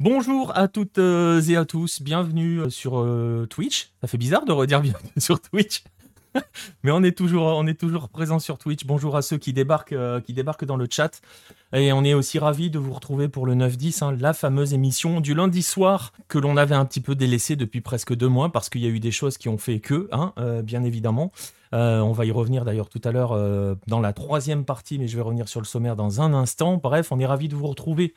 Bonjour à toutes euh, et à tous, bienvenue euh, sur euh, Twitch. Ça fait bizarre de redire bienvenue sur Twitch. Mais on est toujours, on présent sur Twitch. Bonjour à ceux qui débarquent, dans le chat. Et on est aussi ravis de vous retrouver pour le 9-10, hein, la fameuse émission du lundi soir que l'on avait un petit peu délaissée depuis presque deux mois parce qu'il y a eu des choses qui ont fait que, hein, bien évidemment. on va y revenir d'ailleurs tout à l'heure dans la troisième partie, mais je vais revenir sur le sommaire dans un instant. Bref, on est ravis de vous retrouver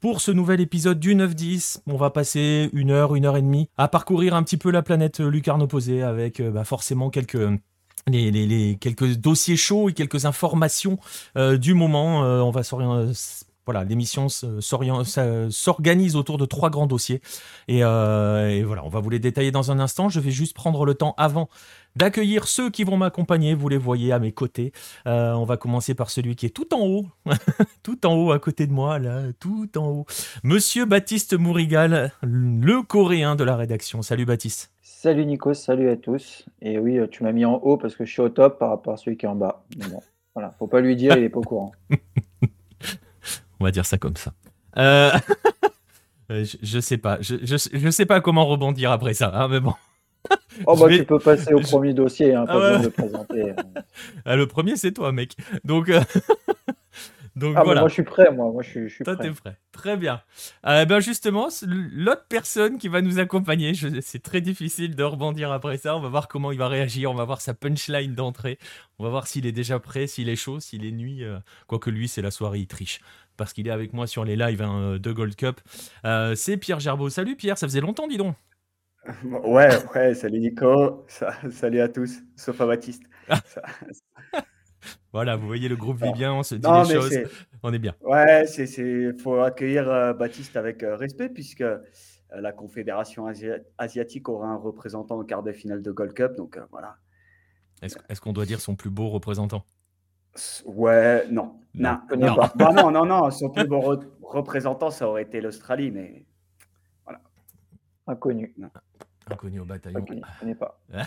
pour ce nouvel épisode du 9-10, on va passer une heure, une heure et demie à parcourir un petit peu la planète lucarne opposée avec euh, bah, forcément quelques... Les, quelques dossiers chauds et quelques informations euh, du moment. Euh, on va voilà, l'émission s'organise autour de trois grands dossiers. Et, et, voilà, on va vous les détailler dans un instant. Je vais juste prendre le temps avant d'accueillir ceux qui vont m'accompagner. Vous les voyez à mes côtés. Euh, on va commencer par celui qui est tout en haut, tout en haut à côté de moi, là, tout en haut. Monsieur Baptiste Mourigal, le coréen de la rédaction. Salut Baptiste. Salut Nico, salut à tous. Et oui, tu m'as mis en haut parce que je suis au top par rapport à celui qui est en bas. bon, voilà, faut pas lui dire, il est pas au courant. on va dire ça comme ça. Euh, je, sais pas, je, je, sais pas comment rebondir après ça, hein, mais bon. Oh bah tu peux passer au premier dossier, hein, pas ah besoin de le présenter. Hein. Ah, le premier c'est toi mec. Donc, euh, Donc ah, voilà. Moi je suis prêt, moi, moi je suis, je suis toi, prêt. prêt. Très bien. Euh, ben justement, l'autre personne qui va nous accompagner, c'est très difficile de rebondir après ça. On va voir comment il va réagir, on va voir sa punchline d'entrée, on va voir s'il est déjà prêt, s'il est chaud, s'il est nuit. Euh, quoique lui, c'est la soirée, il triche parce qu'il est avec moi sur les lives hein, de Gold Cup. c'est Pierre Gerbeau. Salut Pierre, ça faisait longtemps, dis donc. Ouais, ouais, salut Nico, salut à tous, sauf à Baptiste. voilà, vous voyez le groupe vit bien, on se dit les choses, on est bien. Ouais, il faut accueillir euh, Baptiste avec euh, respect puisque euh, la Confédération asiatique aura un représentant au quart de finale de Gold Cup, donc voilà. Est-ce qu'on doit dire son plus beau représentant? Ouais, non. Non, non. Pas. Bah non, non, non, son plus beau représentant, ça aurait été l'Australie, mais voilà. Inconnu. Inconnu au bataillon. je ne connais pas.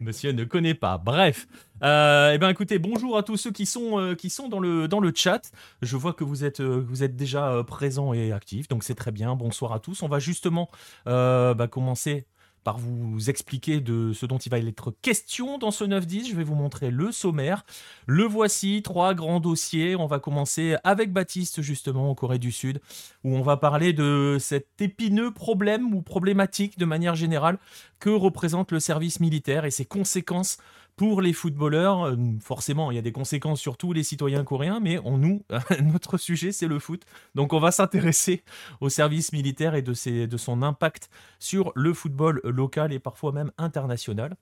Monsieur ne connaît pas. Bref. Euh, eh ben, écoutez, bonjour à tous ceux qui sont, euh, qui sont dans, le, dans le chat. Je vois que vous êtes, euh, vous êtes déjà présents et actifs, donc c'est très bien. Bonsoir à tous. On va justement bah, commencer par vous expliquer de ce dont il va être question dans ce 9-10. Je vais vous montrer le sommaire. Le voici, trois grands dossiers. On va commencer avec Baptiste, justement, en Corée du Sud, où on va parler de cet épineux problème ou problématique de manière générale que représente le service militaire et ses conséquences pour les footballeurs, euh, forcément, il y a des conséquences sur tous les citoyens coréens, mais on nous, notre sujet, c'est le foot. Donc on va s'intéresser au service militaire et de, ses, de son impact sur le football local et parfois même international.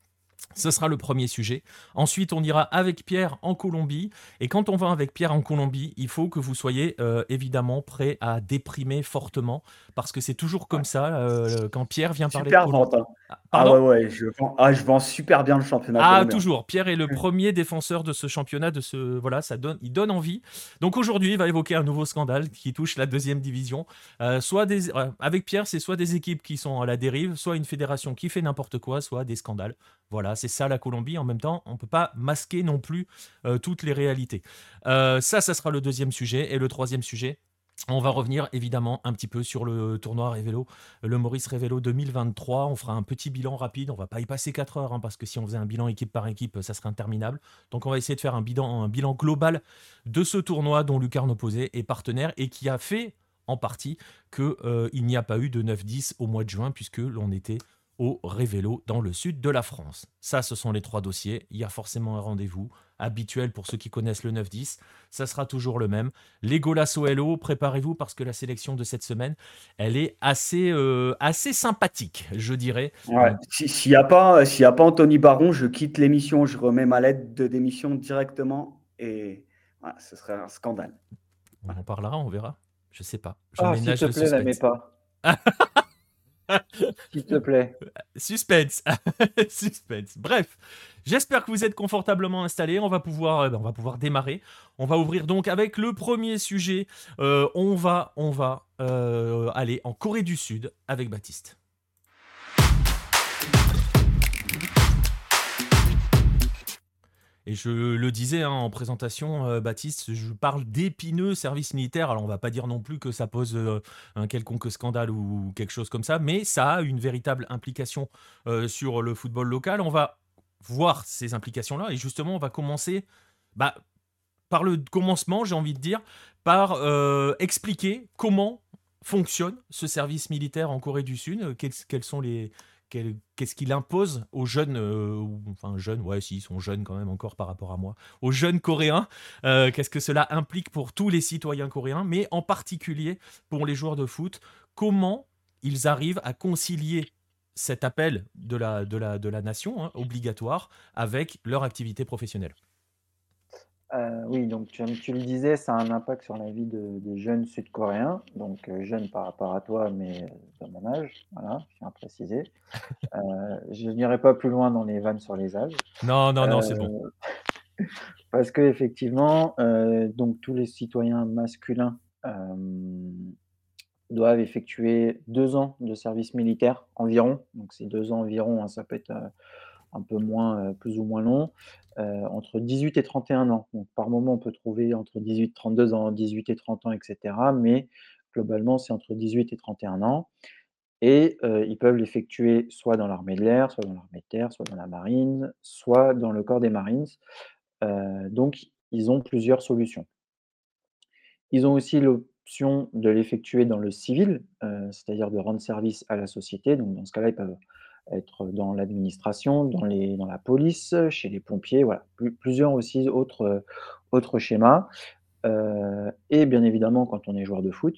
Ce sera le premier sujet. Ensuite, on ira avec Pierre en Colombie. Et quand on va avec Pierre en Colombie, il faut que vous soyez euh, évidemment prêt à déprimer fortement. Parce que c'est toujours comme ça euh, quand Pierre vient parler de Colombie. Hein. Ah, ah, ouais, ouais, je vends, ah, je vends super bien le championnat. Ah, toujours. Pierre est le premier défenseur de ce championnat. De ce, voilà, ça donne, il donne envie. Donc aujourd'hui, il va évoquer un nouveau scandale qui touche la deuxième division. Euh, soit des, avec Pierre, c'est soit des équipes qui sont à la dérive, soit une fédération qui fait n'importe quoi, soit des scandales. Voilà, c'est ça la Colombie. En même temps, on ne peut pas masquer non plus euh, toutes les réalités. Euh, ça, ça sera le deuxième sujet. Et le troisième sujet, on va revenir évidemment un petit peu sur le tournoi Révélo, le Maurice Révélo 2023. On fera un petit bilan rapide. On va pas y passer 4 heures hein, parce que si on faisait un bilan équipe par équipe, ça serait interminable. Donc on va essayer de faire un bilan, global de ce tournoi dont Lucarne Opposé est partenaire et qui a fait en partie qu'il euh, n'y a pas eu de 9-10 au mois de juin puisque l'on était au Révélo dans le sud de la France. Ça, ce sont les trois dossiers. Il y a forcément un rendez-vous habituel pour ceux qui connaissent le 9-10. Ça sera toujours le même. Les Golasso LO, préparez-vous parce que la sélection de cette semaine, elle est assez, euh, assez sympathique, je dirais. S'il n'y a, pas, a pas Anthony Baron, je quitte l'émission, je remets ma lettre de démission directement et ce serait un scandale. On en parlera, on verra. Je sais pas. Je ah, s'il te plaît, n'aimez pas. S'il te plaît. Suspense. Suspense. Bref, j'espère que vous êtes confortablement installés. On va pouvoir, euh, on va pouvoir démarrer. On va ouvrir donc avec le premier sujet. Euh, on va, on va euh, aller en Corée du Sud avec Baptiste. Et je le disais hein, en présentation, euh, Baptiste, je parle d'épineux service militaire. Alors on va pas dire non plus que ça pose euh, un quelconque scandale ou quelque chose comme ça, mais ça a une véritable implication euh, sur le football local. On va voir ces implications-là et justement on va commencer bah, par le commencement, j'ai envie de dire, par expliquer comment fonctionne ce service militaire en Corée du Sud, quels sont les, qu'est-ce qu'il impose aux jeunes, euh, enfin jeunes, ouais, si, sont jeunes quand même encore par rapport à moi, aux jeunes coréens, euh, qu'est-ce que cela implique pour tous les citoyens coréens, mais en particulier pour les joueurs de foot, comment ils arrivent à concilier cet appel de la nation hein, obligatoire avec leur activité professionnelle. Euh, oui, donc tu, tu, le disais, ça a un impact sur la vie des jeunes sud-coréens, donc euh, jeunes par rapport à toi, mais euh, de mon âge, voilà, je tiens à préciser. je n'irai pas plus loin dans les vannes sur les âges. Non, non, non, c'est bon. Parce que effectivement, donc tous les citoyens masculins doivent effectuer deux ans de service militaire environ. Donc c'est deux ans environ, hein, ça peut être un peu moins, plus ou moins long. Euh, entre 18 et 31 ans. Donc, par moment, on peut trouver entre 18 et 32 ans, 18 et 30 ans, etc. Mais globalement, c'est entre 18 et 31 ans. Et euh, ils peuvent l'effectuer soit dans l'armée de l'air, soit dans l'armée de terre, soit dans la marine, soit dans le corps des marines. Euh, donc, ils ont plusieurs solutions. Ils ont aussi l'option de l'effectuer dans le civil, c'est-à-dire de rendre service à la société. Donc, dans ce cas-là, ils peuvent être dans l'administration, dans, dans la police, chez les pompiers, voilà, plusieurs aussi autres, autres schémas. Euh, et bien évidemment, quand on est joueur de foot,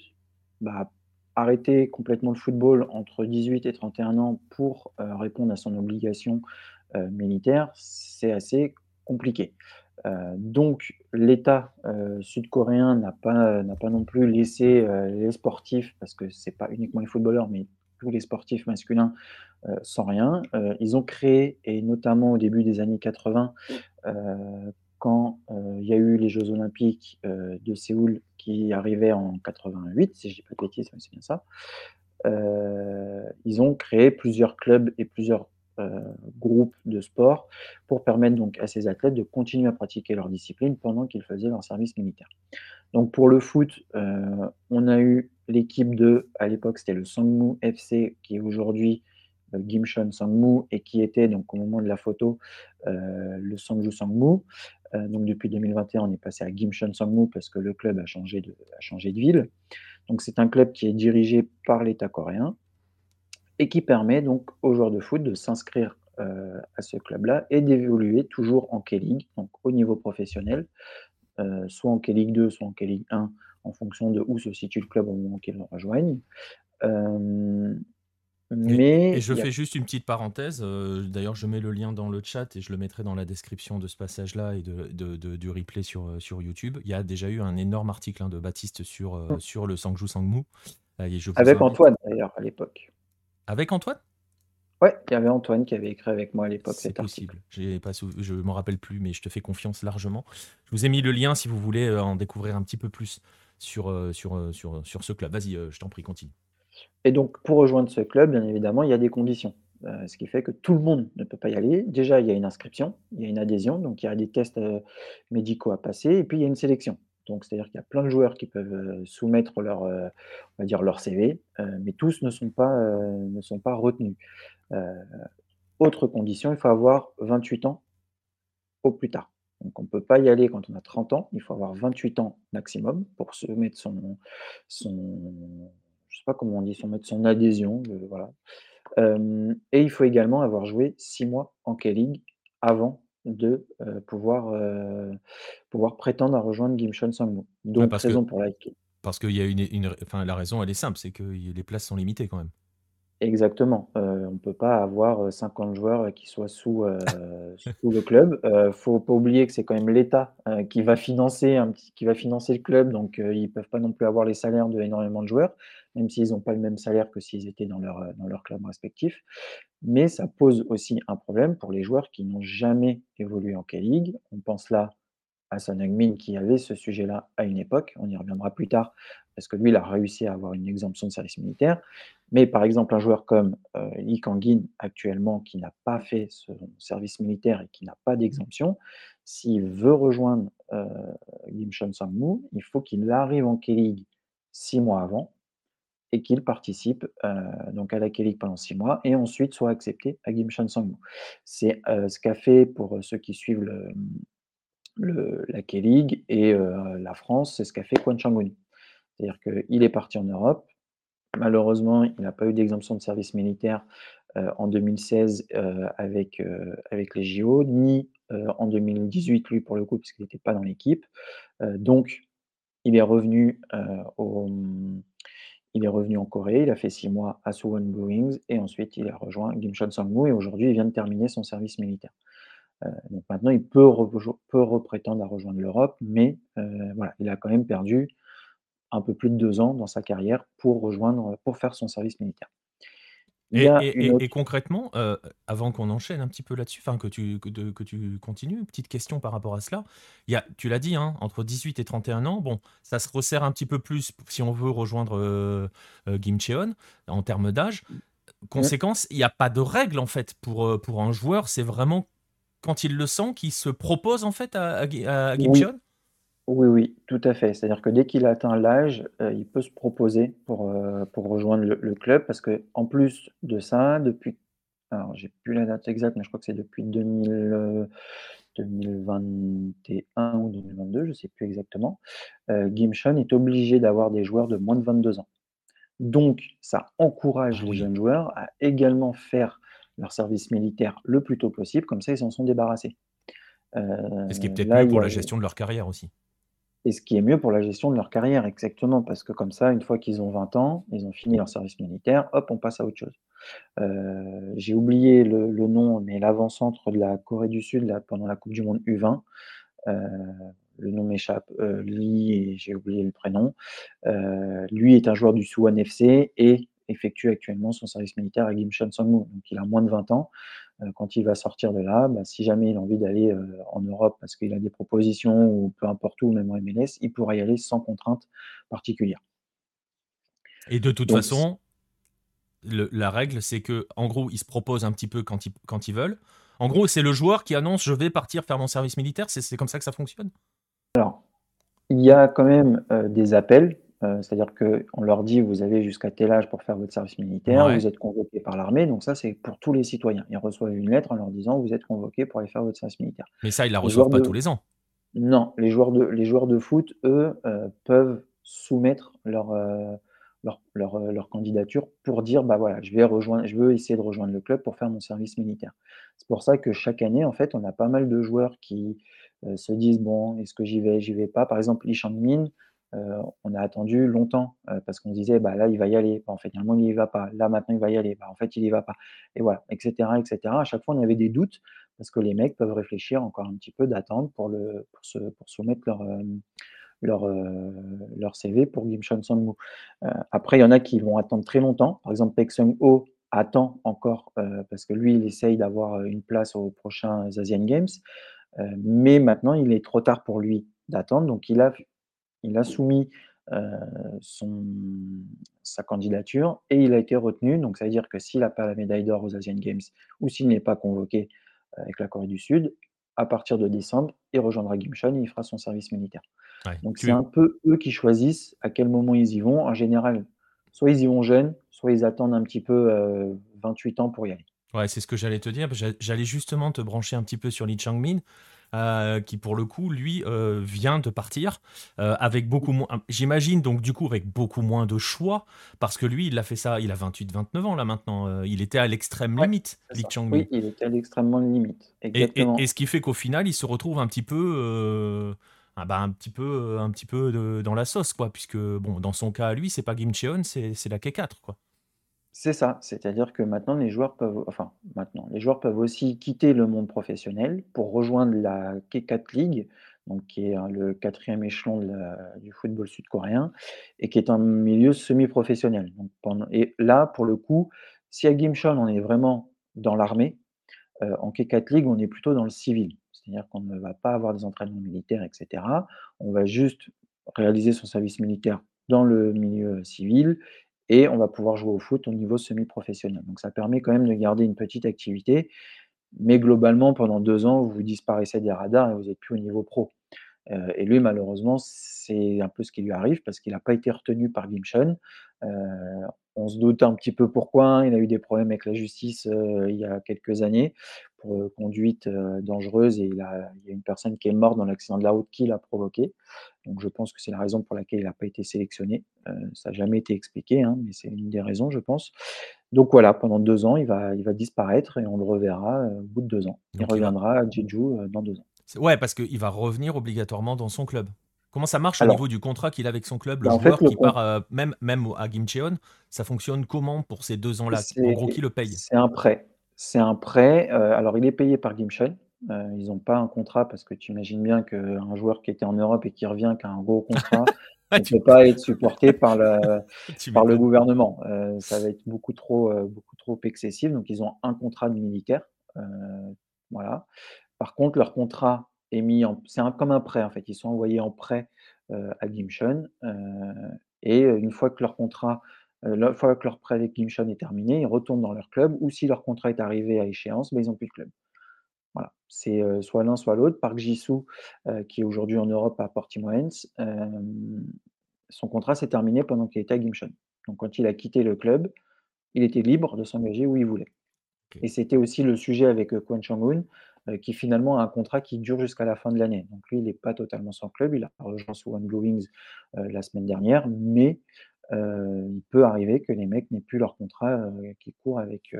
bah, arrêter complètement le football entre 18 et 31 ans pour euh, répondre à son obligation euh, militaire, c'est assez compliqué. donc l'État sud-coréen n'a pas, n'a pas non plus laissé les sportifs, parce que ce n'est pas uniquement les footballeurs, mais tous les sportifs masculins euh, sans rien. Euh, ils ont créé, et notamment au début des années 80, euh, quand il y a eu les Jeux Olympiques de Séoul qui arrivaient en 88, si je ne dis pas de bêtises, c'est bien ça, ils ont créé plusieurs clubs et plusieurs groupes de sport pour permettre donc à ces athlètes de continuer à pratiquer leur discipline pendant qu'ils faisaient leur service militaire. Donc pour le foot, on a eu l'équipe de, à l'époque c'était le Sangmu FC, qui est aujourd'hui Gimshon Sangmu et qui était donc au moment de la photo euh, le Sangju Sangmu. Euh, donc depuis 2021, on est passé à Gimshon Sangmu parce que le club a changé de, a changé de ville. Donc c'est un club qui est dirigé par l'État coréen et qui permet donc aux joueurs de foot de s'inscrire à ce club-là et d'évoluer toujours en K-League, donc au niveau professionnel, soit en K-League 2, soit en K-League 1, en fonction de où se situe le club au moment qu'ils le rejoignent. Mais et, je fais juste une petite parenthèse. Euh, d'ailleurs, je mets le lien dans le chat et je le mettrai dans la description de ce passage-là et de, du replay sur, euh, sur YouTube. Il y a déjà eu un énorme article hein, de Baptiste sur, euh, sur le Sangju Sangmu. avec Antoine, d'ailleurs, à l'époque. Avec Antoine? Ouais, il y avait Antoine qui avait écrit avec moi à l'époque. C'est possible. Pas Je ne m'en rappelle plus, mais je te fais confiance largement. Je vous ai mis le lien si vous voulez en découvrir un petit peu plus sur, sur, sur, sur ce club. Vas-y, je t'en prie, continue. Et donc, pour rejoindre ce club, bien évidemment, il y a des conditions. Euh, ce qui fait que tout le monde ne peut pas y aller. Déjà, il y a une inscription, il y a une adhésion, donc il y a des tests euh, médicaux à passer, et puis il y a une sélection. Donc, c'est-à-dire qu'il y a plein de joueurs qui peuvent euh, soumettre leur, on va dire leur CV, mais tous ne sont pas, ne sont pas retenus. autre condition, il faut avoir 28 ans au plus tard. Donc, on ne peut pas y aller quand on a 30 ans, il faut avoir 28 ans maximum pour se mettre son, son je sais pas comment on dit, son, son adhésion, voilà. et il faut également avoir joué six mois en K-League avant de pouvoir, pouvoir prétendre à rejoindre Gimshon Sangmu. Donc, raison pour laquelle. Parce qu'il y a une, enfin, la raison, elle est simple, c'est que les places sont limitées quand même. Exactement. Euh, on ne peut pas avoir 50 joueurs qui soient sous, le club. Il ne faut pas oublier que c'est quand même l'État qui va financer qui va financer le club, donc ils ne peuvent pas non plus avoir les salaires de énormément de joueurs, même s'ils n'ont pas le même salaire que s'ils étaient dans leur, dans leur club respectif. Mais ça pose aussi un problème pour les joueurs qui n'ont jamais évolué en K-League. On pense là Hassan Min qui avait ce sujet-là à une époque. On y reviendra plus tard parce que lui, il a réussi à avoir une exemption de service militaire. Mais par exemple, un joueur comme euh, Lee Kangin, actuellement, qui n'a pas fait ce service militaire et qui n'a pas d'exemption, s'il veut rejoindre euh, Gimshon Sangmu, il faut qu'il arrive en K-League six mois avant et qu'il participe euh, donc à la K-League pendant six mois et ensuite soit accepté à Gimshon Sangmu. C'est euh, ce qu'a fait pour ceux qui suivent le, la K-League et la France, c'est ce qu'a fait Kwon Changun. C'est-à-dire qu'il est parti en Europe. Malheureusement, il n'a pas eu d'exemption de service militaire euh, en 2016 euh, avec, euh, les JO, ni en 2018, lui, pour le coup, puisqu'il n'était pas dans l'équipe. donc, il est revenu en Corée, il a fait six mois à Suwon Brewings et ensuite il a rejoint Gimcheon Sangmu et aujourd'hui il vient de terminer son service militaire. Donc maintenant il peut, peut reprétendre à rejoindre l'Europe, mais voilà, il a quand même perdu un peu plus de deux ans dans sa carrière pour rejoindre, pour faire son service militaire. Et, concrètement, euh, avant qu'on enchaîne un petit peu là-dessus, enfin que tu, que, que tu continues, petite question par rapport à cela. Il y a, tu l'as dit, hein, entre 18 et 31 ans, bon, ça se resserre un petit peu plus si on veut rejoindre euh, euh Kim Cheon en termes d'âge. Conséquence, il n'y a pas de règle en fait pour, euh, pour un joueur, c'est vraiment quand il le sent qu'il se propose en fait à, à, oui, oui, tout à fait. C'est-à-dire que dès qu'il atteint l'âge, euh, il peut se proposer pour, euh, pour rejoindre le club parce que en plus de ça, depuis alors j'ai plus la date exacte, mais je crois que c'est depuis 2000, 2021 ou 2022, je ne sais plus exactement, euh, Gimshon est obligé d'avoir des joueurs de moins de 22 ans. Donc ça encourage ah les jeunes joueurs à également faire leur service militaire le plus tôt possible, comme ça ils s'en sont débarrassés. ce qui est peut-être mieux pour la gestion de leur carrière aussi. Et ce qui est mieux pour la gestion de leur carrière, exactement, parce que comme ça, une fois qu'ils ont 20 ans, ils ont fini leur service militaire, hop, on passe à autre chose. Euh, j'ai oublié le, nom, mais l'avant-centre de la Corée du Sud là, pendant la Coupe du Monde U20, euh, le nom m'échappe, euh, et j'ai oublié le prénom, lui est un joueur du Suwon FC et effectue actuellement son service militaire à Gimcheon Sangmu, donc il a moins de 20 ans. Euh, quand il va sortir de là, bah, si jamais il a envie d'aller euh, en Europe parce qu'il a des propositions ou peu importe où, même en MLS, il pourra y aller sans contrainte particulière. Et de toute façon, la règle, c'est que en gros, ils se proposent un petit peu quand ils, quand ils veulent. En gros, c'est le joueur qui annonce je vais partir faire mon service militaire. C'est comme ça que ça fonctionne? Alors, il y a quand même euh, des appels euh, c'est-à-dire qu'on leur dit vous avez jusqu'à tel âge pour faire votre service militaire, vous êtes convoqué par l'armée, donc ça c'est pour tous les citoyens. Ils reçoivent une lettre en leur disant vous êtes convoqué pour aller faire votre service militaire. Mais ça, ils la reçoivent pas tous les ans. Non, les joueurs de, les joueurs de foot, eux, euh, peuvent soumettre leur, euh, leur, leur, candidature pour dire bah voilà, je vais rejoindre, je veux essayer de rejoindre le club pour faire mon service militaire. C'est pour ça que chaque année, en fait, on a pas mal de joueurs qui se disent bon, est-ce que j'y vais, j'y vais pas? Par exemple, Lee Chang-min, euh, on a attendu longtemps euh, parce qu'on disait bah là il va y aller, bah, en fait finalement il y va pas, là maintenant il va y aller, bah, en fait il y va pas, et voilà, etc., etc. À chaque fois on avait des doutes parce que les mecs peuvent réfléchir encore un petit peu d'attendre pour se soumettre leur euh, CV pour Gimshon Sangmu. après, il y en a qui vont attendre très longtemps. Par exemple, Pek Sung Ho attend encore parce que lui, il essaye d'avoir une place aux prochains Asian Games. mais maintenant, il est trop tard pour lui d'attendre. Donc, il a il a soumis son, sa candidature et il a été retenu. Donc, ça veut dire que s'il n'a pas la médaille d'or aux Asian Games ou s'il n'est pas convoqué avec la Corée du Sud, à partir de décembre, il rejoindra Gimcheon et il fera son service militaire. Donc, c'est un peu eux qui choisissent à quel moment ils y vont. En général, soit ils y vont jeunes, soit ils attendent un petit peu 28 ans pour y aller. Ouais, c'est ce que j'allais te dire. J'allais justement te brancher un petit peu sur Lee Chang-min. Euh, qui pour le coup, lui, euh, vient de partir euh, avec beaucoup moins, j'imagine donc du coup avec beaucoup moins de choix, parce que lui, il a fait ça, il a 28-29 ans là maintenant, il était à l'extrême limite, Lee chang Oui, il était à l'extrêmement limite, exactement. Et, ce qui fait qu'au final, il se retrouve un petit peu... Ah bah un petit peu, un petit peu dans la sauce, quoi, puisque bon, dans son cas à lui, c'est pas Kim Cheon, c'est la K4, quoi. C'est ça, c'est-à-dire que maintenant les joueurs peuvent enfin maintenant, les joueurs peuvent aussi quitter le monde professionnel pour rejoindre la K4 League, donc qui est, hein, le quatrième échelon du football sud-coréen et qui est un milieu semi-professionnel. et là, pour le coup, si à Gimcheon on est vraiment dans l'armée, euh, en K4 League, on est plutôt dans le civil. c'est-à-dire qu'on ne va pas avoir des entraînements militaires, etc. On va juste réaliser son service militaire dans le milieu civil et on va pouvoir jouer au foot au niveau semi-professionnel. Donc ça permet quand même de garder une petite activité, mais globalement, pendant deux ans, vous disparaissez des radars et vous n'êtes plus au niveau pro. Euh, et lui, malheureusement, c'est un peu ce qui lui arrive parce qu'il n'a pas été retenu par Gimshon. Euh, on se doute un petit peu pourquoi. Hein. Il a eu des problèmes avec la justice euh, il y a quelques années conduite dangereuse et il, y a une personne qui est morte dans l'accident de la route qui l'a provoqué. Donc je pense que c'est la raison pour laquelle il n'a pas été sélectionné. ça n'a jamais été expliqué, hein, mais c'est une des raisons, je pense. Donc voilà, pendant deux ans, il va, il va disparaître et on le reverra au bout de deux ans. il reviendra à Jeju dans deux ans. Ouais, parce qu'il va revenir obligatoirement dans son club. Comment ça marche au niveau du contrat qu'il a avec son club, le bah, joueur qui part, euh, même, même à Gimcheon, ça fonctionne comment pour ces deux ans-là? En gros, qui le paye? C'est un prêt. C'est un prêt. Euh, alors, il est payé par Gimcheon. Euh, ils n'ont pas un contrat parce que tu imagines bien qu'un joueur qui était en Europe et qui revient, qui a un gros contrat, ne peut pas être supporté par le, par le gouvernement. ça va être beaucoup trop, beaucoup trop excessif. Donc, ils ont un contrat de militaire. voilà. Par contre, leur contrat est mis en c'est comme un prêt en fait. Ils sont envoyés en prêt, à Gimshon, et une fois que leur contrat, une fois que leur prêt avec Gimshon est terminé, ils retournent dans leur club ou si leur contrat est arrivé à échéance, bah, ils n'ont plus de club. Voilà, c'est, soit l'un soit l'autre. Park Ji-soo, qui est aujourd'hui en Europe à Portimao son contrat s'est terminé pendant qu'il était à Gimshon. Donc quand il a quitté le club, il était libre de s'engager où il voulait. Et c'était aussi le sujet avec, Kwon Chang-hoon, euh, qui finalement a un contrat qui dure jusqu'à la fin de l'année. Donc lui, il n'est pas totalement sans club, il a rejoint One Wings euh, la semaine dernière, mais euh, il peut arriver que les mecs n'aient plus leur contrat qui court avec,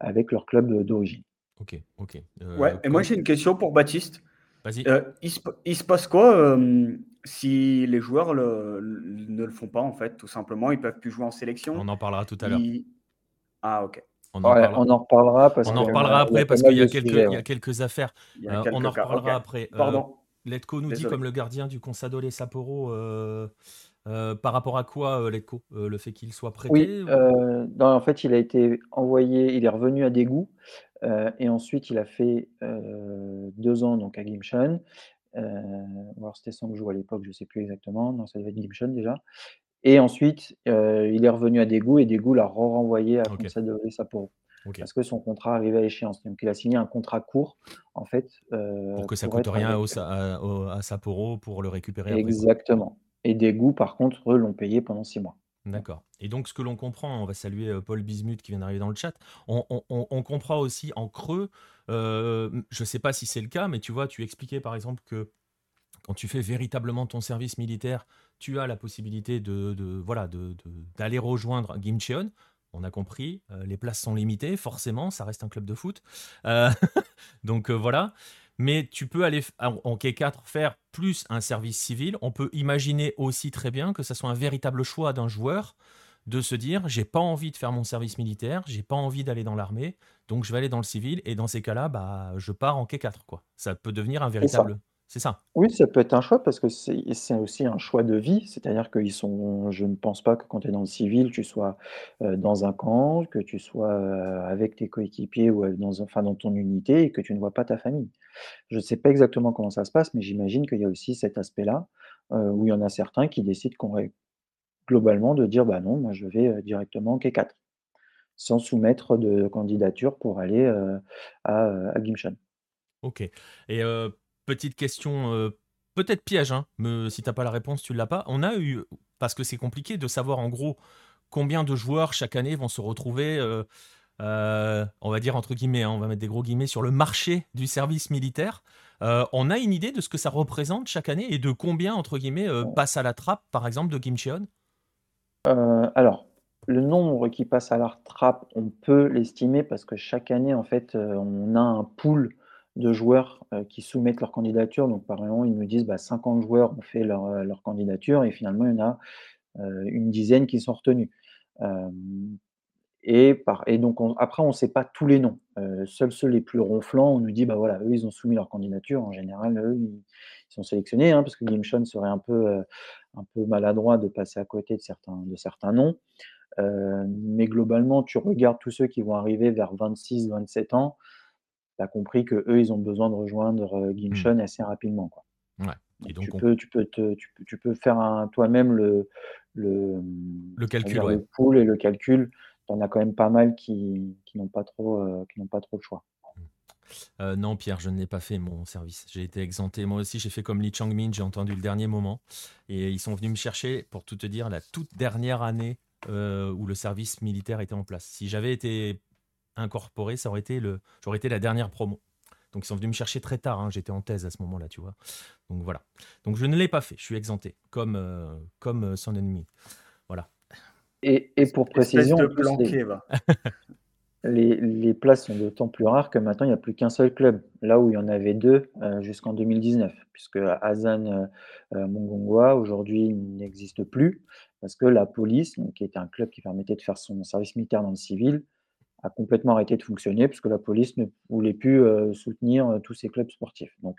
avec leur club d'origine. Ok, ok. ouais, et moi j'ai une question pour Baptiste. Vas-y. il, se, passe quoi si les joueurs ne le font pas en fait, tout simplement? Ils peuvent plus jouer en sélection? On en parlera tout à l'heure. Ah ok. On en, reparlera. on en reparlera après parce qu'il y, a quelques affaires. Euh, on en reparlera après. Euh, Pardon. Letko nous dit comme le gardien du Consadole Sapporo. Euh, par rapport à quoi, Letko Le fait qu'il soit prêté Oui, en fait, il a été envoyé, il est revenu à Daegu, et ensuite il a fait deux ans donc à Gimshan. alors c'était joue à l'époque, je ne sais plus exactement. Non, ça devait être Gimshan déjà. Et ensuite, euh, il est revenu à Daegu et Daegu l'a renvoyé à okay. de Sapporo. Parce que son contrat arrivait à échéance. Donc, il a signé un contrat court, en fait. Euh, pour que ça ne coûte rien à, Sapporo pour le récupérer Exactement. Et Daegu, par contre, eux l'ont payé pendant six mois. D'accord. Et donc, ce que l'on comprend, on va saluer euh, Paul Bismuth qui vient d'arriver dans le chat, on, comprend aussi en creux, je ne sais pas si c'est le cas, mais tu vois, tu expliquais par exemple que quand tu fais véritablement ton service militaire, tu as la possibilité de, voilà d'aller rejoindre Gimcheon. On a compris, euh, les places sont limitées, forcément, ça reste un club de foot. Euh, donc euh, voilà. Mais tu peux aller en K4 faire plus un service civil. On peut imaginer aussi très bien que ce soit un véritable choix d'un joueur de se dire j'ai pas envie de faire mon service militaire, j'ai pas envie d'aller dans l'armée, donc je vais aller dans le civil et dans ces cas-là, bah je pars en K4 quoi. Ça peut devenir un véritable c'est ça? Oui, ça peut être un choix parce que c'est aussi un choix de vie. C'est-à-dire qu'ils sont je ne pense pas que quand tu es dans le civil, tu sois, dans un camp, que tu sois, avec tes coéquipiers ou, dans enfin, dans ton unité et que tu ne vois pas ta famille. Je ne sais pas exactement comment ça se passe, mais j'imagine qu'il y a aussi cet aspect-là, où il y en a certains qui décident qu'on globalement de dire: «Bah non, moi je vais, directement en K4», sans soumettre de candidature pour aller, à, à OK et Petite question, euh, peut-être piège, hein, mais si t'as pas la réponse, tu l'as pas. On a eu, parce que c'est compliqué de savoir en gros combien de joueurs chaque année vont se retrouver, euh, euh, on va dire entre guillemets, hein, on va mettre des gros guillemets, sur le marché du service militaire. on a une idée de ce que ça représente chaque année et de combien, entre guillemets, passe à la trappe, par exemple, de Kim Cheon Alors, le nombre qui passe à la trappe, on peut l'estimer parce que chaque année, en fait, on a un pool de joueurs qui soumettent leur candidature. Donc, par exemple, ils nous disent bah, 50 joueurs ont fait leur, leur, candidature et finalement, il y en a une dizaine qui sont retenus. et, donc, après, on ne sait pas tous les noms. seuls ceux les plus ronflants, on nous dit bah voilà, eux, ils ont soumis leur candidature. En général, eux, ils, sont sélectionnés hein, parce que Gimshon serait un peu, maladroit de passer à côté de certains, de certains noms. mais globalement, tu regardes tous ceux qui vont arriver vers 26-27 ans tu as compris qu'eux, ils ont besoin de rejoindre Mmh. Gimshon assez rapidement, quoi. Ouais et Donc donc tu on peux tu peux te tu peux tu peux faire un toi-même le le, Le calcul, ouais. le pool et le calcul. Tu en as quand même pas mal qui qui n'ont pas trop, heu, qui n'ont pas trop le choix. Mmh. Heu, non Pierre, je ne l'ai pas fait mon service. J'ai été exempté. Moi aussi, j'ai fait comme Lee Chang-min, j'ai entendu le dernier moment et ils sont venus me chercher, pour tout te dire, la toute dernière année, heu, où le service militaire était en place. Si j'avais été incorporé, ça aurait été le j'aurais été la dernière promo. Donc ils sont venus me chercher très tard, hein, j'étais en thèse à ce moment-là, tu vois? Donc voilà. Donc je ne l'ai pas fait, je suis exempté comme, heu, comme, heu, Son Heung-min. Voilà. Et et pour précision, les les les places sont d'autant plus rares que maintenant il y a plus qu'un seul club. Là où il y en avait 2, heu, jusqu'en 2019 puisque Hasan, heu heu, Mongongwa aujourd'hui n'existe plus parce que la police, donc qui était un club qui permettait de faire son service militaire dans le civil, a complètement arrêté de fonctionner puisque la police ne voulait plus, heu, soutenir, heu, tous ces clubs sportifs. Donc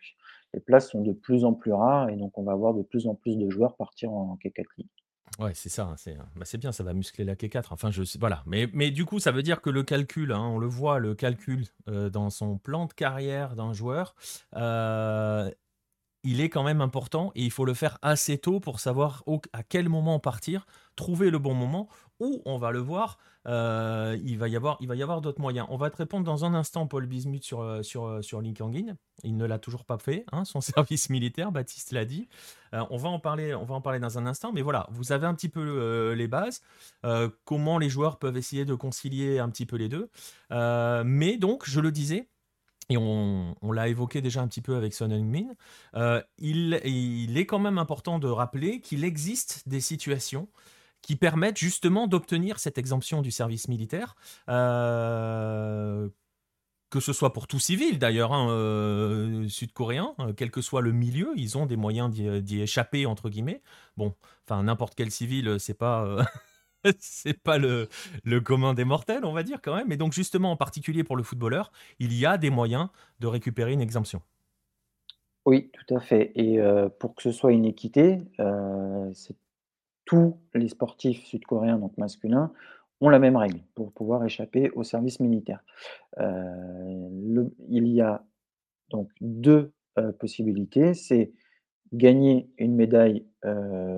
les places sont de plus en plus rares et donc on va voir de plus en plus de joueurs partir en K4 League. Ouais, c'est ça, hein, c'est, heu, bah, c'est bien, ça va muscler la K4. Enfin, je voilà, mais mais du coup, ça veut dire que le calcul, hein, on le voit, le calcul, heu, dans son plan de carrière d'un joueur, il est quand même important et il faut le faire assez tôt pour savoir à quel moment partir, trouver le bon moment ou on va le voir, heu, il va y avoir d'autres moyens. On va te répondre dans un instant, Paul Bismuth, sur, heu, sur, heu, sur Kang-in. Il ne l'a toujours pas fait, hein, son service militaire, Baptiste l'a dit. On va en parler on va en parler dans un instant, mais voilà, vous avez un petit peu, les bases, comment les joueurs peuvent essayer de concilier un petit peu les 2. Heu, mais donc je le disais et on l'a évoqué déjà un petit peu avec Son Heung-min, heu, il est quand même important de rappeler qu'il existe des situations qui permettent justement d'obtenir cette exemption du service militaire, heu, que ce soit pour tout civil d'ailleurs, hein, heu, sud-coréen, quel que soit le milieu, ils ont des moyens d'y «échapper» entre guillemets. Bon, enfin n'importe quel civil, c'est pas, c'est pas le commun des mortels, on va dire quand même et donc justement, en particulier pour le footballeur, il y a des moyens de récupérer une exemption. Oui, tout à fait et heu, pour que ce soit une équité, c'est tous les sportifs sud-coréens, donc masculins, ont la même règle pour pouvoir échapper au service militaire. Le il y a donc 2, heu, possibilités, c'est gagner une médaille,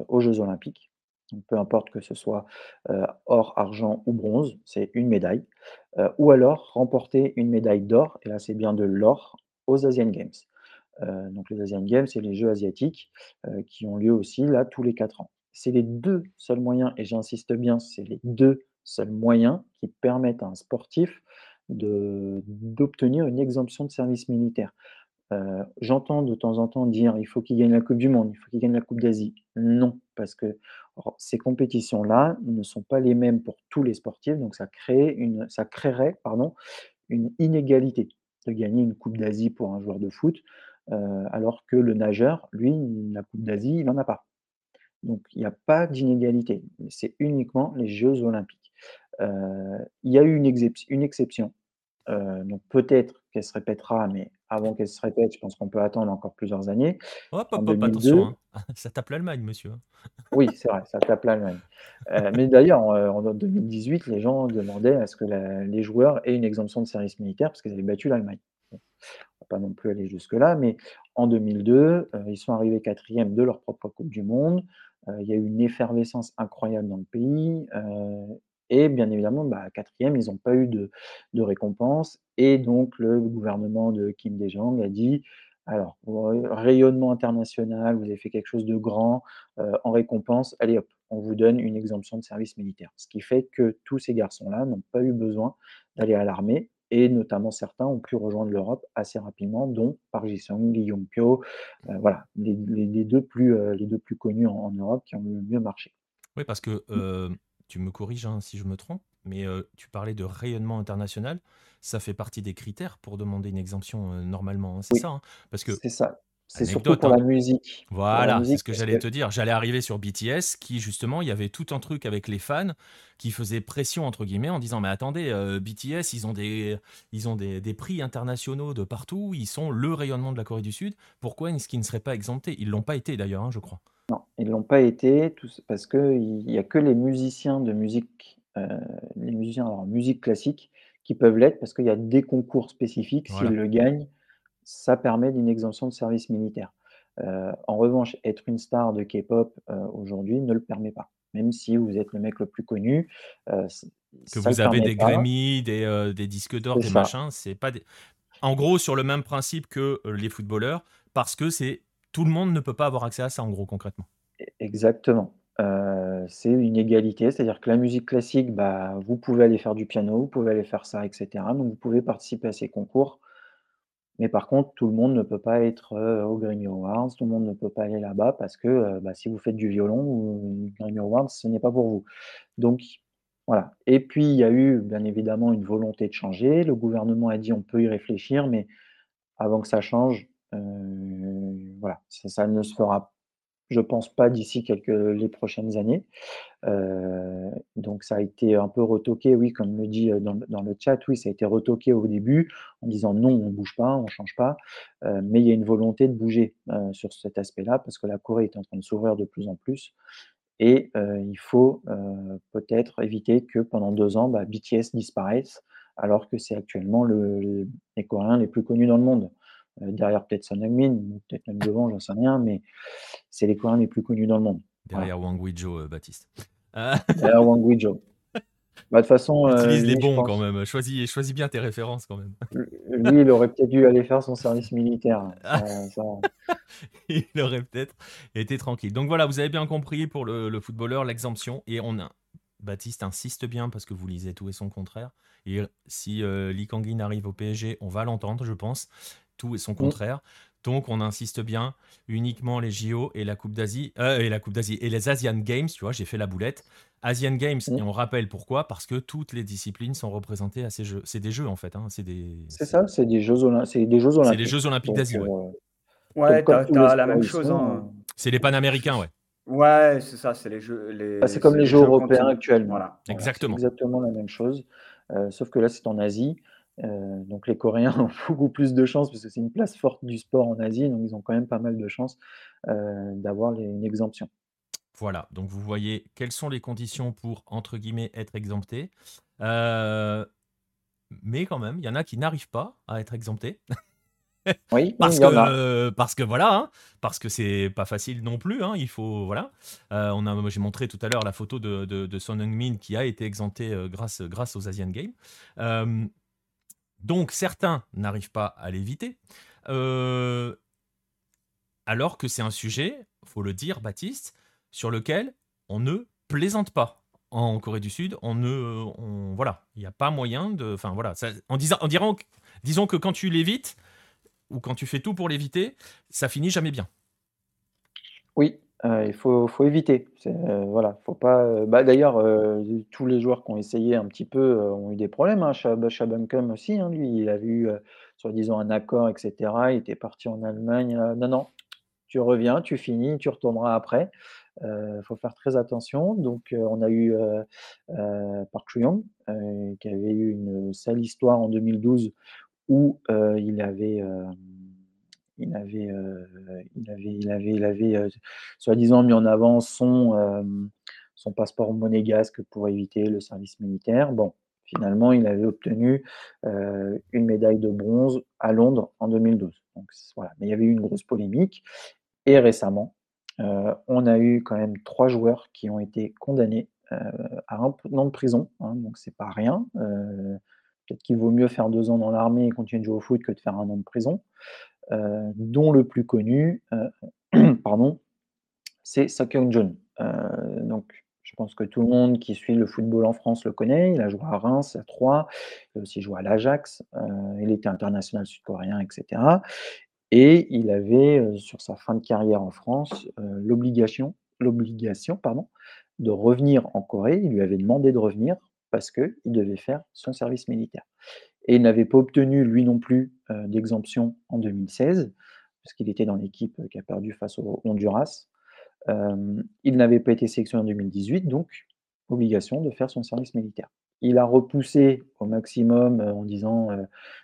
aux jeux olympiques, peu importe que ce soit, or, argent ou bronze, c'est une médaille, ou alors remporter une médaille d'or et là, c'est bien de l'or aux Asian Games. Donc les Asian Games, c'est les jeux asiatiques, qui ont lieu aussi là tous les 4 ans. C'est les 2 seuls moyens et j'insiste bien, c'est les 2 seuls moyens qui permettent à un sportif d'obtenir une exemption de service militaire. Heu, j'entends de temps en temps dire: «Il faut qu'il gagne la coupe du monde, il faut qu'il gagne la coupe d'Asie». Non, parce que ces compétitions-là ne sont pas les mêmes pour tous les sportifs, donc ça crée une ça créerait, pardon, une inégalité de gagner une coupe d'Asie pour un joueur de foot, heu, alors que le nageur, lui, la coupe d'Asie, il en a pas. Donc il y a pas d'inégalité, c'est uniquement les jeux olympiques. Heu, il y a eu une une exception, donc peut-être qu'elle se répétera, mais avant qu'elle se répète, je pense qu'on peut attendre encore plusieurs années. Hop, En hop, hop, attention, 2002 hein, ça tape l'Allemagne, monsieur, hein. oui, c'est vrai, ça tape l'Allemagne. Heu, mais d'ailleurs, heu, en 2018, les gens demandaient à ce que la les joueurs aient une exemption de service militaire parce qu'ils avaient battu l'Allemagne. Bon, on va pas non plus aller jusque-là, mais en 2002, heu, ils sont arrivés 4e de leur propre coupe du monde. Il y a eu une effervescence incroyable dans le pays, et bien évidemment, bah, 4e, ils ont pas eu de de récompense et donc le gouvernement de Kim Dae-jung a dit: «Alors, rayonnement international, vous avez fait quelque chose de grand, heu, en récompense, allez hop, on vous donne une exemption de service militaire». Ce qui fait que tous ces garçons-là n'ont pas eu besoin d'aller à l'armée et notamment certains ont pu rejoindre l'Europe assez rapidement, dont Park Ji-sung, Lee Yong-kyo, heu, voilà, les les les 2 plus, heu, les 2 plus connus en en Europe qui ont le mieux marché. Oui, parce que, Mmh. Tu me corriges, hein, si je me trompe, mais, heu, tu parlais de rayonnement international. Ça fait partie des critères pour demander une exemption, heu, normalement, hein, c'est Oui, ça, hein? Parce que c'est ça. C'est surtout pour la musique. Voilà, c'est ce que j'allais que te dire. J'allais arriver sur BTS qui justement, il y avait tout un truc avec les fans qui faisaient «pression» entre guillemets en disant: «Mais attendez, heu, BTS, ils ont des ils ont des des prix internationaux de partout, ils sont le rayonnement de la Corée du Sud. Pourquoi est-ce qu'ils ne seraient pas exemptés?» ils l'ont pas été d'ailleurs, je crois. Ils l'ont pas été, tous parce qu'il y a que les musiciens de musique, heu, les musiciens en musique classique qui peuvent l'être parce qu'il y a des concours spécifiques, s'ils le gagnent, ça permet d'une exemption de service militaire. en revanche, être une star de K-pop aujourd'hui ne le permet pas. Même si vous êtes le mec le plus connu, que vous avez des Grammy, des, des disques d'or, des machins, c'est pas des... En gros, sur le même principe que les footballeurs, parce que c'est tout le monde ne peut pas avoir accès à ça, en gros, concrètement. Exactement. c'est une égalité, c'est-à-dire que la musique classique, bah, vous pouvez aller faire du piano, vous pouvez aller faire ça, etc. Donc vous pouvez participer à ces concours. Mais par contre, tout le monde ne peut pas être au Grammy Awards, tout le monde ne peut pas aller là-bas parce que bah, si vous faites du violon ou Grammy Awards, ce n'est pas pour vous. Donc voilà. Et puis il y a eu bien évidemment une volonté de changer. Le gouvernement a dit on peut y réfléchir, mais avant que ça change, voilà, ça, ne se fera, je pense pas d'ici les prochaines années. donc ça a été un peu retoqué, oui, comme le dit dans, le chat, oui, ça a été retoqué au début en disant non, on bouge pas, on change pas. mais il y a une volonté de bouger sur cet aspect-là parce que la Corée est en train de s'ouvrir de plus en plus. Et il faut peut-être éviter que pendant deux ans, bah, BTS disparaisse, alors que c'est actuellement le, les Coréens les plus connus dans le monde. Euh, derrière peut-être Son Heung-min, peut-être même devant, j'en sais rien, mais c'est les Coréens les plus connus dans le monde. Derrière Wang Guizhou, euh, Baptiste. Derrière Wang Guizhou. Bah, de toute façon, euh, utilise les bons quand même. Choisis, choisis bien tes références quand même. Lui, il aurait peut-être dû aller faire son service militaire. il aurait peut-être été tranquille. Donc voilà, vous avez bien compris pour le, footballeur l'exemption et on a Baptiste insiste bien parce que vous lisez tout et son contraire. Et si euh, Lee Kangin arrive au PSG, on va l'entendre, je pense tout et son mmh. contraire. Donc on insiste bien uniquement les JO et la Coupe d'Asie euh, et la Coupe d'Asie et les Asian Games, tu vois, j'ai fait la boulette. Asian Games mmh. et on rappelle pourquoi parce que toutes les disciplines sont représentées à ces jeux. C'est des jeux en fait, hein. c'est des. C'est ça, c'est des jeux olympiques. C'est des jeux olympiques. C'est les Jeux olympiques d'Asie, ouais. Euh, ouais, t'as la même chose. Hein. C'est les Panaméricains, ouais. Ouais, c'est ça, c'est les jeux. Les, bah, c'est comme les Jeux, européens actuellement. Voilà. Exactement. exactement la même chose, euh, sauf que là c'est en Asie. Euh, donc les Coréens ont beaucoup plus de chances parce que c'est une place forte du sport en Asie, donc ils ont quand même pas mal de chances euh, d'avoir une exemption. Voilà, donc vous voyez quelles sont les conditions pour, entre guillemets, être exempté. Euh, mais quand même, il y en a qui n'arrivent pas à être exemptés. Oui, parce, que, parce que voilà, hein, parce que c'est pas facile non plus. Hein, il faut voilà. on a, j'ai montré tout à l'heure la photo de, de, Son Heung-min qui a été exempté grâce grâce aux Asian Games. Donc certains n'arrivent pas à l'éviter. Euh, alors que c'est un sujet, faut le dire, Baptiste, sur lequel on ne plaisante pas. En Corée du Sud, on ne, voilà, il n'y a pas moyen de, enfin voilà, en disant, en disons que quand tu l'évites ou quand tu fais tout pour l'éviter, ça finit jamais bien. Oui, euh, il faut, faut éviter. Euh, voilà, faut pas. Euh, bah, d'ailleurs, tous les joueurs qui ont essayé un petit peu ont eu des problèmes. Hein. Aussi, hein, lui, il a eu soi-disant un accord, etc. Il était parti en Allemagne. non, non, tu reviens, tu finis, tu retourneras après. Il faut faire très attention. Donc, on a eu Park Chuyong qui avait eu une sale histoire en 2012 où il avait il avait, euh, il avait, il avait, il avait euh, soi-disant mis en avant son, euh, son passeport monégasque pour éviter le service militaire. Bon, finalement, il avait obtenu une médaille de bronze à Londres en 2012. Donc, voilà. Mais il y avait eu une grosse polémique. Et récemment, on a eu quand même trois joueurs qui ont été condamnés à un an de prison. Hein, donc, c'est pas rien. Peut-être qu'il vaut mieux faire deux ans dans l'armée et continuer de jouer au foot que de faire un an de prison. Euh, dont le plus connu, euh, pardon, c'est Seok Jun. Euh, donc, je pense que tout le monde qui suit le football en France le connaît. Il a joué à Reims, à Troyes, il a aussi joué à l'Ajax, il était international sud-coréen, etc. Et il avait, sur sa fin de carrière en France, l'obligation, l'obligation pardon, de revenir en Corée. Il lui avait demandé de revenir parce qu'il devait faire son service militaire. Et il n'avait pas obtenu, lui non plus, euh, d'exemption en 2016, parce qu'il était dans l'équipe qui a perdu face au Honduras. Euh, il n'avait pas été sélectionné en 2018, donc obligation de faire son service militaire. Il a repoussé au maximum euh, en disant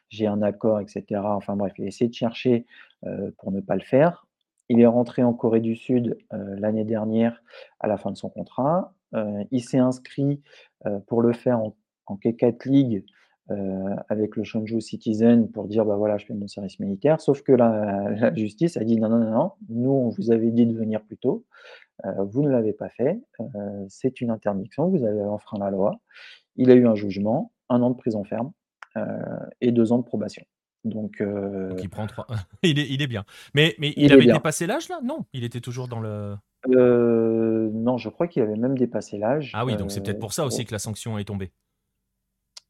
j'ai un accord, etc. Enfin bref, il a essayé de chercher pour ne pas le faire. Il est rentré en Corée du Sud l'année dernière à la fin de son contrat. il s'est inscrit pour le faire en, en K4 League avec le Shonju Citizen pour dire bah voilà, je fais mon service militaire. Sauf que la, la justice a dit non, non, non, non, nous on vous avait dit de venir plus tôt, vous ne l'avez pas fait, c'est une interdiction, vous avez enfreint la loi. Il a eu un jugement, un an de prison ferme et deux ans de probation. Donc, il prend trois. il, est, il est bien. Mais, mais il, avait dépassé l'âge là? Non, il était toujours dans le. non, je crois qu'il avait même dépassé l'âge. Ah oui, donc c'est peut-être pour ça aussi que la sanction est tombée.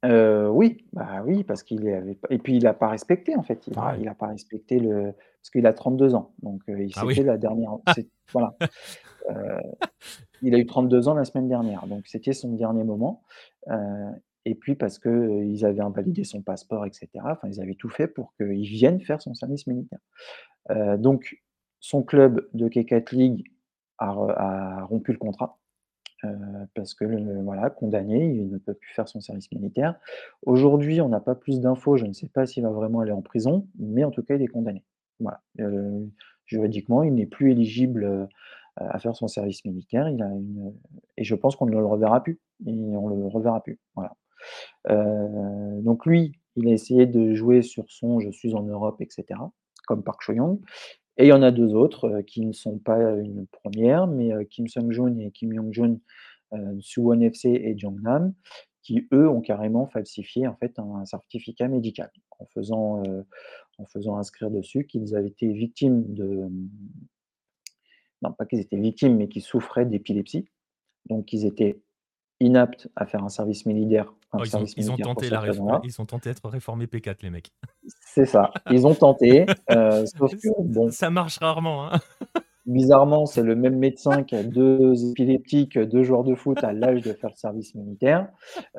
Oui, bah oui, parce qu'il avait et puis il n'a pas respecté en fait. Il a, pas respecté le parce qu'il a 32 ans, donc il ah c'était la dernière. voilà. il a eu 32 ans la semaine dernière, donc c'était son dernier moment. et puis parce qu'ils avaient invalidé son passeport, etc. Enfin, ils avaient tout fait pour qu'il vienne faire son service militaire. donc, son club de K4 League a, rompu le contrat. Parce que voilà, condamné, il ne peut plus faire son service militaire. Aujourd'hui, on n'a pas plus d'infos, je ne sais pas s'il va vraiment aller en prison, mais en tout cas, il est condamné. Voilà. juridiquement, il n'est plus éligible à faire son service militaire. Il a une... Et je pense qu'on ne le reverra plus. Et on le reverra plus. Voilà. donc lui, il a essayé de jouer sur son je suis en Europe, etc., comme Park Cho-young. Et il y en a deux autres qui ne sont pas une première, mais Kim Sung-joon et Kim Yong-joon, Suwon FC et Nam qui eux ont carrément falsifié en fait un certificat médical en faisant, en faisant inscrire dessus qu'ils avaient été victimes de, non pas qu'ils étaient victimes, mais qu'ils souffraient d'épilepsie. Donc ils étaient inaptes à faire un service militaire. Oh, ils, ont, tenté la ils ont tenté d'être réformés P4, les mecs. C'est ça. Ils ont tenté. Euh, sauf que, bon, ça marche rarement. Hein. bizarrement, c'est le même médecin qui a deux épileptiques, deux joueurs de foot à l'âge de faire le service militaire.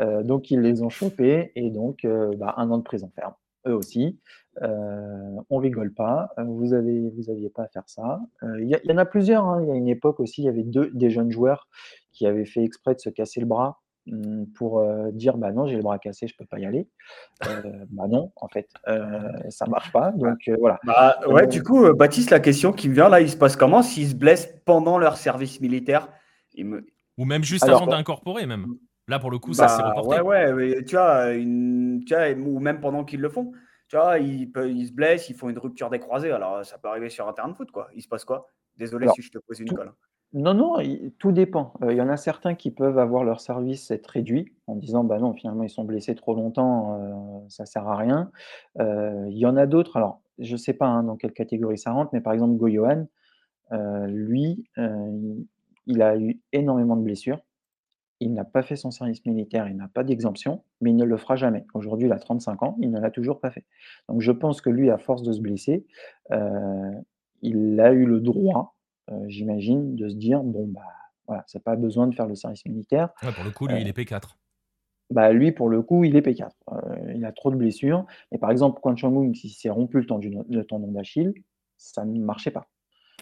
Euh, donc ils les ont chopés et donc euh, bah, un an de prison ferme eux aussi. Euh, on rigole pas, euh, vous avez, vous aviez pas à faire ça. Euh, il y, en a plusieurs. Hein. Il y a une époque aussi, il y avait deux, des jeunes joueurs qui avaient fait exprès de se casser le bras hum, pour dire bah non j'ai le bras cassé je peux pas y aller bah non en fait ça marche pas donc voilà bah, ouais du coup Baptiste la question qui me vient là il se passe comment s'ils se blessent pendant leur service militaire? Ou même juste avant d'incorporer même Là, pour le coup, ça s'est bah, reporté. Ouais, ouais, tu vois, une, tu vois, ou même pendant qu'ils le font. Tu vois, ils, ils, se blessent, ils font une rupture des croisés. Alors, ça peut arriver sur un terrain de foot, quoi. Il se passe quoi? Désolé si je te pose une colle. Non, non, tout dépend. Euh, il y en a certains qui peuvent avoir leur service être réduit en disant bah non, finalement, ils sont blessés trop longtemps, euh, ça sert à rien. Euh, il y en a d'autres, alors je ne sais pas hein, dans quelle catégorie ça rentre, mais par exemple, Goyohan, lui, il a eu énormément de blessures il n'a pas fait son service militaire, il n'a pas d'exemption, mais il ne le fera jamais. Aujourd'hui, il a 35 ans, il ne l'a toujours pas fait. Donc je pense que lui, à force de se blesser, euh, il a eu le droit, euh, j'imagine, de se dire bon bah voilà, c'est pas besoin de faire le service militaire. pour le coup, lui, il est euh, P4. Bah lui, pour le coup, il est P4. il a trop de blessures. Et par exemple, Quan Chong s'il s'est rompu le tendon d'Achille, ça ne marchait pas.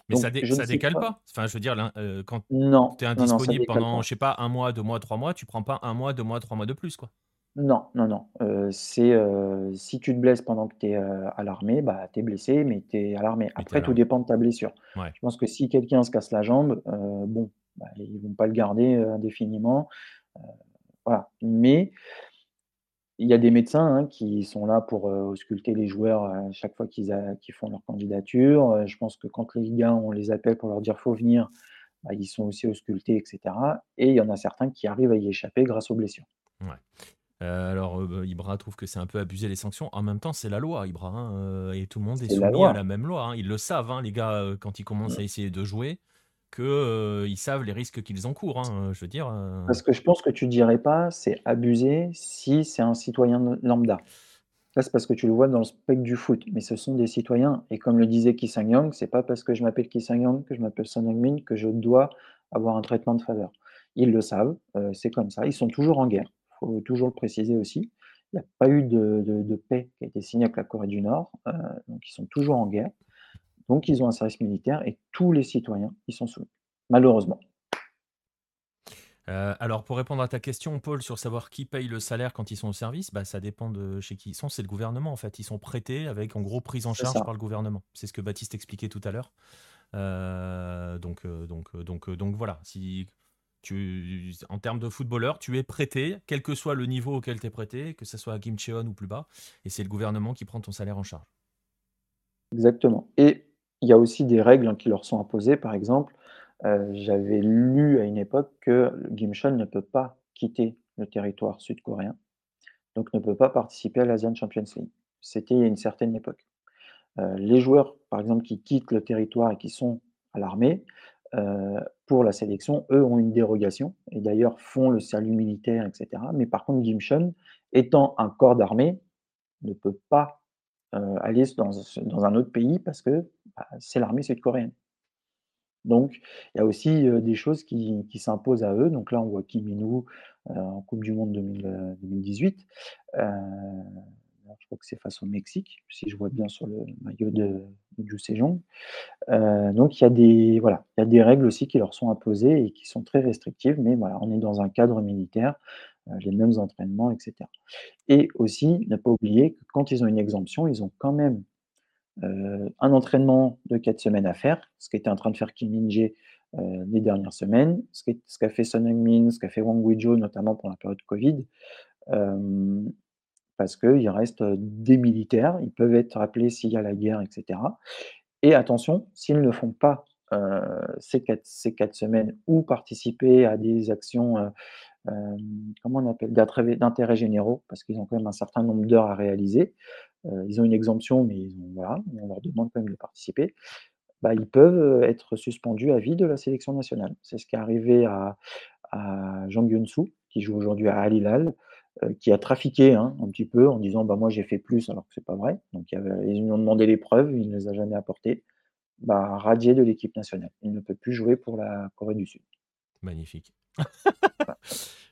Mais ça, ça décale pas. Enfin, je veux dire, euh, quand tu es indisponible pendant, je sais pas, un mois, deux mois, trois mois, tu prends pas un mois, deux mois, trois mois de plus, quoi. Non, non, non. Euh, c'est euh, si tu te blesses pendant que tu es à l'armée, bah, tu es blessé, mais tu es à l'armée. Après, tout dépend de ta blessure. Je pense que si quelqu'un se casse la jambe, bon, bah, ils vont pas le garder indéfiniment. voilà. Mais il y a des médecins hein, qui sont là pour euh, ausculter les joueurs à chaque fois qu'ils font leur candidature. Euh, je pense que quand les Ligue on les appelle pour leur dire faut venir, bah, ils sont aussi auscultés, etc. Et il y en a certains qui arrivent à y échapper grâce aux blessures. Ouais. Euh, alors, bah, Ibra trouve que c'est un peu abusé les sanctions. En même temps, c'est la loi, Ibra. Hein, et tout le monde est, soumis à la même loi. Hein. Ils le savent, hein, les gars, quand ils commencent mmh. à essayer de jouer qu'ils savent les risques qu'ils encourent, hein, je veux dire, Parce que je pense que tu dirais pas: «C'est abusé» si c'est un citoyen lambda. Ça, c'est parce que tu le vois dans le spectre du foot, mais ce sont des citoyens et comme le disait Ki Sang-young, c'est pas parce que je m'appelle Ki Sang-young, que je m'appelle Son Heung-min, que je dois avoir un traitement de faveur. Ils le savent, c'est comme ça. Ils sont toujours en guerre, Il faut toujours le préciser aussi. Il n'y a pas eu de paix qui a été signée avec la Corée du Nord, donc ils sont toujours en guerre. Donc, ils ont un service militaire et tous les citoyens y sont soumis, malheureusement. Euh, alors, pour répondre à ta question, Paul, sur savoir qui paye le salaire quand ils sont au service, bah, ça dépend de chez qui ils sont. C'est le gouvernement, en fait. Ils sont prêtés avec, en gros, prise en charge par le gouvernement. C'est ce que Baptiste expliquait tout à l'heure. Euh, donc, euh, donc, donc, donc, voilà. Si Tu, en termes de footballeur, tu es prêté, quel que soit le niveau auquel tu es prêté, que ce soit à Kim Cheon ou plus bas, et c'est le gouvernement qui prend ton salaire en charge. Exactement. Et il y a aussi des règles hein, qui leur sont imposées. Par exemple, euh, j'avais lu à une époque que Gimchon ne peut pas quitter le territoire sud-coréen, donc ne peut pas participer à l'Asian Champions League. C'était à une certaine époque. Euh, les joueurs, par exemple, qui quittent le territoire et qui sont à l'armée, euh, pour la sélection, eux ont une dérogation et d'ailleurs font le salut militaire, etc. Mais par contre, Gimchon, étant un corps d'armée, ne peut pas aller dans, un autre pays parce que bah, c'est l'armée sud-coréenne. Donc, il y a aussi des choses qui, s'imposent à eux. Donc là, on voit Kim min en Coupe du Monde 2018. je crois que c'est face au Mexique, si je vois bien sur le maillot de, de Ju Sejong. donc, il y, a des, voilà, il y a des règles aussi qui leur sont imposées et qui sont très restrictives, mais voilà, on est dans un cadre militaire, les mêmes entraînements, etc. Et aussi, ne pas oublier que quand ils ont une exemption, ils ont quand même euh, un entraînement de 4 semaines à faire, ce qu'était en train de faire Kim Min-jae euh, les dernières semaines, ce qu'a fait Son Heung-min, ce qu'a fait Wang Weijio, notamment pour la période Covid, euh, parce qu'il reste des militaires, ils peuvent être appelés s'il y a la guerre, etc. Et attention, s'ils ne font pas ces, ces quatre semaines ou participer à des actions, comment on appelle, d'intérêt généraux, parce qu'ils ont quand même un certain nombre d'heures à réaliser, euh, ils ont une exemption, mais ils ont, voilà, on leur demande quand même de participer. Bah, ils peuvent être suspendus à vie de la sélection nationale. C'est ce qui est arrivé à, à Jean Gyun-soo, qui joue aujourd'hui à Al Hilal, qui a trafiqué hein, un petit peu en disant bah, Moi j'ai fait plus, alors que c'est pas vrai. Donc ils lui ont demandé les preuves, il ne les a jamais apportées. Bah, radié de l'équipe nationale. Il ne peut plus jouer pour la Corée du Sud. Magnifique.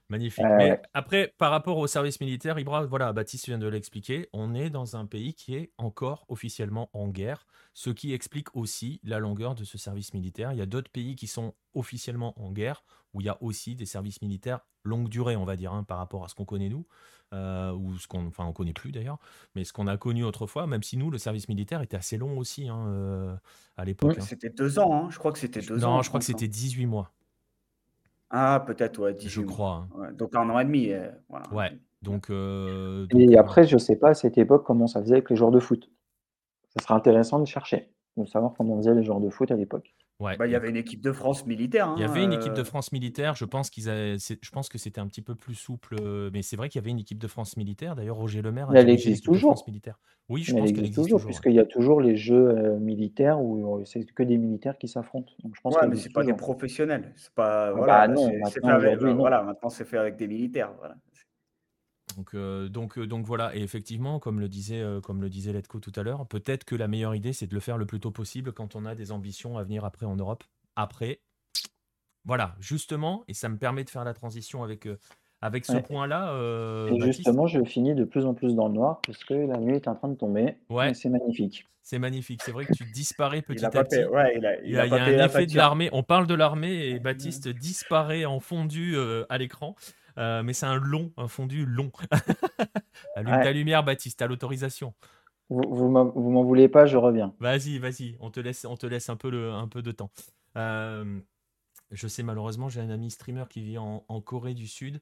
Magnifique. Mais après, par rapport au service militaire, Ibra, voilà, Baptiste vient de l'expliquer, on est dans un pays qui est encore officiellement en guerre, ce qui explique aussi la longueur de ce service militaire. Il y a d'autres pays qui sont officiellement en guerre, où il y a aussi des services militaires longue durée, on va dire, hein, par rapport à ce qu'on connaît nous, euh, ou ce qu'on, enfin, on connaît plus d'ailleurs, mais ce qu'on a connu autrefois, même si nous, le service militaire était assez long aussi hein, euh, à l'époque. Hein. C'était deux ans, je crois que c'était deux ans. Non, je crois que c'était 18 mois. Ah, peut-être, ouais, Je crois. Hein. donc un an et demi. Euh, voilà. Ouais. Donc, euh, Et après, je sais pas à cette époque comment ça faisait avec les joueurs de foot. Ça sera intéressant de chercher, de savoir comment on faisait les joueurs de foot à l'époque. Ouais, bah, il y avait une équipe de France militaire. Il y avait une équipe de hein, France militaire. Je pense qu'ils je pense que c'était un petit peu plus souple, euh, mais c'est vrai qu'il y avait une équipe de France militaire. D'ailleurs, Roger Lemaire a elle existe toujours. de France militaire. Oui, je pense qu'elle existe toujours, puisqu'il y a toujours les jeux euh, militaires où euh, c'est que des militaires qui s'affrontent. Donc je pense Ouais, mais c'est pas des professionnels. C'est pas, ah voilà, bah non, c'est fait avec, voilà, maintenant c'est fait avec des militaires. Voilà. Donc, euh, donc, euh, donc voilà, et effectivement, comme le disait, euh, comme le disait Letko tout à l'heure, peut-être que la meilleure idée, c'est de le faire le plus tôt possible quand on a des ambitions à venir après en Europe. Après, voilà, justement, et ça me permet de faire la transition avec, avec ce point-là. et justement, je finis de plus en plus dans le noir parce que la nuit est en train de tomber. Ouais. C'est magnifique. C'est magnifique. C'est vrai que tu disparais petit à petit. il, y a, un effet de l'armée. On parle de l'armée et Baptiste disparaît en fondu à l'écran. Euh, mais c'est un long, un fondu long. Allume ta lumière, Baptiste, à l'autorisation. Vous, vous m'en voulez pas, je reviens. Vas-y, vas-y, on te laisse, on te laisse un peu, le, un peu de temps. Euh, je sais malheureusement, j'ai un ami streamer qui vit en, Corée du Sud.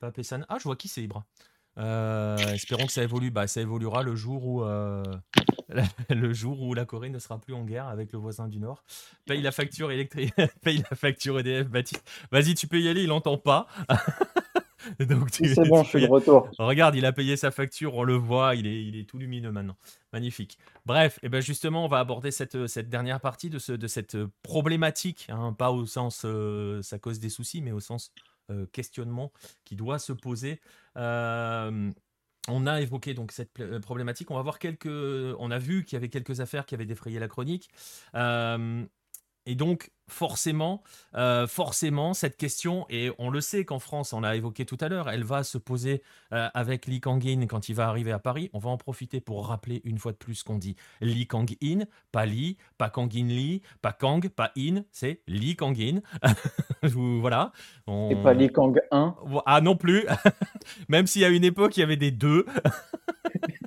Papesan. Ah, je vois qui c'est Ibra. Euh, espérons que ça évolue. Bah, ça évoluera le jour où le jour où la Corée ne sera plus en guerre avec le voisin du Nord. Paye la facture électrique, paye la facture EDF, Baptiste. Vas-y, tu peux y aller, il n'entend pas. Donc c'est bon, je suis de retour. Regarde, il a payé sa facture, on le voit, il est, il est tout lumineux maintenant. Magnifique. Bref, et eh ben justement, on va aborder cette, cette dernière partie de, ce, de cette problématique, hein, pas au sens euh, ça cause des soucis, mais au sens euh, questionnement qui doit se poser. Euh, on a évoqué donc cette problématique. On va voir quelques. On a vu qu'il y avait quelques affaires qui avaient défrayé la chronique. Et donc, forcément, euh, forcément, cette question, et on le sait qu'en France, on l'a évoqué tout à l'heure, elle va se poser euh, avec Lee Kang-in quand il va arriver à Paris. On va en profiter pour rappeler une fois de plus qu'on dit Lee Kang-in, pas Lee, pas Kang-in Lee, pas Kang, pas In, c'est Lee Kang-in. voilà. Et pas Lee Kang-1 Ah non plus, même s'il y a une époque, il y avait des deux.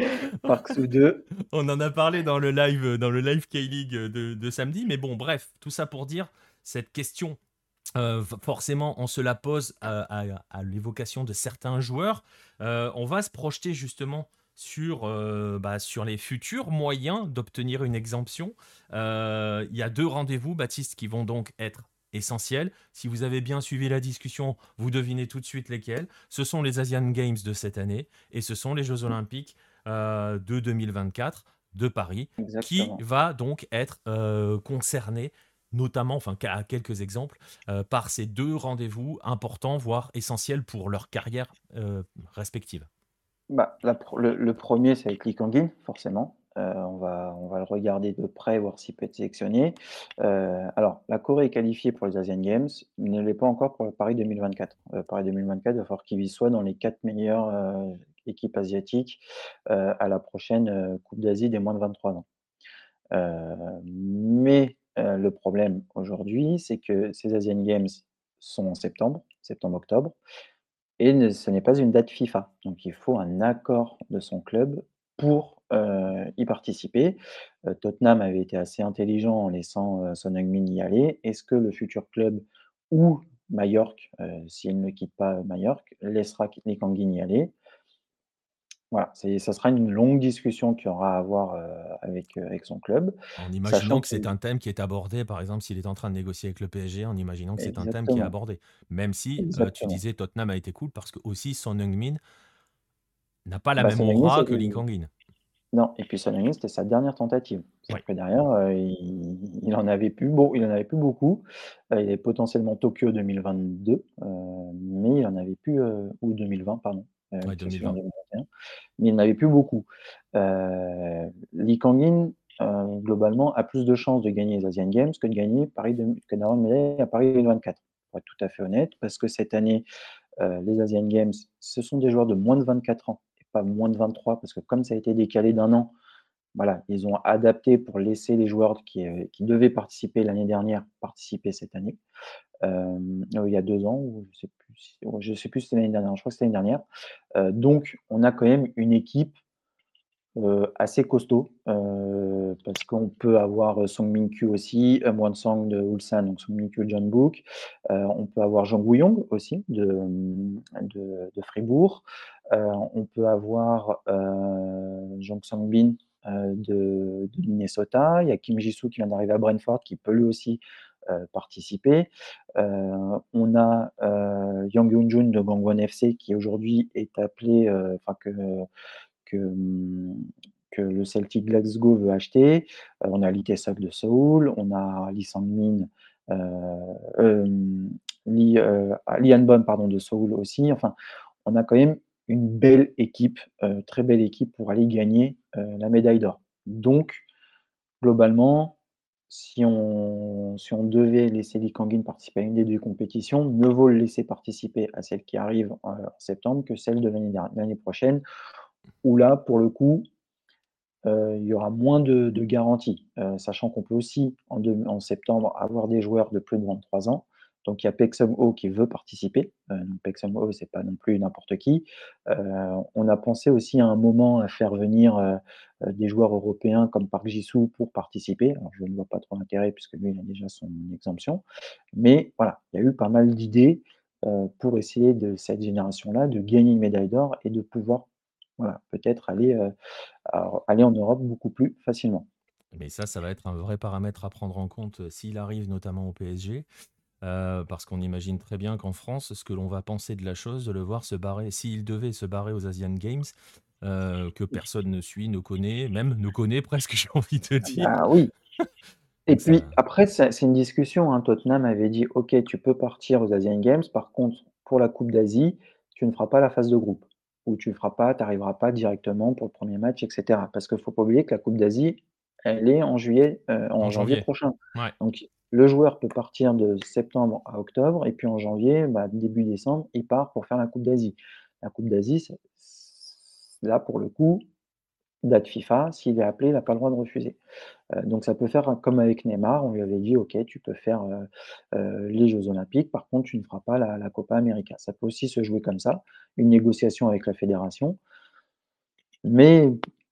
Park 2. On en a parlé dans le live, dans le live K-League de, samedi, mais bon, bref, tout ça pour dire cette question Euh, forcément, on se la pose à, l'évocation de certains joueurs. Euh, on va se projeter justement sur, euh, bah, sur les futurs moyens d'obtenir une exemption. Il y a deux rendez-vous, Baptiste, qui vont donc être essentiels. Si vous avez bien suivi la discussion, vous devinez tout de suite lesquels. Ce sont les Asian Games de cette année et ce sont les Jeux Olympiques de 2024 de Paris, qui va donc être concerné notamment, enfin à quelques exemples, euh, par ces deux rendez-vous importants, voire essentiels pour leur carrière euh, respective bah, le, premier, c'est avec Lee forcément. Euh, on, va, on va le regarder de près, voir s'il peut être sélectionné. alors, la Corée est qualifiée pour les Asian Games, mais ne l'est pas encore pour le Paris 2024. Paris 2024, il va falloir qu'il soit dans les quatre meilleures équipes asiatiques à la prochaine Coupe d'Asie des moins de 23 ans. mais euh, le problème aujourd'hui, c'est que ces Asian Games sont en septembre, septembre-octobre, et ce n'est pas une date FIFA. Donc il faut un accord de son club pour euh, y participer. Euh, Tottenham avait été assez intelligent en laissant Son Heung-min y aller. Est-ce que le futur club ou Mallorca, s'il ne quitte pas Mallorca, laissera Kangin y aller? Voilà, ça sera une longue discussion qu'il aura à avoir avec, avec son club. En imaginant que c'est un thème qui est abordé, par exemple, s'il est en train de négocier avec le PSG, en imaginant que c'est un thème qui est abordé. Même si tu disais Tottenham a été cool parce que aussi Son Heung-min n'a pas la bah, même aura que Lee Kang-in. Non, et puis Son Heung-min, c'était sa dernière tentative. Après derrière, il, il en avait plus beau, il en avait plus beaucoup. il avait potentiellement Tokyo 2022, mais il en avait plus, ou 2020, pardon. Euh, mais il n'avait plus beaucoup. Euh, Lee Kangin, euh, globalement, a plus de chances de gagner les Asian Games que de gagner Paris de, que d'avoir une médaille à Paris 2024. Pour être tout à fait honnête, parce que cette année, les Asian Games, ce sont des joueurs de moins de 24 ans et pas moins de 23, parce que comme ça a été décalé d'un an, voilà, ils ont adapté pour laisser les joueurs qui, qui devaient participer l'année dernière participer cette année. Euh, il y a deux ans, ou je sais plus, je sais plus si c'était l'année dernière, je crois que c'était l'année dernière. Euh, donc, on a quand même une équipe euh, assez costaud parce qu'on peut avoir Song Min-kyu aussi, Mwan Sang de Ulsan, donc Song Min-kyu John Book. on peut avoir Jean Gouillong aussi de, de, de Fribourg. on peut avoir Jong Sang-bin de, de, Minnesota. Il y a Kim Jisoo qui vient d'arriver à Brentford qui peut lui aussi euh, participer. Euh, on a euh, Yang Yoon-jun de Gangwon FC qui aujourd'hui est appelé, enfin que, que, que, le Celtic Glasgow veut acheter. on a Lee de Seoul, on a Lee Sang-min, Lee, Lee pardon, de Seoul aussi. Enfin, on a quand même une belle équipe, très belle équipe pour aller gagner la médaille d'or. Donc, globalement, si on, devait laisser Lee Kangin participer à une des deux compétitions, ne vaut le laisser participer à celle qui arrive en, septembre que celle de l'année prochaine, où là, pour le coup, euh, il y aura moins de, garanties, euh, sachant qu'on peut aussi, en, en, septembre, avoir des joueurs de plus de 23 ans. Donc il y a Pexum O qui veut participer. Euh, O, c'est pas non plus n'importe qui. Euh, on a pensé aussi à un moment à faire venir euh, euh, des joueurs européens comme Park Jisoo pour participer. Je ne vois pas trop l'intérêt puisque lui il a déjà son exemption. Mais voilà, il y a eu pas mal d'idées pour essayer de cette génération-là de gagner une médaille d'or et de pouvoir voilà, peut-être aller, aller en Europe beaucoup plus facilement. Mais ça, ça va être un vrai paramètre à prendre en compte s'il arrive notamment au PSG. Euh, parce qu'on imagine très bien qu'en France, ce que l'on va penser de la chose, de le voir se barrer, s'il devait se barrer aux Asian Games, euh, que personne ne suit, ne connaît, même ne connaît presque, j'ai envie de dire. Ah oui. Et puis après, c'est une discussion. Hein. Tottenham avait dit Ok, tu peux partir aux Asian Games. Par contre, pour la Coupe d'Asie, tu ne feras pas la phase de groupe. Ou tu ne feras pas, tu n'arriveras pas directement pour le premier match, etc. Parce qu'il ne faut pas oublier que la Coupe d'Asie, elle est en juillet, euh, en, janvier. prochain. Donc le joueur peut partir de septembre à octobre, et puis en janvier, bah, début décembre, il part pour faire la Coupe d'Asie. La Coupe d'Asie, là, pour le coup, date FIFA, s'il est appelé, il n'a pas le droit de refuser. Euh, donc ça peut faire comme avec Neymar, on lui avait dit, OK, tu peux faire euh, euh, les Jeux Olympiques, par contre, tu ne feras pas la, la, Copa América. Ça peut aussi se jouer comme ça, une négociation avec la fédération. Mais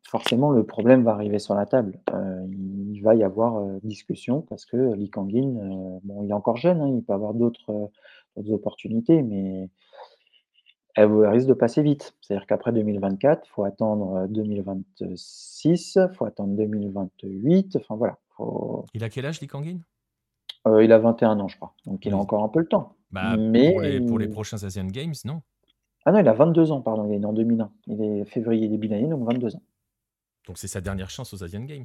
forcément, le problème va arriver sur la table. Euh, il va y avoir euh, discussion parce que Lee Kangin, euh, bon, il est encore jeune, hein, il peut avoir d'autres opportunités, mais elle, risque de passer vite. C'est-à-dire qu'après 2024, il faut attendre 2026, il faut attendre 2028. Enfin voilà. Il a quel âge, Lee Kangin? Il a 21 ans, je crois. Donc il a encore un peu le temps. Bah, mais... pour, les, pour les prochains Asian Games, non? Ah non, il a 22 ans, pardon. Il est né en 2001. Il est février début d'année, donc 22 ans. Donc c'est sa dernière chance aux Asian Games.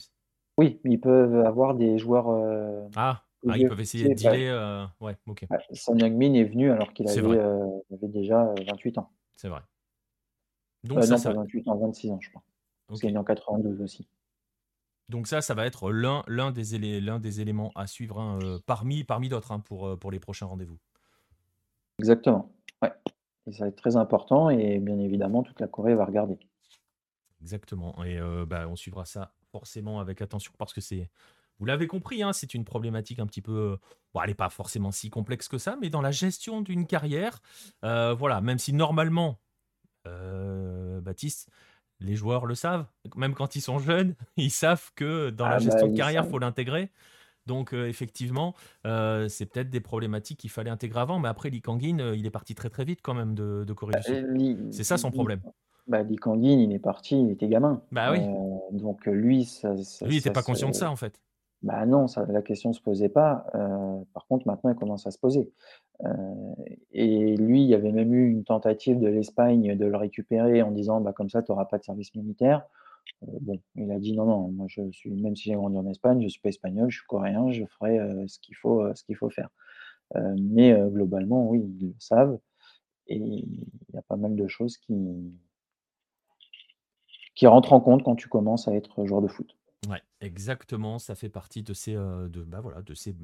Oui, ils peuvent avoir des joueurs. Euh, ah, ah ils peuvent essayer de dealer. Euh, ouais, ok. Son Youngmin est venu alors qu'il avait, euh, avait, déjà 28 ans. C'est vrai. Donc non, pas 28 ans, 26 ans, je crois. Parce qu'il est né en 92 aussi. Donc ça, ça va être l'un des, l'un des éléments à suivre hein, parmi, parmi d'autres hein, pour, pour les prochains rendez-vous. Exactement. Ouais. Et ça va être très important et bien évidemment, toute la Corée va regarder. Exactement. Et bah, on suivra ça forcément avec attention parce que c'est, vous l'avez compris, hein, c'est une problématique un petit peu, bon, elle n'est pas forcément si complexe que ça, mais dans la gestion d'une carrière, voilà, même si normalement, Baptiste, les joueurs le savent, même quand ils sont jeunes, ils savent que dans la ah, gestion bah, de carrière, il faut l'intégrer. Donc effectivement, c'est peut-être des problématiques qu'il fallait intégrer avant, mais après Lee Kangin, il est parti très très vite quand même de, de Corée du bah, Sud. C'est ça son problème. Bah, il est parti, il était gamin. Bah oui. Euh, donc lui, ça, Lui, il n'était pas conscient de ça, en fait. Bah non, ça, la question ne se posait pas. Euh, par contre, maintenant, elle commence à se poser. Euh, et lui, il y avait même eu une tentative de l'Espagne de le récupérer en disant, bah, comme ça, tu n'auras pas de service militaire. bon, il a dit non, non, moi, je suis, même si j'ai grandi en Espagne, je ne suis pas espagnol, je suis coréen, je ferai ce qu'il faut, ce qu'il faut faire. mais globalement, oui, ils le savent. Et il y a pas mal de choses qui, qui rentre en compte quand tu commences à être joueur de foot. Ouais, exactement. Ça fait partie de ces, euh, bah de ces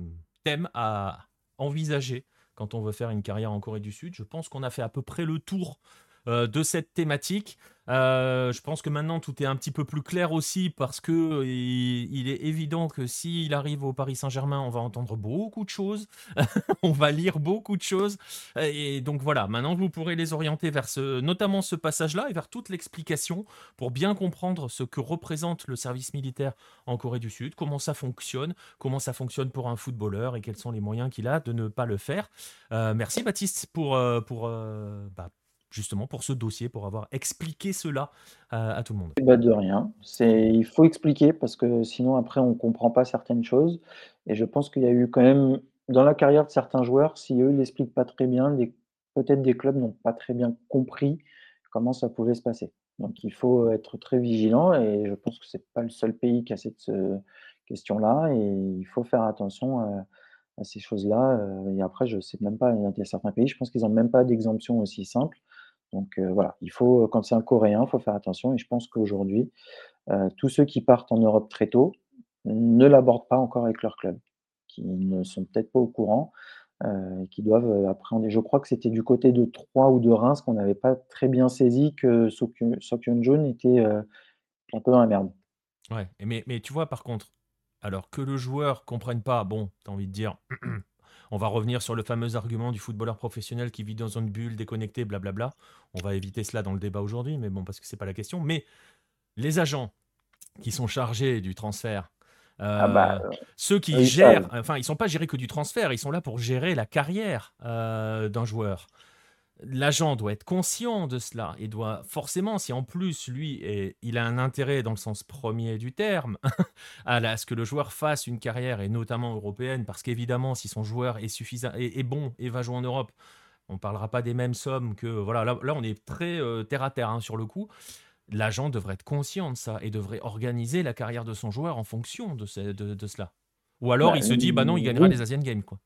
thèmes à envisager quand on veut faire une carrière en Corée du Sud. Je pense qu'on a fait à peu près le tour de cette thématique. Euh, je pense que maintenant tout est un petit peu plus clair aussi parce que il, est évident que s'il arrive au Paris Saint-Germain, on va entendre beaucoup de choses, on va lire beaucoup de choses. Et donc voilà, maintenant vous pourrez les orienter vers ce, notamment ce passage-là et vers toute l'explication pour bien comprendre ce que représente le service militaire en Corée du Sud, comment ça fonctionne, comment ça fonctionne pour un footballeur et quels sont les moyens qu'il a de ne pas le faire. Euh, merci Baptiste pour, pour, bah, justement pour ce dossier, pour avoir expliqué cela à, tout le monde bah De rien. Il faut expliquer parce que sinon après on ne comprend pas certaines choses. Et je pense qu'il y a eu quand même, dans la carrière de certains joueurs, si eux ne l'expliquent pas très bien, peut-être des clubs n'ont pas très bien compris comment ça pouvait se passer. Donc il faut être très vigilant et je pense que ce n'est pas le seul pays qui a cette euh, question-là et il faut faire attention à, ces choses-là. Euh, et après, je ne sais même pas, il y a certains pays, je pense qu'ils n'ont même pas d'exemption aussi simple. Donc euh, voilà, il faut, quand c'est un Coréen, il faut faire attention. Et je pense qu'aujourd'hui, euh, tous ceux qui partent en Europe très tôt ne l'abordent pas encore avec leur club, qui ne sont peut-être pas au courant, euh, qui doivent appréhender. Je crois que c'était du côté de Troyes ou de Reims qu'on n'avait pas très bien saisi que Sokyun Jun était un peu dans la merde. Ouais, mais, tu vois, par contre, alors que le joueur comprenne pas, bon, tu envie de dire, On va revenir sur le fameux argument du footballeur professionnel qui vit dans une bulle déconnectée, blablabla. On va éviter cela dans le débat aujourd'hui, mais bon, parce que c'est pas la question. Mais les agents qui sont chargés du transfert, euh, ah bah, ceux qui gèrent, enfin, ils sont pas gérés que du transfert, ils sont là pour gérer la carrière euh, d'un joueur l'agent doit être conscient de cela et doit forcément, si en plus lui, il a un intérêt dans le sens premier du terme à, ce que le joueur fasse une carrière et notamment européenne, parce qu'évidemment, si son joueur est suffisant et, bon et va jouer en Europe, on ne parlera pas des mêmes sommes que voilà. Là, on est très euh, terre à terre hein, sur le coup. L'agent devrait être conscient de ça et devrait organiser la carrière de son joueur en fonction de, de, cela. Ou alors bah, il se dit bah non, il gagnera les Asian Games quoi.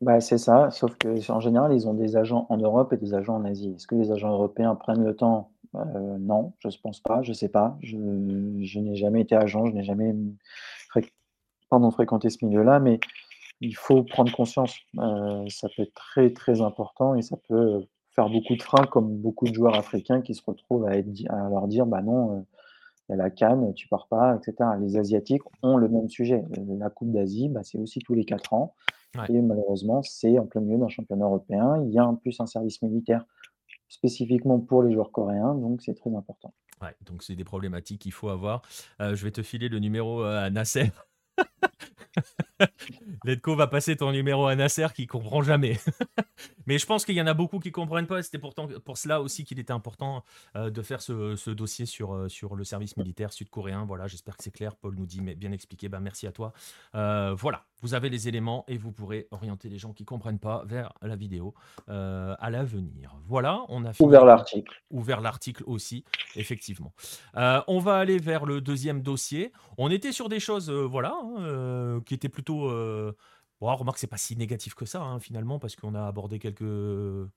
Bah, c'est ça, sauf qu'en général, ils ont des agents en Europe et des agents en Asie. Est-ce que les agents européens prennent le temps? Euh, non, je ne pense pas, je ne sais pas. Je n'ai jamais été agent, je n'ai jamais fréquenté ce milieu-là, mais il faut prendre conscience. Euh, ça peut être très, très important et ça peut faire beaucoup de freins comme beaucoup de joueurs africains qui se retrouvent à être à leur dire: «Bah non, euh, il y a la CAN, tu pars pas» etc. Les asiatiques ont le même sujet. La coupe d'Asie, bah, c'est aussi tous les 4 ans. Et malheureusement, c'est en plein milieu d'un championnat européen. Il y a en plus un service militaire spécifiquement pour les joueurs coréens, donc c'est très important. Ouais, donc c'est des problématiques qu'il faut avoir. je vais te filer le numéro à Nasser. Letco va passer ton numéro à Nasser qui comprend jamais. Mais je pense qu'il y en a beaucoup qui comprennent pas. C'était pourtant pour cela aussi qu'il était important euh, de faire ce, dossier sur, euh, sur le service militaire sud-coréen. Voilà, j'espère que c'est clair. Paul nous dit, mais bien expliqué. Ben, merci à toi. Euh, voilà, vous avez les éléments et vous pourrez orienter les gens qui comprennent pas vers la vidéo à l'avenir. Voilà, on a fini. Ou l'article. Ou vers l'article aussi, effectivement. on va aller vers le deuxième dossier. On était sur des choses, voilà, hein, qui étaient plutôt Bon, remarque, c'est pas si négatif que ça, hein, finalement, parce qu'on a abordé quelques,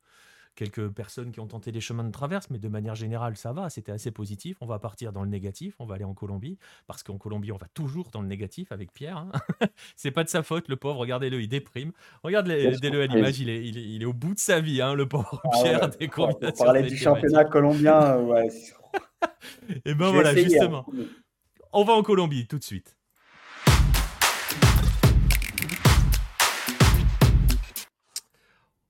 quelques personnes qui ont tenté des chemins de traverse, mais de manière générale, ça va, c'était assez positif. On va partir dans le négatif, on va aller en Colombie, parce qu'en Colombie, on va toujours dans le négatif avec Pierre. Hein. c'est pas de sa faute, le pauvre, regardez-le, il déprime. Regardez-le à l'image, il est, il, est, au bout de sa vie, hein, le pauvre ah Pierre. des on parlait du championnat colombien, euh, ouais. Et ben voilà, justement. On va en Colombie tout de suite.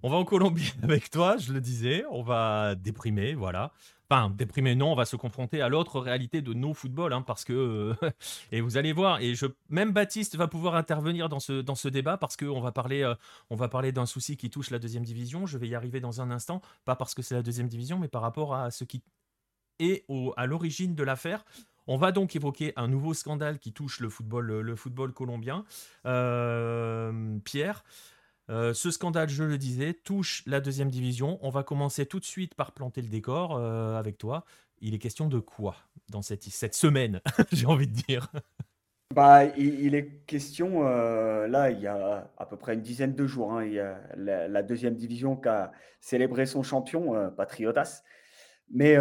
On va en Colombie avec toi, je le disais. On va déprimer, voilà. Enfin, déprimer, non, on va se confronter à l'autre réalité de nos football, hein, parce que. et vous allez voir, et je, même Baptiste va pouvoir intervenir dans ce, dans ce débat, parce qu'on va parler, euh, on va parler d'un souci qui touche la deuxième division. Je vais y arriver dans un instant, pas parce que c'est la deuxième division, mais par rapport à ce qui est à l'origine de l'affaire. On va donc évoquer un nouveau scandale qui touche le football, le football colombien. Euh, Pierre. Euh, ce scandale, je le disais, touche la deuxième division. On va commencer tout de suite par planter le décor euh, avec toi. Il est question de quoi dans cette, cette semaine, j'ai envie de dire? Bah, il, est question, euh, là, il y a à peu près une dizaine de jours, hein, il y a la, deuxième division qui a célébré son champion, Patriotas. Mais,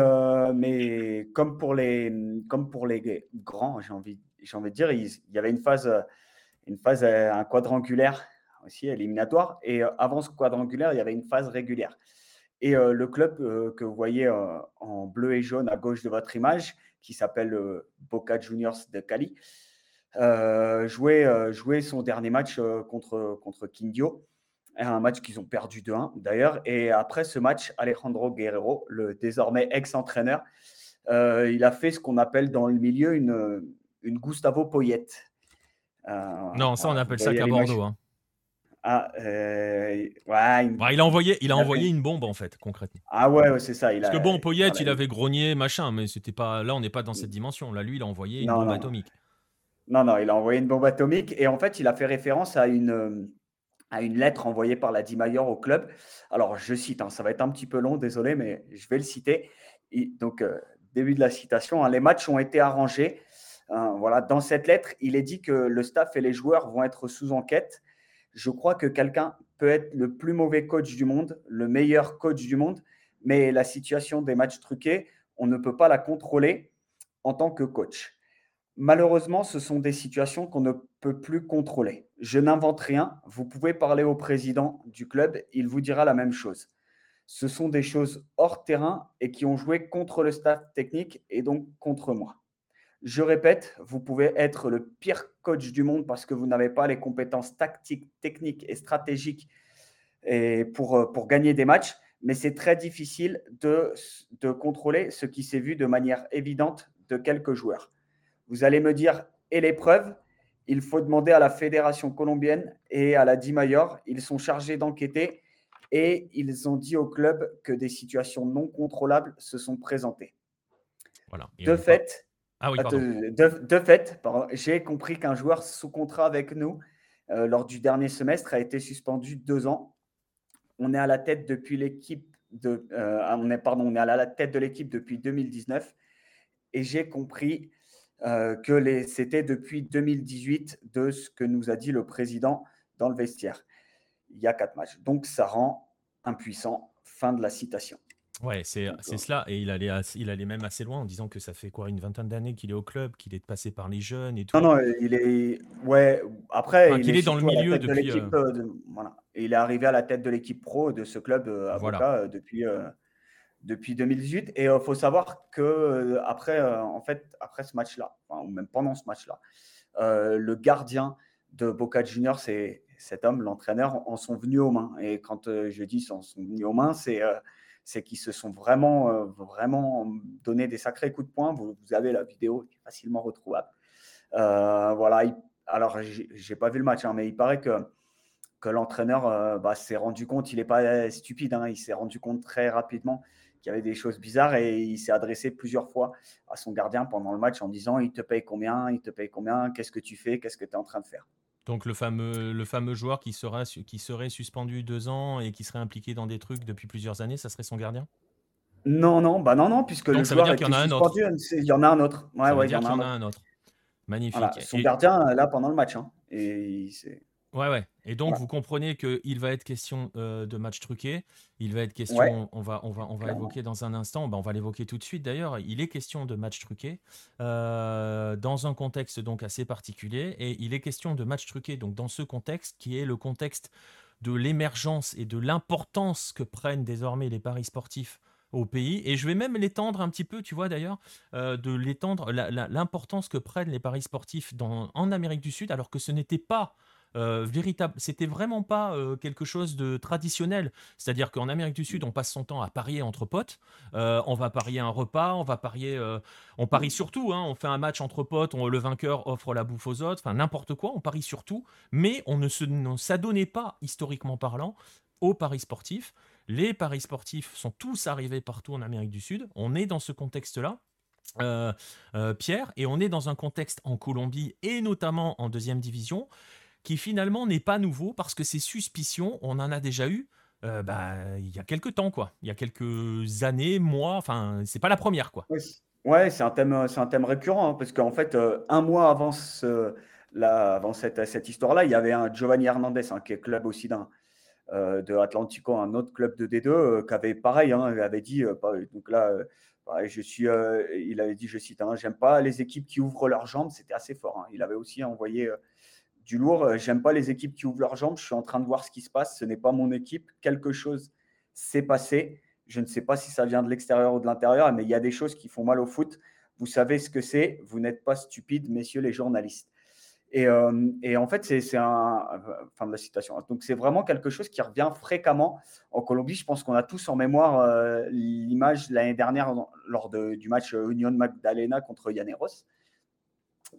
mais comme, pour les, comme pour les grands, j'ai envie, envie de dire, il, il, y avait une phase, une phase un quadrangulaire aussi éliminatoire. Et euh, avant ce quadrangulaire, il y avait une phase régulière. Et euh, le club euh, que vous voyez en bleu et jaune à gauche de votre image, qui s'appelle Boca Juniors de Cali, jouait, jouait, son dernier match contre, contre Quindio, un match qu'ils ont perdu de 1 d'ailleurs. Et après ce match, Alejandro Guerrero, le désormais ex-entraîneur, il a fait ce qu'on appelle dans le milieu une, une Gustavo Poyette. non, ça on appelle ça qu'à Bordeaux. Hein. Ah, euh, ouais, il a envoyé, il a envoyé une bombe en fait, concrètement. Ah ouais, c'est ça. Il Parce que bon, Poyette, il avait grogné, machin, mais c'était pas. Là, on n'est pas dans cette dimension. Là, lui, il a envoyé une bombe atomique. Non, non, il a envoyé une bombe atomique et en fait, il a fait référence à une, à une lettre envoyée par la Mayor au club. Alors, je cite, hein, ça va être un petit peu long, désolé, mais je vais le citer. donc, euh, début de la citation hein, les matchs ont été arrangés. Hein, voilà, dans cette lettre, il est dit que le staff et les joueurs vont être sous enquête je crois que quelqu'un peut être le plus mauvais coach du monde, le meilleur coach du monde, mais la situation des matchs truqués, on ne peut pas la contrôler en tant que coach. Malheureusement, ce sont des situations qu'on ne peut plus contrôler. Je n'invente rien. Vous pouvez parler au président du club, il vous dira la même chose. Ce sont des choses hors terrain et qui ont joué contre le staff technique et donc contre moi. Je répète, vous pouvez être le pire coach du monde parce que vous n'avez pas les compétences tactiques, techniques et stratégiques et pour, euh, pour gagner des matchs, mais c'est très difficile de, de contrôler ce qui s'est vu de manière évidente de quelques joueurs. Vous allez me dire, et l'épreuve Il faut demander à la fédération colombienne et à la DIMAYOR. Ils sont chargés d'enquêter et ils ont dit au club que des situations non contrôlables se sont présentées. Voilà. de fait, ah de, fait, j'ai compris qu'un joueur sous contrat avec nous euh, lors du dernier semestre a été suspendu deux ans. On est à la tête depuis l'équipe de, euh, on est pardon, on est à la tête de l'équipe depuis 2019 et j'ai compris euh, que c'était depuis 2018 de ce que nous a dit le président dans le vestiaire. Il y a quatre matchs, donc ça rend impuissant. Fin de la citation. Ouais, c'est cela. Et il allait, il allait même assez loin en disant que ça fait quoi, une vingtaine d'années qu'il est au club, qu'il est passé par les jeunes et tout. Non, non, il est. Ouais, après, il est dans le milieu depuis. Euh euh, voilà. il est arrivé à la tête de l'équipe pro de ce club euh, avocat depuis, depuis 2018. Et il faut savoir que après, en fait, après ce match-là, ou même pendant ce match-là, le gardien de Boca Juniors c'est cet homme, l'entraîneur, en sont venus aux mains. Et quand je dis en sont venus aux mains, c'est c'est qu'ils se sont vraiment, euh, vraiment donné des sacrés coups de poing. Vous, avez la vidéo qui est facilement retrouvable. Euh, voilà. alors, j'ai pas vu le match, hein, mais il paraît que, que l'entraîneur euh, bah, s'est rendu compte, il n'est pas stupide, hein, il s'est rendu compte très rapidement qu'il y avait des choses bizarres et il s'est adressé plusieurs fois à son gardien pendant le match en disant il te paye combien, il te paye combien, qu'est-ce que tu fais, qu'est-ce que tu es en train de faire? Donc le fameux, le fameux joueur qui, sera, qui serait suspendu deux ans et qui serait impliqué dans des trucs depuis plusieurs années, ça serait son gardien? Non, non, bah non, non, puisque le joueur qu'il y en a un autre. Il y en a un autre. Ouais, ouais, il y en a un autre. Magnifique. son gardien là pendant le match, hein, et c'est Ouais, ouais. Et donc, vous comprenez qu'il va être question euh, de match truqué. Il va être question, on va, on va, on va évoquer dans un instant, bah, on va l'évoquer tout de suite d'ailleurs. Il est question de match truqué euh, dans un contexte donc assez particulier. Et il est question de match truqué donc dans ce contexte qui est le contexte de l'émergence et de l'importance que prennent désormais les paris sportifs au pays. Et je vais même l'étendre un petit peu, tu vois d'ailleurs, euh, de l'étendre, l'importance que prennent les paris sportifs dans, en Amérique du Sud, alors que ce n'était pas véritable. C'était vraiment pas euh, quelque chose de traditionnel. C'est-à-dire qu'en Amérique du Sud, on passe son temps à parier entre potes. Euh, on va parier un repas, on va parier. on parie surtout. Hein. on fait un match entre potes, le vainqueur offre la bouffe aux autres. Enfin, n'importe quoi. On parie surtout. Mais on ne s'adonnait pas, historiquement parlant, aux paris sportifs. Les paris sportifs sont tous arrivés partout en Amérique du Sud. On est dans ce contexte-là. Pierre, et on est dans un contexte en Colombie et notamment en deuxième division qui finalement n'est pas nouveau parce que ces suspicions, on en a déjà eu euh, bah, il y a quelques temps, quoi. Il y a quelques années, mois, enfin, c'est pas la première, quoi. Ouais, c'est un thème, c'est un thème récurrent, hein, parce qu'en fait, euh, un mois avant, la, avant cette, cette histoire-là, il y avait un Giovanni Hernandez, hein, qui est club aussi d'un, euh, de Atlantico, un autre club de D2, qui avait pareil, hein, avait dit, donc là, je suis, il avait dit, je cite, j'aime pas les équipes qui ouvrent leurs jambes, c'était assez fort. Il avait aussi envoyé du lourd. Euh, j'aime pas les équipes qui ouvrent leurs jambes. Je suis en train de voir ce qui se passe. Ce n'est pas mon équipe. Quelque chose s'est passé. Je ne sais pas si ça vient de l'extérieur ou de l'intérieur, mais il y a des choses qui font mal au foot. Vous savez ce que c'est. Vous n'êtes pas stupides, messieurs les journalistes. Et, euh, en fait, c'est un. Fin de la citation. Donc, c'est vraiment quelque chose qui revient fréquemment en Colombie. Je pense qu'on a tous en mémoire euh, l'image l'année dernière lors du match Union Magdalena contre Llaneros.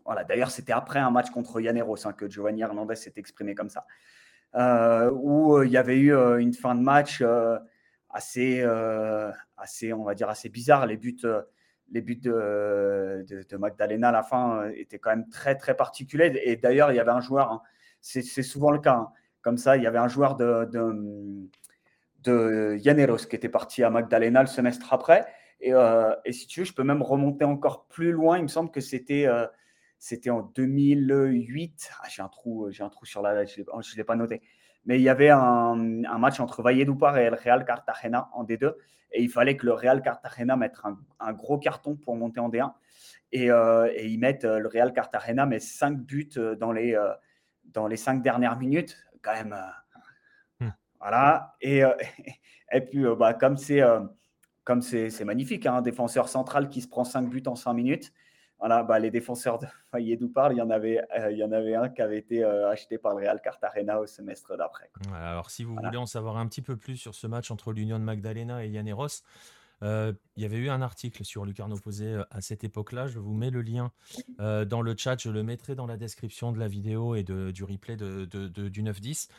Voilà, D'ailleurs, c'était après un match contre Yaneros hein, que Giovanni Hernandez s'est exprimé comme ça, euh, où euh, il y avait eu euh, une fin de match assez, assez, on va dire, assez bizarre. Les buts, les buts de, Magdalena à la fin étaient quand même très, très particuliers. Et d'ailleurs, il y avait un joueur, hein, c'est souvent le cas, hein, comme ça, il y avait un joueur de, de, Llaneros qui était parti à Magdalena le semestre après. Et, si tu veux, je peux même remonter encore plus loin. Il me semble que c'était c'était en 2008. Ah, j'ai un trou, j'ai un trou sur la je ne l'ai pas noté. Mais il y avait un, match entre Valledupar et le Real Cartagena en D2. Et il fallait que le Real Cartagena mette un, gros carton pour monter en D1. Et, euh, et ils mettent euh, le Real Cartagena met 5 buts euh, dans les, dans les 5 dernières minutes. Quand même. Hmm. Voilà. Et, et puis, bah, comme c'est comme c'est magnifique, hein, un défenseur central qui se prend 5 buts en 5 minutes. Voilà, bah, les défenseurs de parle, il y en avait, euh, il y en avait un qui avait été euh, acheté par le Real Cartagena au semestre d'après. alors, si vous voulez en savoir un petit peu plus sur ce match entre l'Union de Magdalena et Llaneros, euh, il y avait eu un article sur Lucarno Posé à cette époque-là. Je vous mets le lien dans le chat. Je le mettrai dans la description de la vidéo et de, du replay de, de, du 9-10.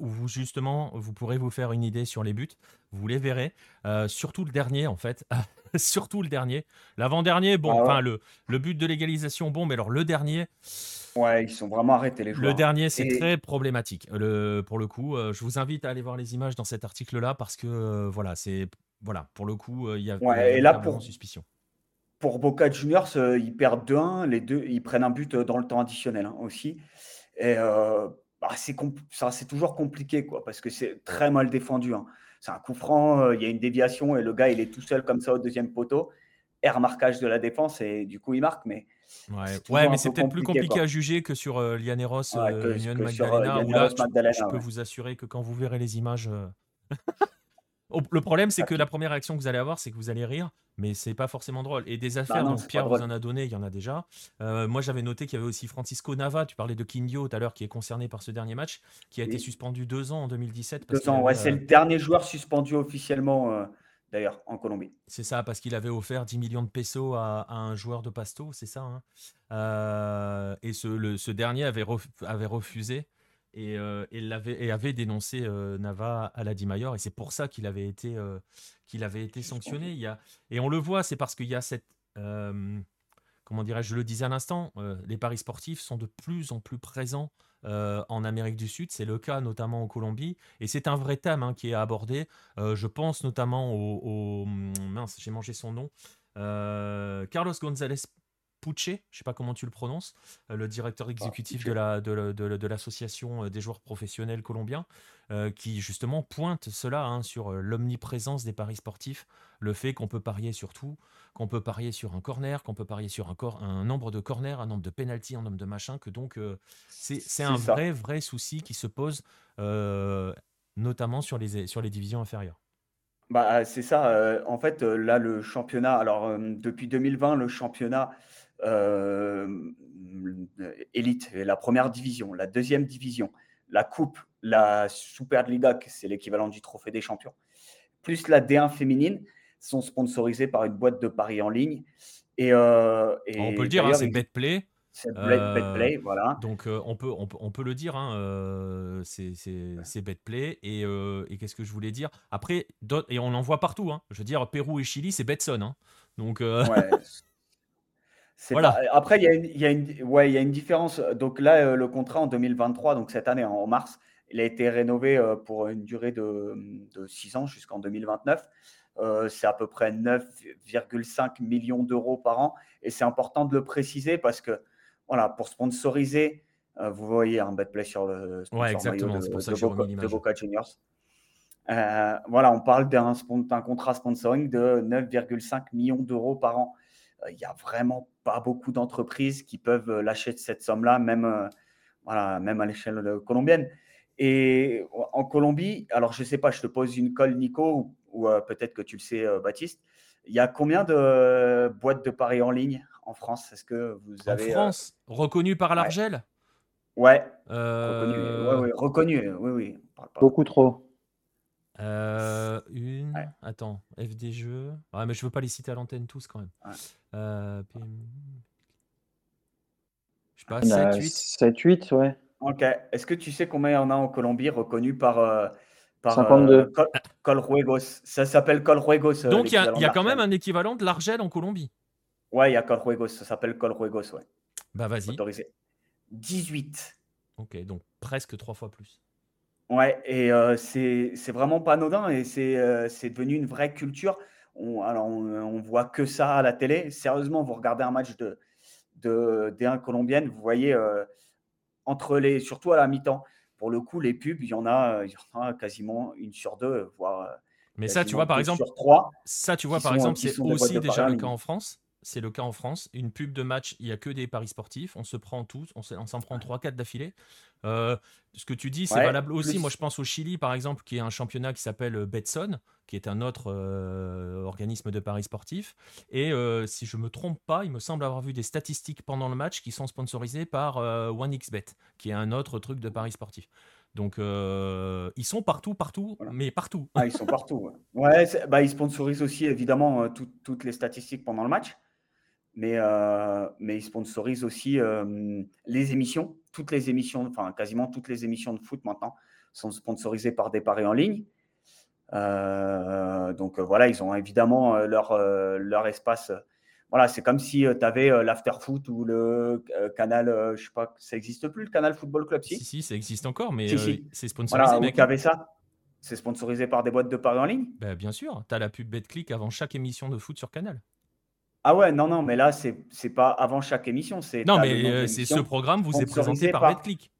où vous justement vous pourrez vous faire une idée sur les buts. Vous les verrez. surtout le dernier en fait. surtout le dernier. L'avant-dernier, bon, ah le, le but de l'égalisation, bon, mais alors le dernier. Ouais, ils sont vraiment arrêtés les joueurs. Le dernier, c'est très problématique. Le, pour le coup, euh, je vous invite à aller voir les images dans cet article-là parce que euh, voilà, c'est voilà, pour le coup, euh, il y a, ouais, et là pour suspicion. Pour Boca Juniors, ils perdent 2-1, les deux, ils prennent un but dans le temps additionnel hein, aussi. Et bah, c'est toujours compliqué quoi, parce que c'est très mal défendu. Hein c'est un coup franc, euh, il y a une déviation et le gars, il est tout seul comme ça au deuxième poteau. Et remarquage de la défense et du coup, il marque. Mais ouais, mais c'est peut-être plus compliqué à juger que sur euh, Lianeros, euh, Magdalena, où là, je, peux vous assurer que quand vous verrez les images. le problème, c'est que la première réaction que vous allez avoir, c'est que vous allez rire, mais c'est pas forcément drôle. Et des bah affaires dont Pierre vous en a donné, il y en a déjà. moi, j'avais noté qu'il y avait aussi Francisco Nava, tu parlais de Kindio tout à l'heure, qui est concerné par ce dernier match, qui a été suspendu deux ans en 2017. Deux ans, ouais, c'est le dernier joueur suspendu officiellement d'ailleurs, en Colombie. C'est ça, parce qu'il avait offert 10 millions de pesos à, un joueur de Pasto, c'est ça. Hein. Euh, et ce, dernier avait, avait refusé et, euh, et, avait, dénoncé euh, Nava à la Dimayor. Et c'est pour ça qu'il avait été, qu'il avait été sanctionné. Et on le voit, c'est parce qu'il y a cette comment dirais-je, je le disais à l'instant, les paris sportifs sont de plus en plus présents euh, en Amérique du Sud. C'est le cas notamment en Colombie. Et c'est un vrai thème hein, qui est abordé. Euh, je pense notamment au... mince, j'ai mangé son nom. Euh, Carlos González Puche, je ne sais pas comment tu le prononces, le directeur ah, exécutif de, la, de, l'association des joueurs professionnels colombiens, qui justement pointe cela hein, sur l'omniprésence des paris sportifs, le fait qu'on peut parier sur tout, qu'on peut parier sur un corner, qu'on peut parier sur un, un nombre de corners, un nombre de penalties, un nombre de machins, que donc euh, c'est un vrai, vrai souci qui se pose, euh, notamment sur les, sur les divisions inférieures. Bah, c'est ça. Euh, en fait, là, le championnat, alors depuis 2020, le championnat élite, la première division, la deuxième division, la coupe, la Superliga, c'est l'équivalent du trophée des champions, plus la D1 féminine, sont sponsorisés par une boîte de paris en ligne. Et, euh, on peut le dire, hein, c'est BetPlay. C'est BetPlay, euh, voilà. Donc euh, on, peut, on, peut, on, peut, le dire, hein, c'est BetPlay. Et, et qu'est-ce que je voulais dire? Après, et on en voit partout. Hein. Je veux dire, Pérou et Chili, c'est Betson. Donc. Ouais. Voilà. Après, il y, a une, y, a une, ouais, y a une différence. Donc là, le contrat en 2023, donc cette année, en mars, il a été rénové pour une durée de, de 6 ans jusqu'en 2029. Euh, c'est à peu près 9,5 millions d'euros par an. Et c'est important de le préciser parce que, voilà, pour sponsoriser, euh, vous voyez un betplay sur le ouais, exactement. de, pour ça de, Boca, Juniors. Euh, voilà, on parle d'un contrat sponsoring de 9,5 millions d'euros par an. Il n'y a vraiment pas beaucoup d'entreprises qui peuvent lâcher cette somme-là, même, voilà, même à l'échelle colombienne. Et en Colombie, alors je ne sais pas, je te pose une colle, Nico, ou euh, peut-être que tu le sais, euh, Baptiste. Il y a combien de boîtes de paris en ligne en France? Est-ce que vous avez. En euh, France Reconnu par l'Argel? Ouais. Reconnu, reconnu, oui, oui. Beaucoup trop. Une. Attends, FD Jeux. Ouais, mais je veux pas les citer à l'antenne tous quand même. Je sais pas, 7, 8. 7, 8, ouais. Ok. Est-ce que tu sais combien il y en a en Colombie reconnus par, 52. Euh, Col, Ça s'appelle Colruegos. Euh, Donc il y a, quand même un équivalent de l'Argel en Colombie. Ouais, il y a Colruegos. Ça s'appelle Colruegos, ouais. Bah vas-y. 18. Ok, donc presque trois fois plus. Ouais, et euh, c'est vraiment pas anodin et c'est devenu une vraie culture. On, alors, on, voit que ça à la télé. Sérieusement, vous regardez un match de, de D1 colombienne, vous voyez entre les, surtout à la mi-temps, pour le coup, les pubs, il y en a, il y en a quasiment une sur deux, voire. Mais ça, tu vois, par exemple, ça, tu vois, par exemple, c'est aussi déjà le cas en France. C'est le cas en France. Une pub de match, il n'y a que des paris sportifs. On se prend tous, on s'en prend 3-4 d'affilée. Euh, ce que tu dis, c'est valable aussi. Moi, je pense au Chili, par exemple, qui est un championnat qui s'appelle euh, Betson, qui est un autre euh, organisme de paris sportifs. Et si je me trompe pas, il me semble avoir vu des statistiques pendant le match qui sont sponsorisées par OneXBet, qui est un autre truc de paris sportifs. Donc, ils sont partout, partout, mais partout. Ah, ils sont partout. Ouais, bah, ils sponsorisent aussi évidemment toutes les statistiques pendant le match mais, euh, mais ils sponsorisent aussi euh, les émissions. Toutes les émissions, enfin quasiment toutes les émissions de foot maintenant sont sponsorisées par des paris en ligne. Euh, donc voilà, ils ont évidemment leur, leur espace. Voilà, c'est comme si tu avais l'after-foot ou le canal, je sais pas, ça n'existe plus, le canal Football Club, si? Si, si ça existe encore, mais c'est sponsorisé. Voilà, tu avais ça? C'est sponsorisé par des boîtes de paris en ligne? Ben, Bien sûr, tu as la pub BetClick avant chaque émission de foot sur Canal. Ah ouais, non, non, mais là, c'est n'est pas avant chaque émission. c'est Non, mais euh, c'est ce programme vous est présenté par, BetClick.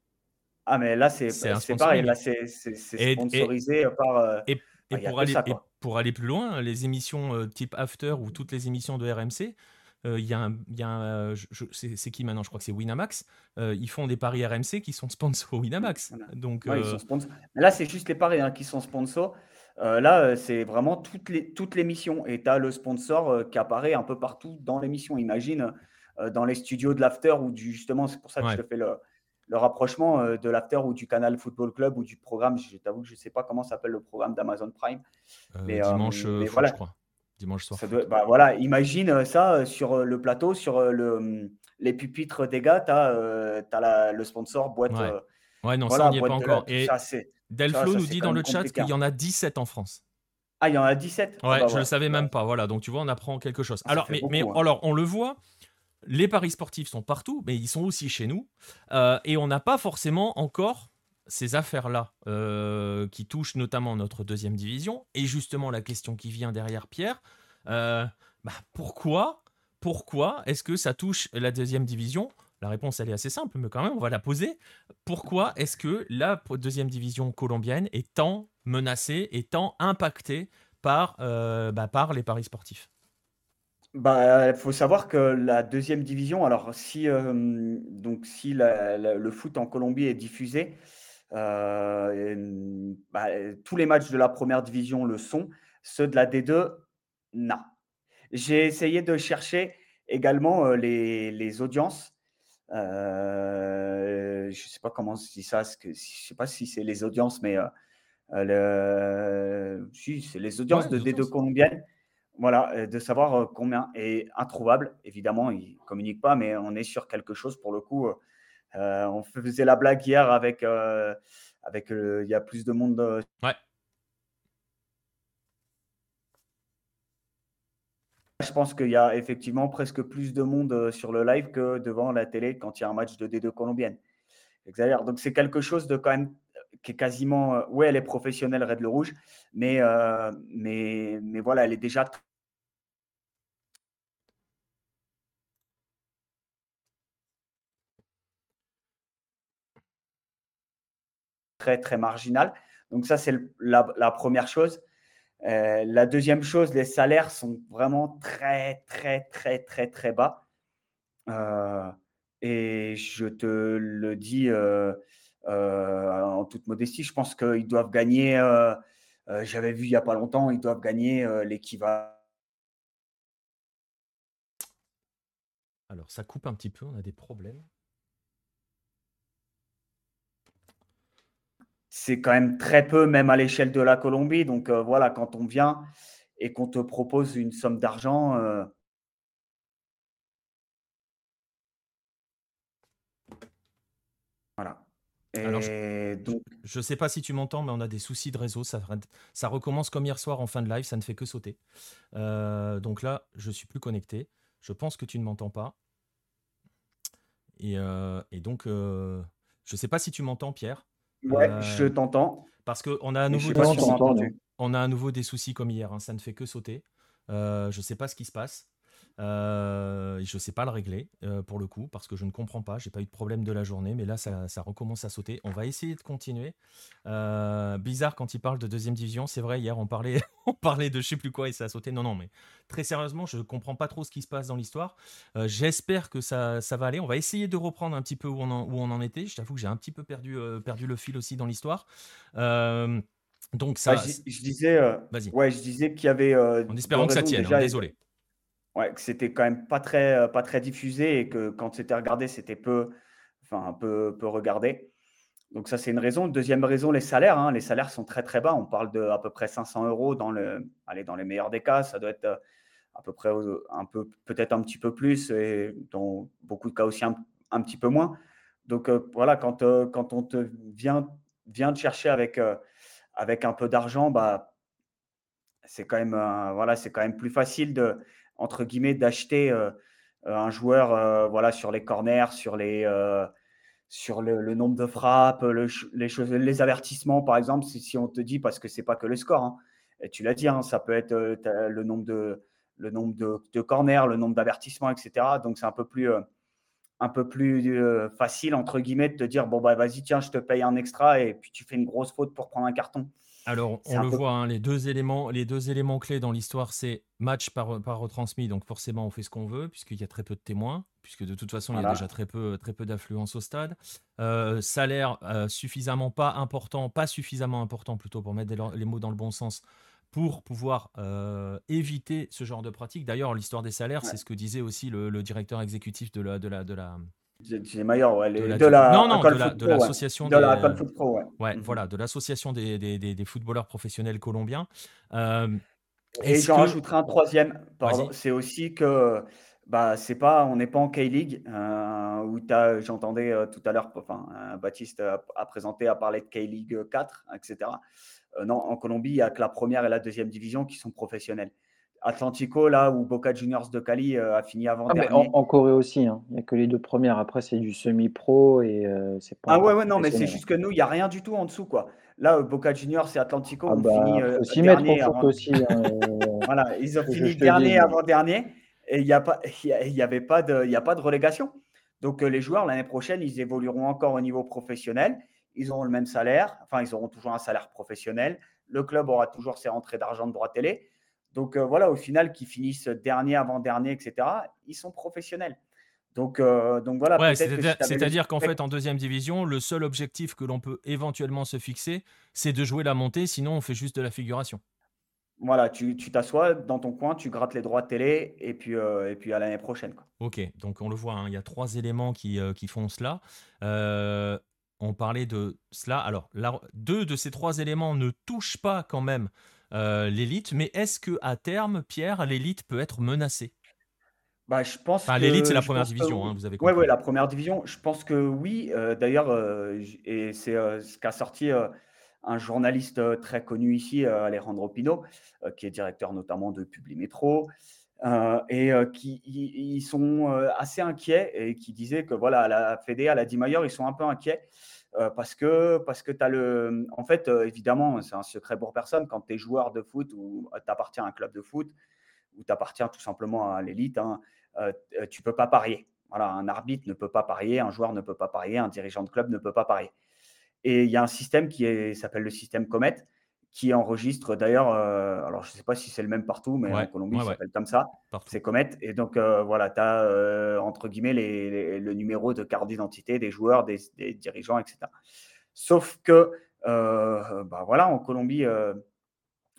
Ah, mais là, c'est pareil. Là, c'est sponsorisé par. Euh, et, et, pour, aller, pour, aller, plus loin, les émissions euh, type After ou toutes les émissions de RMC, il y a un, un c'est qui maintenant? Je crois que c'est Winamax. ils font des paris RMC qui sont sponsors Winamax. Donc, ils sont là, c'est juste les paris hein, qui sont sponsors. Euh, là, euh, c'est vraiment toutes les, toutes les missions. Et tu as le sponsor euh, qui apparaît un peu partout dans l'émission. Imagine dans les studios de l'after ou du, justement, c'est pour ça que je te fais le, le rapprochement de l'after ou du Canal Football Club ou du programme. Je t'avoue que je ne sais pas comment s'appelle le programme d'Amazon Prime. mais, dimanche, voilà. je crois. Dimanche soir. bah, voilà, imagine ça sur le plateau, sur le, les pupitres des gars, tu as, le sponsor boîte. Ouais, non, ça, on n'y est pas encore. Et Delflo nous dit dans le chat qu'il y en a 17 en France. Ah, il y en a 17 Ouais, ah bah je ne le savais même pas. Voilà, donc tu vois, on apprend quelque chose. alors, mais, mais hein. alors, on le voit, les paris sportifs sont partout, mais ils sont aussi chez nous. Euh, et on n'a pas forcément encore ces affaires-là euh, qui touchent notamment notre deuxième division. Et justement, la question qui vient derrière Pierre, euh, bah, pourquoi, pourquoi est-ce que ça touche la deuxième division la réponse, elle est assez simple, mais quand même, on va la poser. Pourquoi est-ce que la deuxième division colombienne est tant menacée, et tant impactée par, bah, par les paris sportifs? Bah, il faut savoir que la deuxième division, alors si, si le foot en Colombie est diffusé, euh, bah, tous les matchs de la première division le sont, ceux de la D2, non. J'ai essayé de chercher également euh, les, audiences. Euh, je ne sais pas comment on dit ça, je ne sais pas si c'est les audiences, mais le, si, c'est les audiences de D2 colombiennes. Voilà, euh, de savoir euh, combien est introuvable. Évidemment, ils ne communiquent pas, mais on est sur quelque chose pour le coup. Euh, on faisait la blague hier avec, avec il y a plus de monde. ouais. Je pense qu'il y a effectivement presque plus de monde sur le live que devant la télé quand il y a un match de D2 colombienne. Donc c'est quelque chose de quand même qui est quasiment. Oui, elle est professionnelle, Red Le Rouge, mais, mais, mais voilà, elle est déjà très, très marginal. Donc ça, c'est la, première chose. Euh, la deuxième chose, les salaires sont vraiment très, très, très, très, très bas. Euh, et je te le dis euh, en toute modestie, je pense qu'ils doivent gagner, j'avais vu il n'y a pas longtemps, ils doivent gagner l'équivalent. Alors ça coupe un petit peu, on a des problèmes. C'est quand même très peu, même à l'échelle de la Colombie. Donc euh, voilà, quand on vient et qu'on te propose une somme d'argent. Euh, voilà. je, donc... je sais pas si tu m'entends, mais on a des soucis de réseau. Ça, ça recommence comme hier soir en fin de live, ça ne fait que sauter. Euh, donc là, je suis plus connecté. Je pense que tu ne m'entends pas. Et, et donc, je ne sais pas si tu m'entends, Pierre. Ouais, euh, je t'entends. Parce qu'on a, à nouveau des soucis, on a à nouveau des soucis comme hier, hein, ça ne fait que sauter. Euh, je ne sais pas ce qui se passe. Euh, je ne sais pas le régler euh, pour le coup parce que je ne comprends pas. J'ai pas eu de problème de la journée, mais là ça, recommence à sauter. On va essayer de continuer. Euh, bizarre quand il parle de deuxième division. C'est vrai, hier on parlait, on parlait de je sais plus quoi et ça a sauté. Non, non, mais très sérieusement, je ne comprends pas trop ce qui se passe dans l'histoire. J'espère que ça, ça va aller. On va essayer de reprendre un petit peu où on en, où on en était. Je t'avoue que j'ai un petit peu perdu, perdu le fil aussi dans l'histoire. donc ça. Bah, je, disais. Ouais, je disais qu'il y avait. en espérant que ça tienne. Hein, désolé ouais, que c'était quand même pas très, euh, pas très diffusé et que quand c'était regardé, c'était peu, enfin, peu, peu regardé. Donc ça, c'est une raison. Deuxième raison, les salaires. Hein. Les salaires sont très très bas. On parle de à peu près 500 euros dans le, allez, dans les meilleurs des cas. Ça doit être euh, à peu près un peu, peut-être un petit peu plus et dans beaucoup de cas aussi un, petit peu moins. Donc euh, voilà, quand, quand on te vient, vient te chercher avec, avec un peu d'argent, bah, c'est quand même, voilà, c'est quand même plus facile de, entre guillemets, d'acheter euh, euh, un joueur euh, voilà, sur les corners, sur, les, sur le, nombre de frappes, les, choses, les avertissements, par exemple, si, on te dit, parce que c'est pas que le score, hein, tu l'as dit, hein, ça peut être le nombre de, le nombre de, corners, le nombre d'avertissements, etc. Donc c'est un peu plus, un peu plus facile, entre guillemets, de te dire, bon, bah vas-y, tiens, je te paye un extra, et puis tu fais une grosse faute pour prendre un carton. Alors, on le voit, hein, les, deux éléments, les deux éléments clés dans l'histoire, c'est match par, par retransmis, donc forcément on fait ce qu'on veut, puisqu'il y a très peu de témoins, puisque de toute façon il y a déjà très peu, très peu d'affluence au stade. Euh, salaire euh, suffisamment pas important, pas suffisamment important plutôt pour mettre les mots dans le bon sens, pour pouvoir euh, éviter ce genre de pratique. D'ailleurs, l'histoire des salaires, c'est ce que disait aussi le, directeur exécutif de la, de la, de la, ouais, de la, de la non, non, de Alcon la- Foot de Pro, ouais. l'association De Pro, ouais. ouais, voilà, de l'association des, des, des- des footballeurs professionnels colombiens. Euh, Et j'en que, rajouterai un troisième, c'est aussi que bah, c'est pas, on n'est pas en K-League, euh, où j'entendais euh, tout à l'heure, enfin, Baptiste a, a présenté, a parlé de K-League 4, etc. Non, en Colombie, il n'y a que la première et la deuxième division qui sont professionnelles. Atlantico, là où Boca Juniors de Cali euh, a fini Ah, mais en, avant-dernier. en Corée aussi, hein. il n'y a que les deux premières. Après, c'est du semi-pro et euh, c'est pas Ah ouais, ouais, non, mais c'est juste que nous, il n'y a rien du tout en dessous, quoi. Là, euh, Boca Juniors et Atlantico Ah ont bah, fini euh, s'y mettre dernier avant. aussi. hein, Voilà, ils ont fini dernier dise. avant-dernier et il n'y a, pas- il y avait pas de, il y a pas de relégation. Donc, les joueurs, l'année prochaine, ils évolueront encore au niveau professionnel. Ils auront le même salaire, enfin, ils auront toujours un salaire professionnel. Le club aura toujours ses rentrées d'argent de droit télé. Donc, euh, voilà, au final, qu'ils finissent dernier, avant-dernier, etc., ils sont professionnels. Donc, euh, donc voilà, Ouais, si c'est-à-dire qu'en fait, en deuxième division, le seul objectif que l'on peut éventuellement se fixer, c'est de jouer la montée, sinon on fait juste de la figuration. voilà, tu t'assois dans ton coin, tu grattes les droits de télé et puis, euh, et puis à l'année prochaine. Quoi. Ok, donc on le voit, hein, il y a trois éléments qui, qui font cela. On parlait de cela. Alors, la- deux de ces trois éléments ne touchent pas quand même euh, l'élite, mais est-ce que à terme, Pierre, l'élite peut être menacée? Bah, je pense Enfin, l'élite, c'est la première que division, hein, oui. vous avez Ouais, ouais, compris. la première division, je pense que oui. Euh, d'ailleurs, euh, et c'est euh, ce qu'a sorti un journaliste très connu ici, Alejandro Pino, qui est directeur notamment de Publimetro, euh, et qui ils, sont assez inquiets et qui disaient que voilà, la Fédé, à la Dimayor, ils sont un peu inquiets. Euh, parce que, tu as le. En fait, euh, évidemment, c'est un secret pour personne. Quand tu es joueur de foot ou tu appartiens à un club de foot, ou tu appartiens tout simplement à l'élite, hein, euh, euh, tu peux pas parier. Un arbitre ne peut pas parier, un joueur ne peut pas parier, un dirigeant de club ne peut pas parier. Et il y a un système qui s'appelle le système Comet, qui enregistre d'ailleurs, euh, alors je ne sais pas si c'est le même partout, mais en Colombie, ouais, ouais, s'appelle comme ça, c'est Comet. Et donc euh, voilà, tu as entre guillemets les- les- le numéro de carte d'identité des joueurs, des, des dirigeants, etc. Sauf que, euh, bah voilà, en Colombie, euh,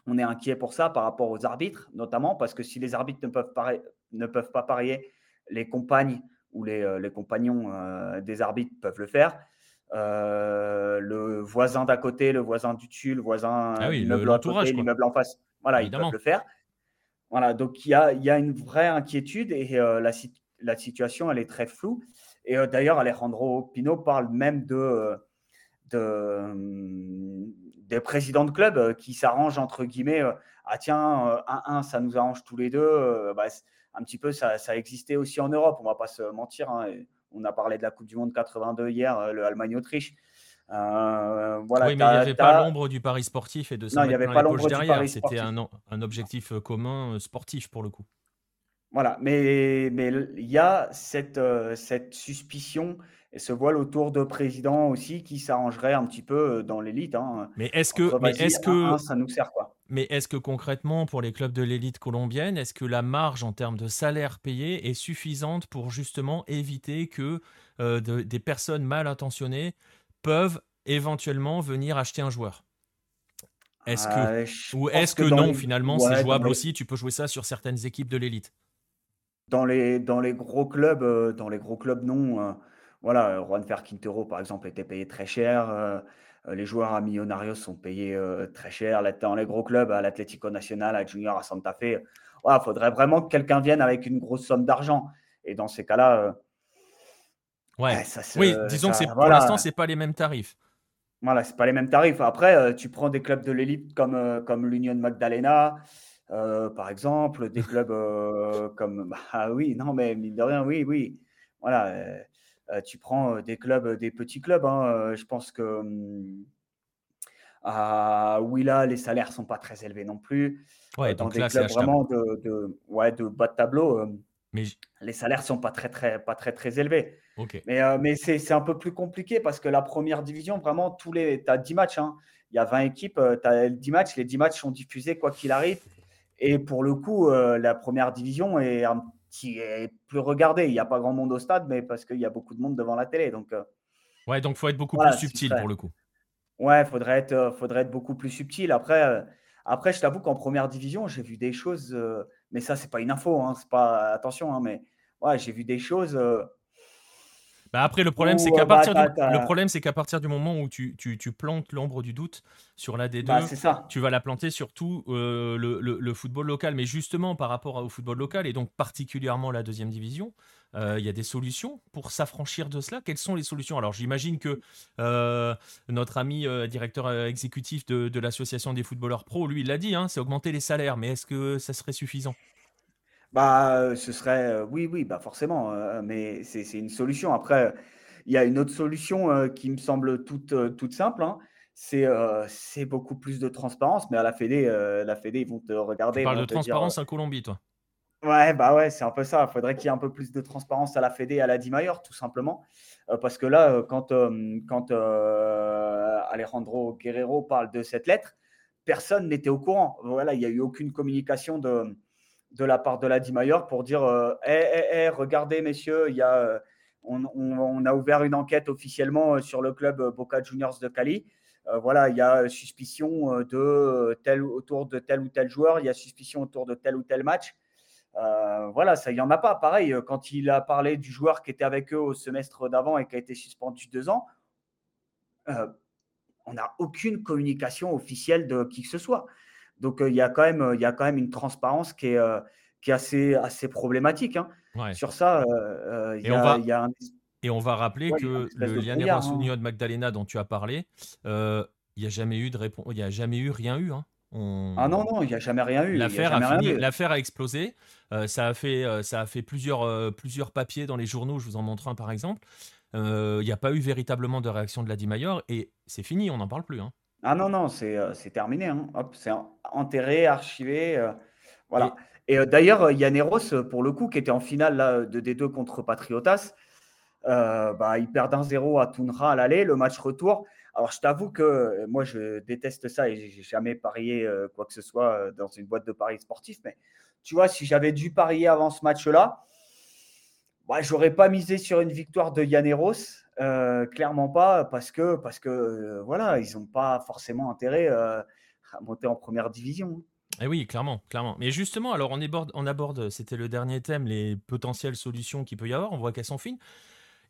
on est inquiet pour ça par rapport aux arbitres, notamment parce que si les arbitres ne peuvent, pari- ne peuvent pas parier, les compagnes ou les, euh, les compagnons euh, des arbitres peuvent le faire. Euh, le voisin d'à côté, le voisin du dessus, le voisin Ah oui, l'entourage, l'immeuble en face, voilà, ils peuvent Évidemment. le faire. Voilà, donc il y a, il y a une vraie inquiétude et euh, la, sit- la situation, elle est très floue. Et euh, d'ailleurs, Alejandro Pino parle même de, de, euh, des présidents de club qui s'arrangent entre guillemets. ah tiens, euh, 1-1, ça nous arrange tous les deux. bah, un petit peu, ça, ça existait aussi en Europe, on va pas se mentir. hein, et on a parlé de la Coupe du Monde 82 hier, euh, le Allemagne-Autriche. Euh, voilà, oui, mais il n'y avait pas l'ombre du pari sportif et de Non, s'en il n'y avait pas l'ombre derrière. C'était un, un objectif euh, commun sportif pour le coup. Voilà, mais mais il y a cette, cette suspicion et ce voile autour de présidents aussi qui s'arrangerait un petit peu euh, dans l'élite. Hein. Mais est-ce que, Entre mais vas-y, est-ce 1-1, que, ça nous sert quoi. mais est-ce que concrètement, pour les clubs de l'élite colombienne, est-ce que la marge en termes de salaire payé est suffisante pour justement éviter que euh, de- des personnes mal intentionnées peuvent éventuellement venir acheter un joueur? Est-ce que, Euh, je ou est-ce que, dans non, les- finalement, ouais, c'est jouable les- aussi? Tu peux jouer ça sur certaines équipes de l'élite. Dans les, dans les gros clubs, euh, dans les gros clubs, non. Voilà, euh, Juan Fer Quintero, par exemple, était payé très cher. euh, euh, les joueurs à Millonarios sont payés euh, très cher. Là, Dans les gros clubs, à l'Atlético Nacional, à Junior, à Santa Fe, il faudrait vraiment que quelqu'un vienne avec une grosse somme d'argent. Et dans ces cas-là, euh, Ouais. ouais, ça se- oui, disons que ça- c'est pour voilà. l'instant, c'est pas les mêmes tarifs. Voilà, c'est pas les mêmes tarifs. Après, euh, tu prends des clubs de l'élite comme, euh, comme l'Union Magdalena, euh, par exemple, des clubs euh, comme. bah, ah oui, non, mais mine de rien, oui, oui. Voilà. euh, tu prends euh, des clubs, euh, des petits clubs. hein, euh, je pense que. hum, à Willa, les salaires sont pas très élevés non plus. Ouais, Euh, dans donc des là, clubs vraiment de, de, ouais, de bas de tableau, euh, Mais j- les salaires sont pas très, très, pas très, très élevés. Mais, euh, mais c'est c'est un peu plus compliqué parce que la première division, vraiment, tous les, tu as 10 matchs. hein. Il y a 20 équipes, tu as 10 matchs. Les 10 matchs sont diffusés quoi qu'il arrive. Et pour le coup, euh, la première division est, un petit, est plus regardée. Il n'y a pas grand monde au stade, mais parce qu'il y a beaucoup de monde devant la télé. Donc, euh, Ouais, donc faut être beaucoup Voilà, plus subtil pour le coup. ouais, il faudrait être, euh, faudrait être beaucoup plus subtil. Après, euh, après je t'avoue qu'en première division, j'ai vu des choses. euh, mais ça, c'est pas une info. Hein, c'est pas, attention, hein, mais ouais, j'ai vu des choses. Bah après, le problème, c'est qu'à partir, du... le problème, c'est qu'à partir du moment où tu, tu, tu plantes l'ombre du doute sur la D2, bah, tu vas la planter sur tout euh, le, le, football local. Mais justement, par rapport au football local, et donc particulièrement la deuxième division, euh, il y a des solutions pour s'affranchir de cela. Quelles sont les solutions? Alors, j'imagine que euh, notre ami directeur exécutif de, de l'association des footballeurs pro, lui, il l'a dit, hein, c'est augmenter les salaires. Mais est-ce que ça serait suffisant? Bah, ce serait, oui, oui, bah, forcément, mais c'est une solution. Après, il y a une autre solution, qui me semble toute, toute simple, hein. C'est, beaucoup plus de transparence, mais à la fédé, la fédé, ils vont te regarder, Tu parles de transparence en Colombie, toi? Ouais, bah, ouais, c'est un peu ça. Il faudrait qu'il y ait un peu plus de transparence à la fédé et à la DIMAYOR, tout simplement. parce que là, quand, quand, Alejandro Guerrero parle de cette lettre, personne n'était au courant. Voilà, il y a eu aucune communication de de la part de la Mayor pour dire euh, regardez, messieurs, il y a, euh, on, a ouvert une enquête officiellement euh, sur le club Boca Juniors de Cali. voilà, il y a suspicion autour de tel ou tel joueur, il y a suspicion autour de tel ou tel match. voilà, ça, il n'y en a pas. Pareil, quand il a parlé du joueur qui était avec eux au semestre d'avant et qui a été suspendu deux ans, on n'a aucune communication officielle de qui que ce soit. Donc, il y, a quand même, il y a quand même une transparence qui est, qui est assez, assez problématique. Hein. Sur ça, il y, a, un... Et on va rappeler que le Llanero Sunio de Magdalena dont tu as parlé, il n'y a jamais eu de réponse, il n'y a jamais eu rien eu. Hein. Ah non, non, il n'y a jamais rien eu. L'affaire a, a, explosé. ça, a fait, ça a fait plusieurs, plusieurs papiers dans les journaux. Je vous en montre un par exemple. Il n'y a pas eu véritablement de réaction de la Mayor et c'est fini, on n'en parle plus. Hein. Ah non, non, c'est terminé. Hein. Hop, c'est enterré, archivé. voilà. Et d'ailleurs, Yaneros, pour le coup, qui était en finale là, de D2 contre Patriotas, bah, il perd un 0 à Toundra à l'aller, le match retour. Alors, je t'avoue que moi, je déteste ça et j'ai jamais parié quoi que ce soit dans une boîte de paris sportif. Mais tu vois, si j'avais dû parier avant ce match-là, bah, j'aurais pas misé sur une victoire de Yaneros. Euh, clairement pas, parce que, parce que euh, voilà, ils n'ont pas forcément intérêt euh, à monter en première division. Et eh oui, clairement, clairement. Mais justement, alors on aborde, on aborde c'était le dernier thème, les potentielles solutions qu'il peut y avoir. On voit qu'elles sont fines.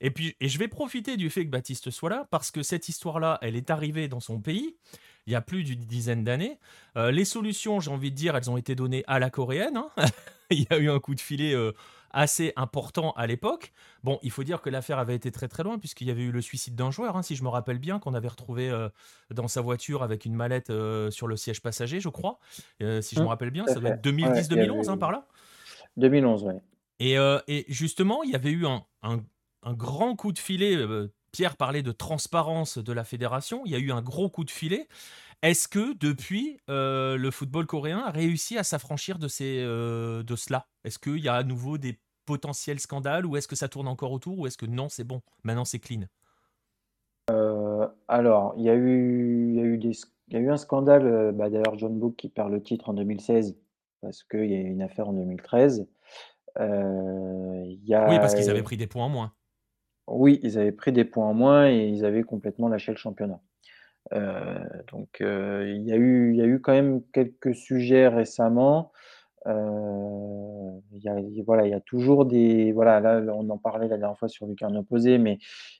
Et puis, et je vais profiter du fait que Baptiste soit là, parce que cette histoire-là, elle est arrivée dans son pays il y a plus d'une dizaine d'années. les solutions, j'ai envie de dire, elles ont été données à la coréenne. Hein. il y a eu un coup de filet assez important à l'époque. Bon, il faut dire que l'affaire avait été très très loin puisqu'il y avait eu le suicide d'un joueur, hein, si je me rappelle bien, qu'on avait retrouvé euh, dans sa voiture avec une mallette euh, sur le siège passager, je crois. Euh, si je me mmh, rappelle bien, ça doit être 2010-2011 hein, par là. 2011, oui. Et, et, justement, il y avait eu un, un, un grand coup de filet. Pierre parlait de transparence de la fédération. Il y a eu un gros coup de filet. Est-ce que depuis, euh, le football coréen a réussi à s'affranchir de, euh, de cela? Est-ce qu'il y a à nouveau des potentiels scandales ou est-ce que ça tourne encore autour ou est-ce que non, c'est bon, maintenant c'est clean? Euh, Alors, il y, a eu, y, a eu des, y a eu un scandale, bah, d'ailleurs John Book qui perd le titre en 2016 parce qu'il y a eu une affaire en 2013. y a, oui, parce qu'ils avaient pris des points en moins. Oui, ils avaient pris des points en moins et ils avaient complètement lâché le championnat. Euh, donc euh, il y a eu quand même quelques sujets récemment. Euh, il y a toujours des voilà, là, on en parlait la dernière fois sur Lucarne opposé, mais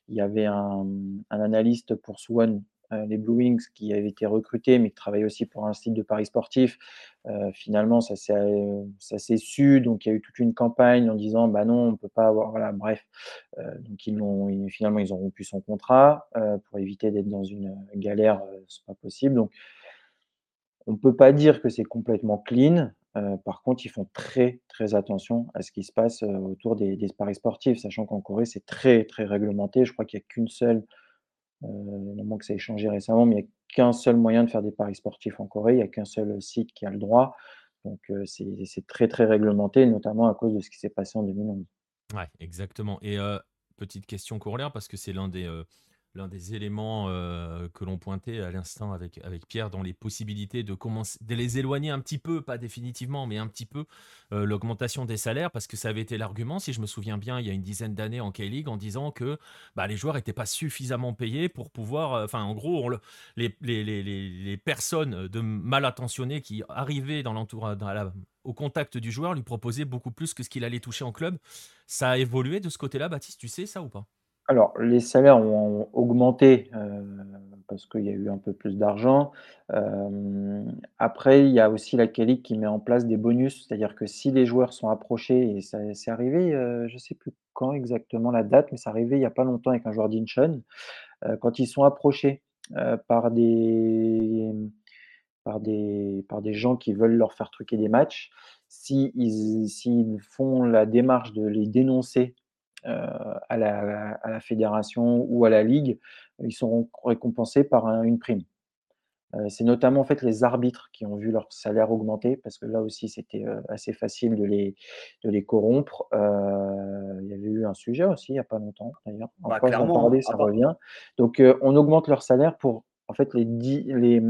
il y avait un analyste pour Swan les Blue Wings qui avaient été recrutés, mais qui travaillaient aussi pour un site de paris sportif. Euh, finalement, ça s'est su, donc il y a eu toute une campagne en disant bah non, on peut pas avoir. Voilà, bref. Euh, donc ils l'ont, finalement, ils ont rompu son contrat pour éviter d'être dans une galère. c'est pas possible. Donc on peut pas dire que c'est complètement clean. par contre, ils font très très attention à ce qui se passe autour des, des paris sportifs, sachant qu'en Corée c'est très très réglementé. Je crois qu'il n'y a qu'une seule euh, moment que ça ait changé récemment, mais il n'y a qu'un seul moyen de faire des paris sportifs en Corée, il n'y a qu'un seul site qui a le droit. Donc euh, c'est très très réglementé, notamment à cause de ce qui s'est passé en 2011. Ouais, exactement. Et euh, petite question corollaire, parce que c'est l'un des, l'un des éléments euh, que l'on pointait à l'instant avec, Pierre dans les possibilités de, commencer, de les éloigner un petit peu, pas définitivement, mais un petit peu, euh, l'augmentation des salaires, parce que ça avait été l'argument, si je me souviens bien, il y a une dizaine d'années en K-League, en disant que bah, les joueurs n'étaient pas suffisamment payés pour pouvoir... Euh, enfin, en gros, les, personnes de mal attentionnées qui arrivaient dans au contact du joueur lui proposaient beaucoup plus que ce qu'il allait toucher en club. Ça a évolué de ce côté-là, Baptiste, tu sais ça ou pas? Alors, les salaires ont augmenté, heu, parce qu'il y a eu un peu plus d'argent. Hem, après, il y a aussi la K-League qui met en place des bonus. C'est-à-dire que si les joueurs sont approchés et ça c'est arrivé, heu, je ne sais plus quand exactement la date, mais c'est arrivé il y a pas longtemps avec un joueur d'Incheon. Quand ils sont approchés, par des par des par des gens qui veulent leur faire truquer des matchs, si ils s'ils font la démarche de les dénoncer euh, à la, à la fédération ou à la ligue, ils seront récompensés par un- une prime. Euh, c'est notamment en fait les arbitres qui ont vu leur salaire augmenter parce que là aussi c'était euh, assez facile de les, de les corrompre. Euh, il y avait eu un sujet aussi il n'y a pas longtemps d'ailleurs. En Bah, hein. Ah ça revient. Donc euh, on augmente leur salaire pour en fait les, les,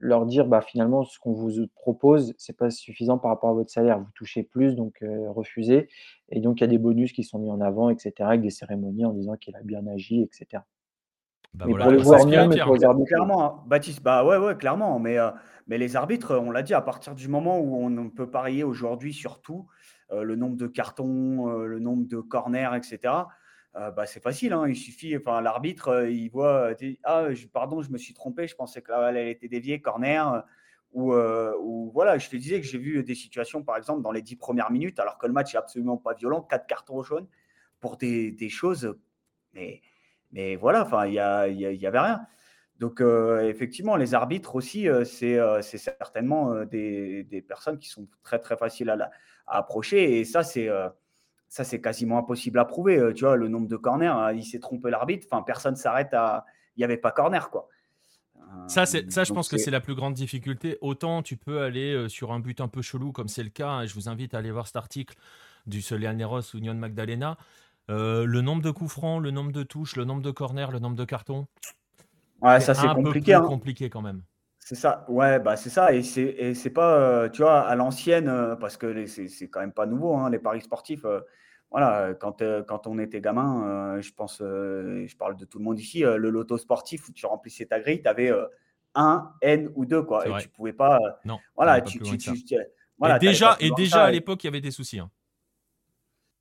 leur dire bah, finalement ce qu'on vous propose, c'est pas suffisant par rapport à votre salaire, vous touchez plus, donc euh, refusez. Et donc il y a des bonus qui sont mis en avant, etc., avec des cérémonies en disant qu'il a bien agi, etc. Bah mais voilà, pour les a, non, mais pour les arbitres. oui. clairement, hein. Baptiste, bah ouais, ouais, clairement. Mais, euh, mais les arbitres, on l'a dit, à partir du moment où on peut parier aujourd'hui sur tout, euh, le nombre de cartons, euh, le nombre de corners, etc., bah, c'est facile. hein. Il suffit, enfin, l'arbitre, il voit, ah, je- pardon, je me suis trompé, je pensais que là, elle était déviée, corner. Ou, ou voilà, je te disais que j'ai vu des situations, par exemple, dans les dix premières minutes, alors que le match est absolument pas violent, quatre cartons jaunes pour des, des choses, mais, mais voilà, enfin, il y a- il y avait rien. Donc, effectivement, les arbitres aussi, c'est certainement des, des personnes qui sont très, très faciles à, approcher. Et ça, c'est ça, c'est quasiment impossible à prouver. Euh, tu vois, le nombre de corners, hein, il s'est trompé l'arbitre. Enfin, personne s'arrête à. Il n'y avait pas corner, quoi. Ça, Euh, c'est, ça, je pense que c'est- la plus grande difficulté. Autant tu peux aller euh, sur un but un peu chelou, comme c'est le cas, hein, je vous invite à aller voir cet article du Solianeros ou Union Magdalena. Euh, le nombre de coups francs, le nombre de touches, le nombre de corners, le nombre de cartons, Ouais, ça, c'est un peu compliqué. plus hein. compliqué quand même. C'est ça, ouais, bah c'est ça, et c'est et c'est pas, euh, tu vois, à l'ancienne, euh, parce que les- c'est c'est quand même pas nouveau, hein, les paris sportifs. euh, voilà, euh, quand, euh, quand on était gamin, euh, je pense, euh, je parle de tout le monde ici, euh, le loto sportif où tu remplissais ta grille, tu avais un, N ou deux, quoi, C'est et vrai. tu pouvais pas, euh, Non, voilà, pas tu, plus loin tu, que ça. tu- tu- voilà, et déjà, plus et loin que déjà ça, à et- l'époque, il y avait des soucis. hein.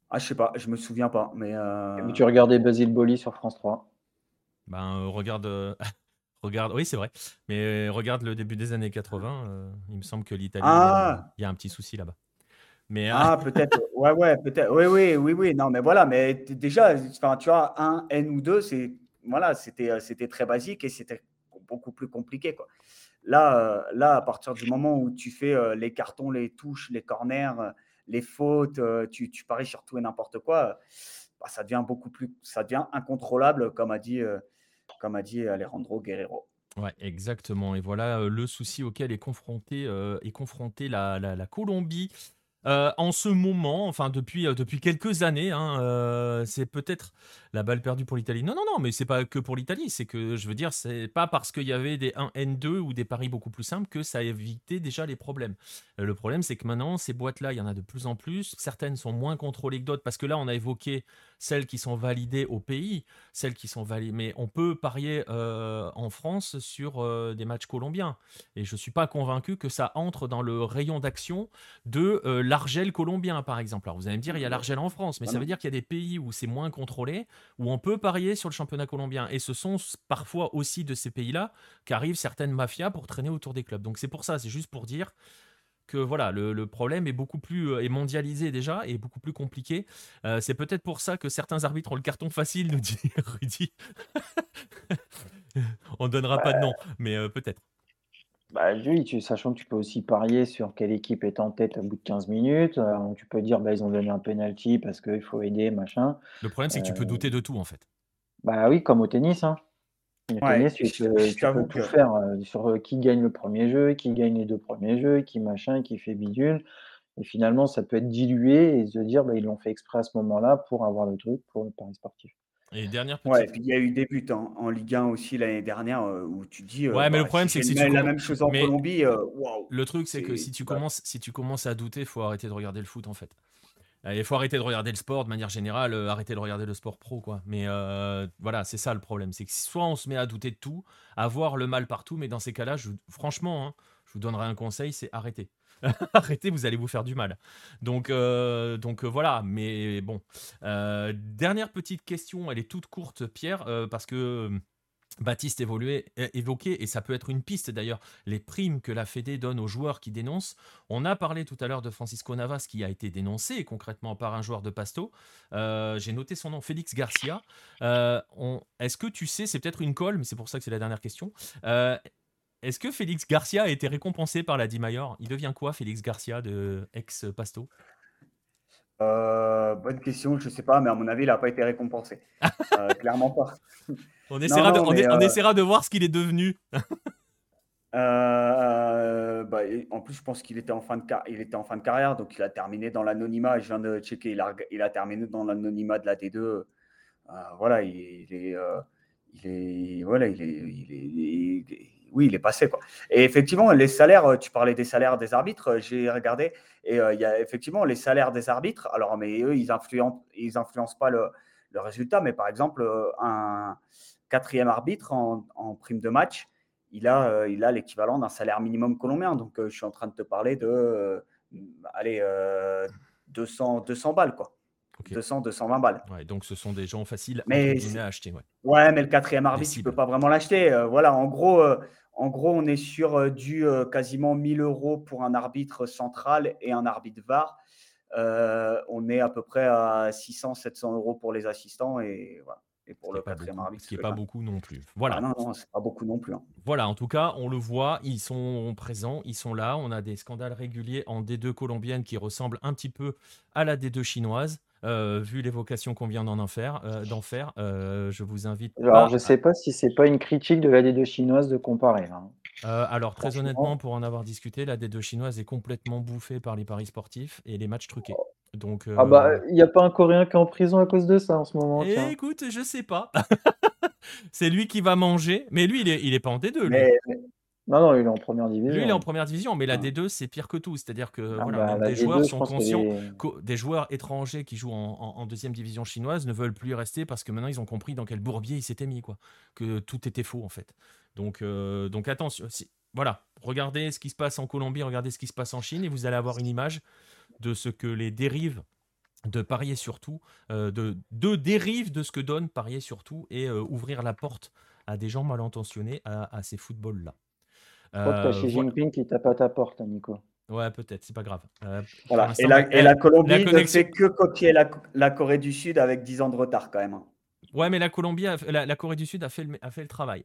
ah, je sais pas, je me souviens pas, mais euh, tu regardais Basile Boli sur France 3. Ben, euh, regarde, euh, regarde, oui, c'est vrai. Mais euh, regarde le début des années 80. euh, il me semble que l'Italie, il y a- Ah il y, a un petit souci là-bas. Mais euh, Ah, peut-être. Ouais, ouais, peut-être. Oui, oui, oui, oui. Non, mais voilà. Mais déjà, tu vois, un N ou deux, c'est voilà, c'était, euh, c'était très basique et c'était beaucoup plus compliqué, quoi. Là, euh, là, à partir du moment où tu fais euh, les cartons, les touches, les corners, euh, les fautes, euh, tu, tu paries sur tout et n'importe quoi, euh, bah, ça devient beaucoup plus, ça devient incontrôlable, comme a dit, euh, comme a dit Alejandro Guerrero. Ouais, exactement. Et voilà euh, le souci auquel est confronté, euh, est confrontée la, la- Colombie. Euh, en ce moment, enfin depuis, depuis quelques années, hein, c'est peut-être la balle perdue pour l'Italie. Non, non, non, mais c'est pas que pour l'Italie. C'est que je veux dire, c'est pas parce qu'il y avait des 1N2 ou des paris beaucoup plus simples que ça évitait déjà les problèmes. Le problème, c'est que maintenant, ces boîtes-là, il y en a de plus en plus. Certaines sont moins contrôlées que d'autres parce que là, on a évoqué celles qui sont validées au pays, celles qui sont validées. Mais on peut parier euh, en France sur euh, des matchs colombiens. Et je ne suis pas convaincu que ça entre dans le rayon d'action de euh, l'argel colombien, par exemple. Alors vous allez me dire, il y a l'argel en France, mais Ah ça veut dire qu'il y a des pays où c'est moins contrôlé, où on peut parier sur le championnat colombien. Et ce sont parfois aussi de ces pays-là qu'arrivent certaines mafias pour traîner autour des clubs. Donc c'est pour ça, c'est juste pour dire que voilà, le, le problème est beaucoup plus euh, est mondialisé déjà et beaucoup plus compliqué. Euh, c'est peut-être pour ça que certains arbitres ont le carton facile, nous dit Rudy. On donnera pas de nom, mais euh, peut-être. Bah, oui, tu, sachant que tu peux aussi parier sur quelle équipe est en tête au bout de 15 minutes. Euh, tu peux dire bah, ils ont donné un penalty parce qu'il faut aider, machin. Le problème, c'est que tu peux douter de tout en fait. Bah oui, comme au tennis. Hein. Au Ouais, tennis, tu je- peux, je tu peux tout que- faire euh, sur euh, qui gagne le premier jeu, qui gagne les deux premiers jeux, qui machin, qui fait bidule. Et finalement, ça peut être dilué et se dire bah, ils l'ont fait exprès à ce moment-là pour avoir le truc pour le pari sportif. Et dernière petite. Ouais, et puis il y a eu des buts hein, en Ligue 1 aussi l'année dernière euh, où tu dis. euh, Ouais, mais le bah, problème, si c'est que c'est si tu la même chose en mais- Colombie, euh, waouh. Le truc, c'est que si tu, commences, si tu commences à douter, il faut arrêter de regarder le foot en fait. Euh, Il faut arrêter de regarder le sport de manière générale, euh, arrêter de regarder le sport pro quoi. Mais euh, voilà, c'est ça le problème, c'est que soit on se met à douter de tout, à voir le mal partout, mais dans ces cas-là, franchement, hein, je vous donnerai un conseil, c'est arrêter. Arrêtez, vous allez vous faire du mal. Donc, donc voilà, mais bon. dernière petite question, elle est toute courte, Pierre, parce que Baptiste évoluait, évoqué, et ça peut être une piste d'ailleurs, les primes que la Fédé donne aux joueurs qui dénoncent. On a parlé tout à l'heure de Francisco Navas qui a été dénoncé concrètement par un joueur de Pasto. Euh, j'ai noté son nom, Félix Garcia. Euh, est-ce que tu sais, c'est peut-être une colle, mais c'est pour ça que c'est la dernière question. Euh, est-ce que Félix Garcia a été récompensé par la Dimayor Il devient quoi, Félix Garcia de ex-Pasto? Bonne question, je sais pas, mais à mon avis, il n'a pas été récompensé. clairement pas. On essaiera, de, on, euh, essaiera de voir ce qu'il est devenu. Euh, bah, en plus, je pense qu'il était, en fin de il était en fin de carrière, donc il a terminé dans l'anonymat. Je viens de checker, il a, il a terminé dans l'anonymat de la D2. Euh, voilà, il, est, il est, voilà, il est, il est, oui, il est passé quoi. Et effectivement, les salaires, tu parlais des salaires des arbitres, j'ai regardé, et il y a effectivement les salaires des arbitres. Alors, mais eux, ils influencent, ils influencent pas le, le résultat, mais par exemple, un quatrième arbitre en, prime de match, il a, euh, il a l'équivalent d'un salaire minimum colombien. Donc, euh, je suis en train de te parler de euh, allez, 200, 200 balles, quoi. 200, 220 balles. Ouais, donc, ce sont des gens faciles mais, à acheter. Ouais. ouais. mais le quatrième arbitre, tu ne peux pas vraiment l'acheter. voilà, en gros, en gros, on est sur du quasiment 1000 euros pour un arbitre central et un arbitre VAR. on est à peu près à 600, 700 euros pour les assistants et voilà et pour le quatrième arbitre. Ce qui n'est pas beaucoup non plus. Voilà. Ah non, non, c'est pas beaucoup non plus. Hein. Voilà, en tout cas, on le voit, ils sont présents, ils sont là. On a des scandales réguliers en D2 colombienne qui ressemblent un petit peu à la D2 chinoise. Euh, vu l'évocation qu'on vient d'en faire, euh, d'en faire euh, je vous invite. Alors, je ne sais pas si c'est pas une critique de la D2 chinoise de comparer. Hein. alors, très honnêtement, pour en avoir discuté, la D2 chinoise est complètement bouffée par les paris sportifs et les matchs truqués. Donc, Ah bah, il n'y a pas un Coréen qui est en prison à cause de ça en ce moment. écoute, je sais pas. c'est lui qui va manger, mais lui, il est, il est pas en D2. Non, non, il est en première division. Lui, il est en première division, mais la D2, c'est pire que tout. C'est-à-dire que ah voilà, bah, des joueurs sont conscients, des joueurs étrangers qui jouent en, deuxième division chinoise ne veulent plus y rester parce que maintenant ils ont compris dans quel bourbier ils s'étaient mis, quoi. Que tout était faux en fait. Donc, euh, donc attention. voilà, regardez ce qui se passe en Colombie, regardez ce qui se passe en Chine, et vous allez avoir une image de ce que les dérives de parier surtout, euh, de, de dérives de ce que donne parier surtout et euh, ouvrir la porte à des gens mal intentionnés à, ces footballs-là. Euh, Xi Jinping qui tape à ta porte, hein, Nico. Ouais, peut-être, c'est pas grave. Euh, voilà. et, la, et, la, Colombie ne fait que copier la, la, Corée du Sud avec 10 ans de retard quand même. Hein. Ouais, mais la Colombie, la, Corée du Sud a fait, le, a fait le travail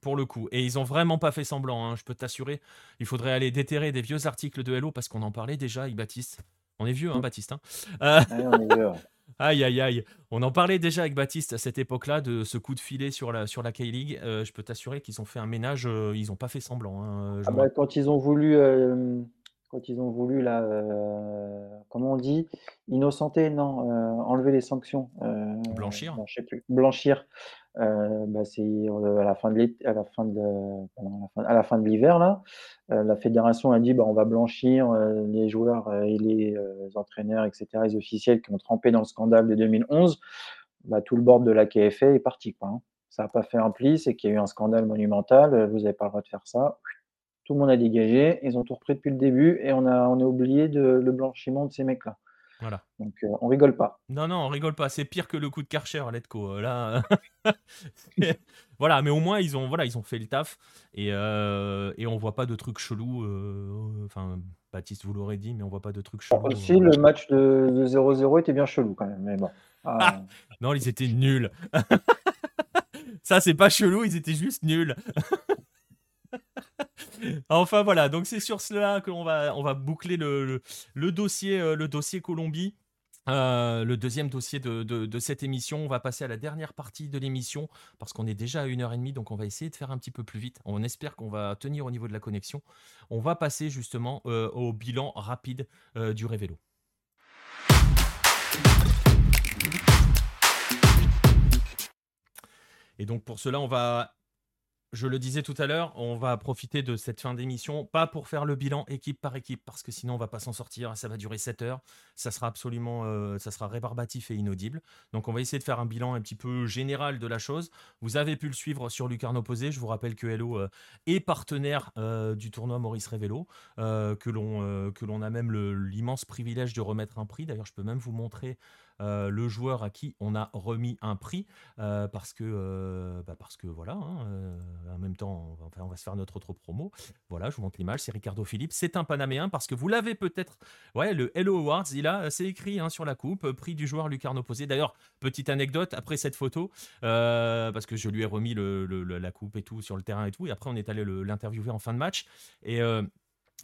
pour le coup. Et ils ont vraiment pas fait semblant, hein, je peux t'assurer. Il faudrait aller déterrer des vieux articles de Hello parce qu'on en parlait déjà avec Baptiste. On est vieux, hein, mm. Baptiste hein euh, Aïe, aïe, aïe. On en parlait déjà avec Baptiste à cette époque-là de ce coup de filet sur la, sur la K-League. Euh, je peux t'assurer qu'ils ont fait un ménage, euh, ils n'ont pas fait semblant. Hein, ah bah, quand ils ont voulu quand ils ont voulu là, comment on dit, innocenter, non, enlever les sanctions. Blanchir. je sais plus. Blanchir. C'est à la fin de l'hiver là, la fédération a dit bah, on va blanchir les joueurs et les entraîneurs, etc., les officiels qui ont trempé dans le scandale de 2011. Bah, tout le board de la KFA est parti. Hein. Ça n'a pas fait un pli, c'est qu'il y a eu un scandale monumental. Vous n'avez pas le droit de faire ça tout le monde a dégagé, ils ont tout repris depuis le début et on a, oublié de, le blanchiment de ces mecs-là. Voilà. Donc euh, on rigole pas. Non, non, on rigole pas. C'est pire que le coup de Karcher à Letco. Euh, là, voilà, mais au moins ils ont, voilà, ils ont fait le taf et, euh, et on voit pas de trucs chelous. Enfin, Baptiste vous l'aurez dit, mais on voit pas de trucs chelous. Si le match de 0-0 était bien chelou quand même, mais bon. Ah. non, ils étaient nuls. Ça, c'est pas chelou, ils étaient juste nuls. enfin voilà, donc c'est sur cela qu'on va, va boucler le, euh, dossier Colombie. Euh, le deuxième dossier de, de, cette émission. On va passer à la dernière partie de l'émission parce qu'on est déjà à une heure et demie, donc on va essayer de faire un petit peu plus vite. On espère qu'on va tenir au niveau de la connexion. On va passer justement euh, au bilan rapide du Révélo. Et donc pour cela, on va je le disais tout à l'heure, on va profiter de cette fin d'émission, pas pour faire le bilan équipe par équipe, parce que sinon on va pas s'en sortir, ça va durer 7 heures, ça sera absolument, euh, ça sera rébarbatif et inaudible. Donc on va essayer de faire un bilan un petit peu général de la chose. Vous avez pu le suivre sur Lucarno Posé, je vous rappelle que Hello euh, est partenaire euh, du tournoi Maurice Révélo, que l'on que l'on a même l'immense privilège de remettre un prix. D'ailleurs, je peux même vous montrer euh, le joueur à qui on a remis un prix euh, parce que euh, bah, parce que voilà hein, en même temps on va, se faire notre autre promo. Voilà je vous montre l'image c'est Ricardo Philippe c'est un Panaméen parce que vous l'avez peut-être ouais le Hello Awards il a c'est écrit hein, sur la coupe prix du joueur Lucarno Posé d'ailleurs petite anecdote après cette photo parce que je lui ai remis le, la coupe et tout sur le terrain et tout et après on est allé l'interviewer en fin de match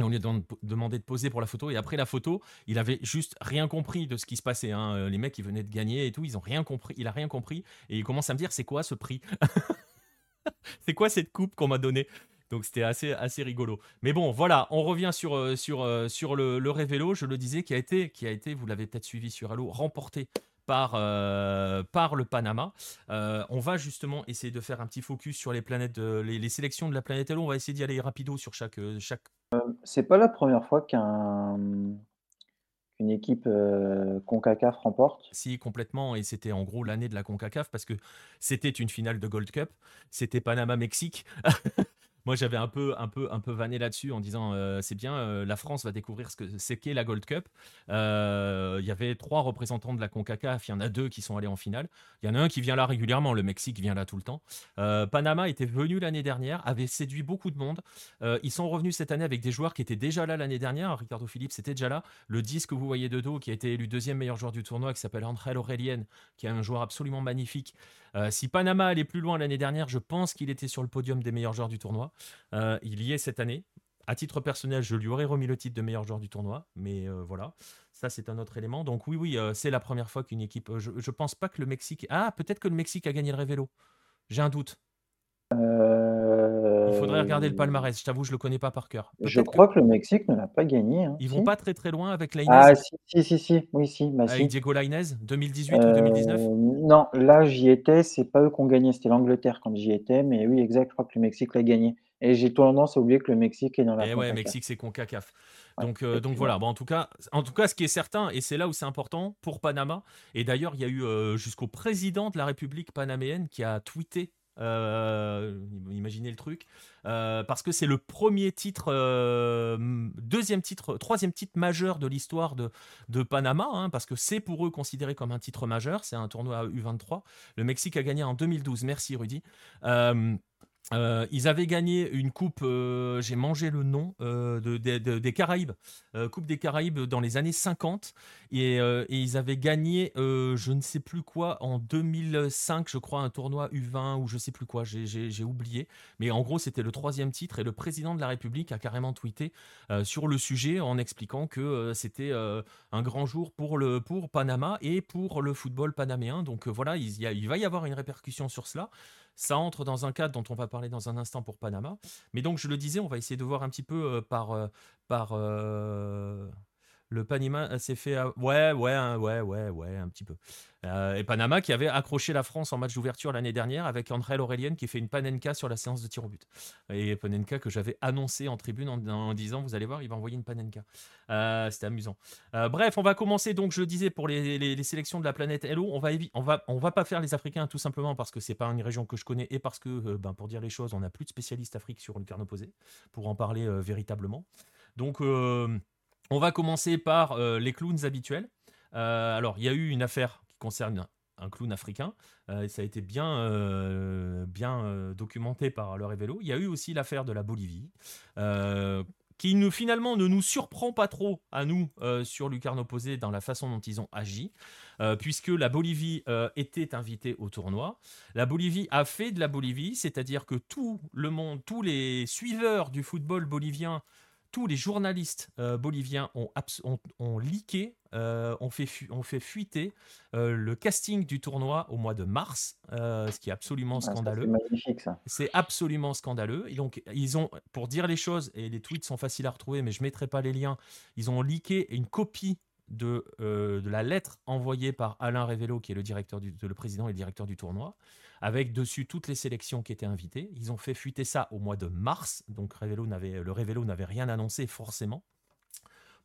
et on lui a demandé de poser pour la photo et après la photo, il avait juste rien compris de ce qui se passait. Hein. Euh, les mecs, ils venaient de gagner et tout, ils ont rien compris. Il a rien compris et il commence à me dire c'est quoi ce prix C'est quoi cette coupe qu'on m'a donnée? Donc c'était assez, assez rigolo. Mais bon, voilà, on revient sur, euh, euh, sur le, le Révélo, je le disais, qui a été, qui a été vous l'avez peut-être suivi sur Halo, remporté par, par le Panama. on va justement essayer de faire un petit focus sur les planètes, les, sélections de la planète Halo. On va essayer d'y aller rapido sur chaque, chaque c'est pas la première fois qu'une équipe euh, CONCACAF remporte. Si, complètement. Et c'était en gros l'année de la CONCACAF parce que c'était une finale de Gold Cup. C'était Panama-Mexique. moi j'avais un peu, un peu, un peu vanné là-dessus en disant euh, c'est bien, euh, la France va découvrir ce que c'est qu'est la Gold Cup. Euh, il y avait trois représentants de la Concacaf, il y en a deux qui sont allés en finale. Il y en a un qui vient là régulièrement, le Mexique vient là tout le temps. Panama était venu l'année dernière, avait séduit beaucoup de monde. ils sont revenus cette année avec des joueurs qui étaient déjà là l'année dernière. Ricardo Philippe c'était déjà là. Le 10 que vous voyez de dos, qui a été élu deuxième meilleur joueur du tournoi, qui s'appelle André Aurelien, qui est un joueur absolument magnifique. si Panama allait plus loin l'année dernière, je pense qu'il était sur le podium des meilleurs joueurs du tournoi. Euh, il y est cette année. À titre personnel, je lui aurais remis le titre de meilleur joueur du tournoi, mais euh, voilà, ça c'est un autre élément. Donc oui, oui, euh, c'est la première fois qu'une équipe. je, ne pense pas que le Mexique. Ah, peut-être que le Mexique a gagné le Révélo. J'ai un doute. Il faudrait regarder le palmarès. Je t'avoue, je le connais pas par cœur. Je crois que... le Mexique ne l'a pas gagné. Hein. Ils vont pas très très loin avec Lainez. Ah si si si, si. oui si. Bah, avec Diego Lainez, 2018 ou 2019. Non, là j'y étais. C'est pas eux qui ont gagné, c'était l'Angleterre quand j'y étais. Mais oui, exact. Je crois que le Mexique l'a gagné. Et j'ai tendance à oublier que le Mexique est dans la. Et eh ouais, Mexique, c'est CONCACAF. Donc, euh, donc voilà. Bon, en tout cas, en tout cas, ce qui est certain, et c'est là où c'est important pour Panama. Et d'ailleurs, il y a eu euh, jusqu'au président de la République panaméenne qui a tweeté. Euh, imaginez le truc, parce que c'est le premier titre, deuxième titre, troisième titre majeur de l'histoire de, de Panama, hein, parce que c'est pour eux considéré comme un titre majeur. C'est un tournoi U23. Le Mexique a gagné en 2012. Merci Rudy. Euh, ils avaient gagné une coupe, euh, j'ai mangé le nom, euh, de, des Caraïbes, Coupe des Caraïbes dans les années 50. Et, ils avaient gagné, je ne sais plus quoi, en 2005, je crois, un tournoi U20 ou je sais plus quoi, j'ai oublié. Mais en gros, c'était le troisième titre et le président de la République a carrément tweeté sur le sujet en expliquant que c'était un grand jour pour, le, pour Panama et pour le football panaméen. Donc voilà, il, il va y avoir une répercussion sur cela. Ça entre dans un cadre dont on va parler dans un instant pour Panama. Mais donc, je le disais, on va essayer de voir un petit peu euh, par, euh, euh, le Panama s'est fait. Ouais, ouais, ouais, ouais, ouais, un petit peu. Euh, et Panama qui avait accroché la France en match d'ouverture l'année dernière avec André Aurélien qui fait une panenka sur la séance de tir au but. Et panenka que j'avais annoncé en tribune en, disant vous allez voir, il va envoyer une panenka. Euh, c'était amusant. Euh, bref, on va commencer donc je disais pour les, sélections de la planète Hello, on va on va on va pas faire les Africains tout simplement parce que c'est pas une région que je connais et parce que ben, pour dire les choses, on n'a plus de spécialistes Afrique sur le carnet opposé pour en parler véritablement. Donc on va commencer par les clowns habituels. alors, il y a eu une affaire concerne un clown africain. Euh, ça a été bien, euh, bien euh, documenté par le Révélo. Il y a eu aussi l'affaire de la Bolivie, qui finalement ne nous surprend pas trop à nous sur Lucarne Posé dans la façon dont ils ont agi, puisque la Bolivie était invitée au tournoi. La Bolivie a fait de la Bolivie, c'est-à-dire que tout le monde, tous les suiveurs du football bolivien tous les journalistes euh, boliviens ont, ont, ont leaké, euh, ont, fait fait fuiter euh, le casting du tournoi au mois de mars, ce qui est absolument ah, scandaleux. C'est absolument scandaleux. Et donc, ils ont, pour dire les choses, et les tweets sont faciles à retrouver, mais je ne mettrai pas les liens, ils ont leaké une copie de, de la lettre envoyée par Alain Révélo, qui est le, directeur du, le président et le directeur du tournoi, avec dessus toutes les sélections qui étaient invitées. Ils ont fait fuiter ça au mois de mars, donc le Révélo n'avait rien annoncé forcément,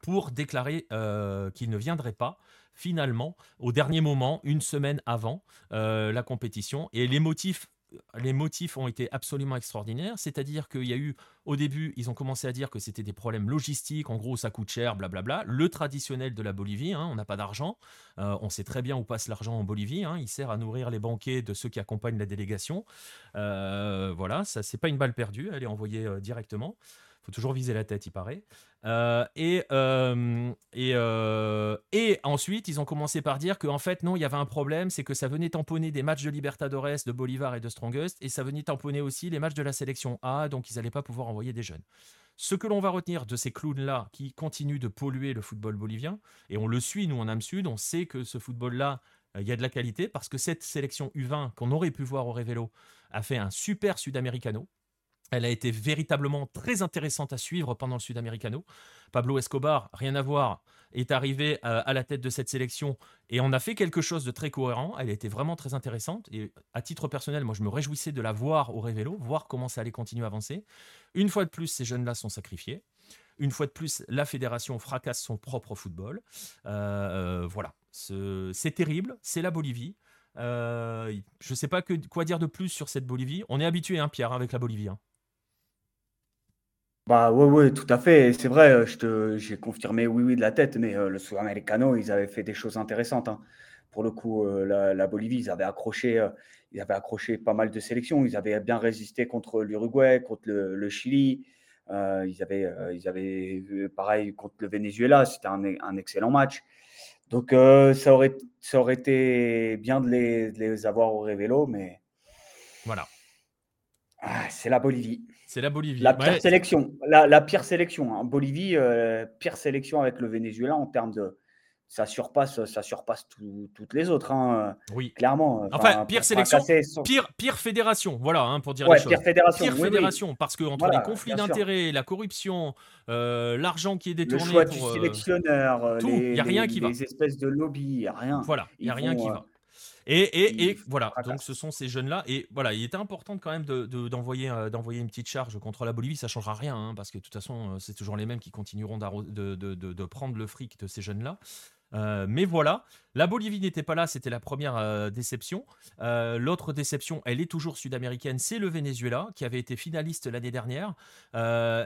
pour déclarer euh, qu'il ne viendrait pas finalement au dernier moment, une semaine avant euh, la compétition. Et les motifs les motifs ont été absolument extraordinaires. C'est-à-dire qu'il y a eu, au début, ils ont commencé à dire que c'était des problèmes logistiques, en gros, ça coûte cher, blablabla. Le traditionnel de la Bolivie, hein, on n'a pas d'argent. Euh, on sait très bien où passe l'argent en Bolivie. Hein. il sert à nourrir les banquets de ceux qui accompagnent la délégation. Euh, voilà, ça, c'est pas une balle perdue, elle est envoyée euh, directement toujours viser la tête, il paraît. Euh, et, euh, et, euh, et, ensuite, ils ont commencé par dire qu'en fait, non, il y avait un problème, c'est que ça venait tamponner des matchs de Libertadores, de Bolivar et de Strongest, et ça venait tamponner aussi les matchs de la sélection A, donc ils n'allaient pas pouvoir envoyer des jeunes. Ce que l'on va retenir de ces clowns-là qui continuent de polluer le football bolivien, et on le suit, nous, en âme sud, on sait que ce football-là, il y a de la qualité, parce que cette sélection U20 qu'on aurait pu voir au Révélo a fait un super Sud-Americano. Elle a été véritablement très intéressante à suivre pendant le Sudamericano. Pablo Escobar, rien à voir, est arrivé euh, à, la tête de cette sélection et on a fait quelque chose de très cohérent. Elle a été vraiment très intéressante et à titre personnel, moi je me réjouissais de la voir au Révélo, voir comment ça allait continuer à avancer. Une fois de plus, ces jeunes-là sont sacrifiés. Une fois de plus, la fédération fracasse son propre football. Euh, euh, voilà, c'est terrible, c'est la Bolivie. je ne sais pas quoi dire de plus sur cette Bolivie. On est habitué, hein, Pierre, avec la Bolivie. Hein. Bah ouais, tout à fait. C'est vrai, euh, je j'ai confirmé oui, oui de la tête, mais euh, le Sudamericano, ils avaient fait des choses intéressantes. hein. Pour le coup, euh, la, Bolivie, ils avaient accroché, ils avaient accroché pas mal de sélections. Ils avaient bien résisté contre l'Uruguay, contre le, Chili. ils avaient, ils avaient pareil contre le Venezuela. C'était un, un excellent match. Donc ça aurait, ça aurait été bien de les, les avoir au Révélo, mais Voilà. Ah, c'est la Bolivie. C'est la Bolivie. La pire sélection. La, pire sélection. Hein. Bolivie, euh, pire sélection avec le Venezuela en termes de. Ça surpasse, ça surpasse toutes les autres. Hein, oui. Clairement. Enfin, pire sélection. Pire, pire fédération. Voilà, hein, pour dire les choses. Pire fédération. Pire fédération. Parce que entre les conflits d'intérêts, la corruption, euh, l'argent qui est détourné. Le choix du euh, sélectionneur. il n'y a rien qui va. Les espèces de lobby, il n'y a rien. Voilà, il n'y a rien qui va. Et, voilà, donc ce sont ces jeunes-là. Et voilà, il était important quand même d'envoyer de, d'envoyer une petite charge contre la Bolivie. Ça ne changera rien, hein, parce que de toute façon, euh, c'est toujours les mêmes qui continueront de, de, prendre le fric de ces jeunes-là. Euh, mais voilà, la Bolivie n'était pas là, c'était la première euh, déception. Euh, l'autre déception, elle est toujours sud-américaine, c'est le Venezuela, qui avait été finaliste l'année dernière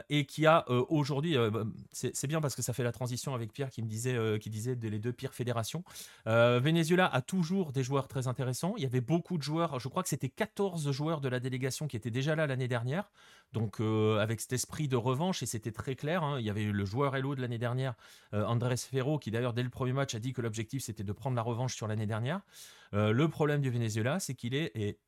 et qui a aujourd'hui, bah, c'est bien parce que ça fait la transition avec Pierre qui me disait, qui disait les deux pires fédérations. Venezuela a toujours des joueurs très intéressants. Il y avait beaucoup de joueurs, je crois que c'était 14 joueurs de la délégation qui étaient déjà là l'année dernière. Donc avec cet esprit de revanche, et c'était très clair, hein. il y avait le joueur Hello de l'année dernière, Andrés Ferro, qui d'ailleurs dès le premier match a dit que l'objectif c'était de prendre la revanche sur l'année dernière. Euh, le problème du Venezuela, c'est qu'il est, et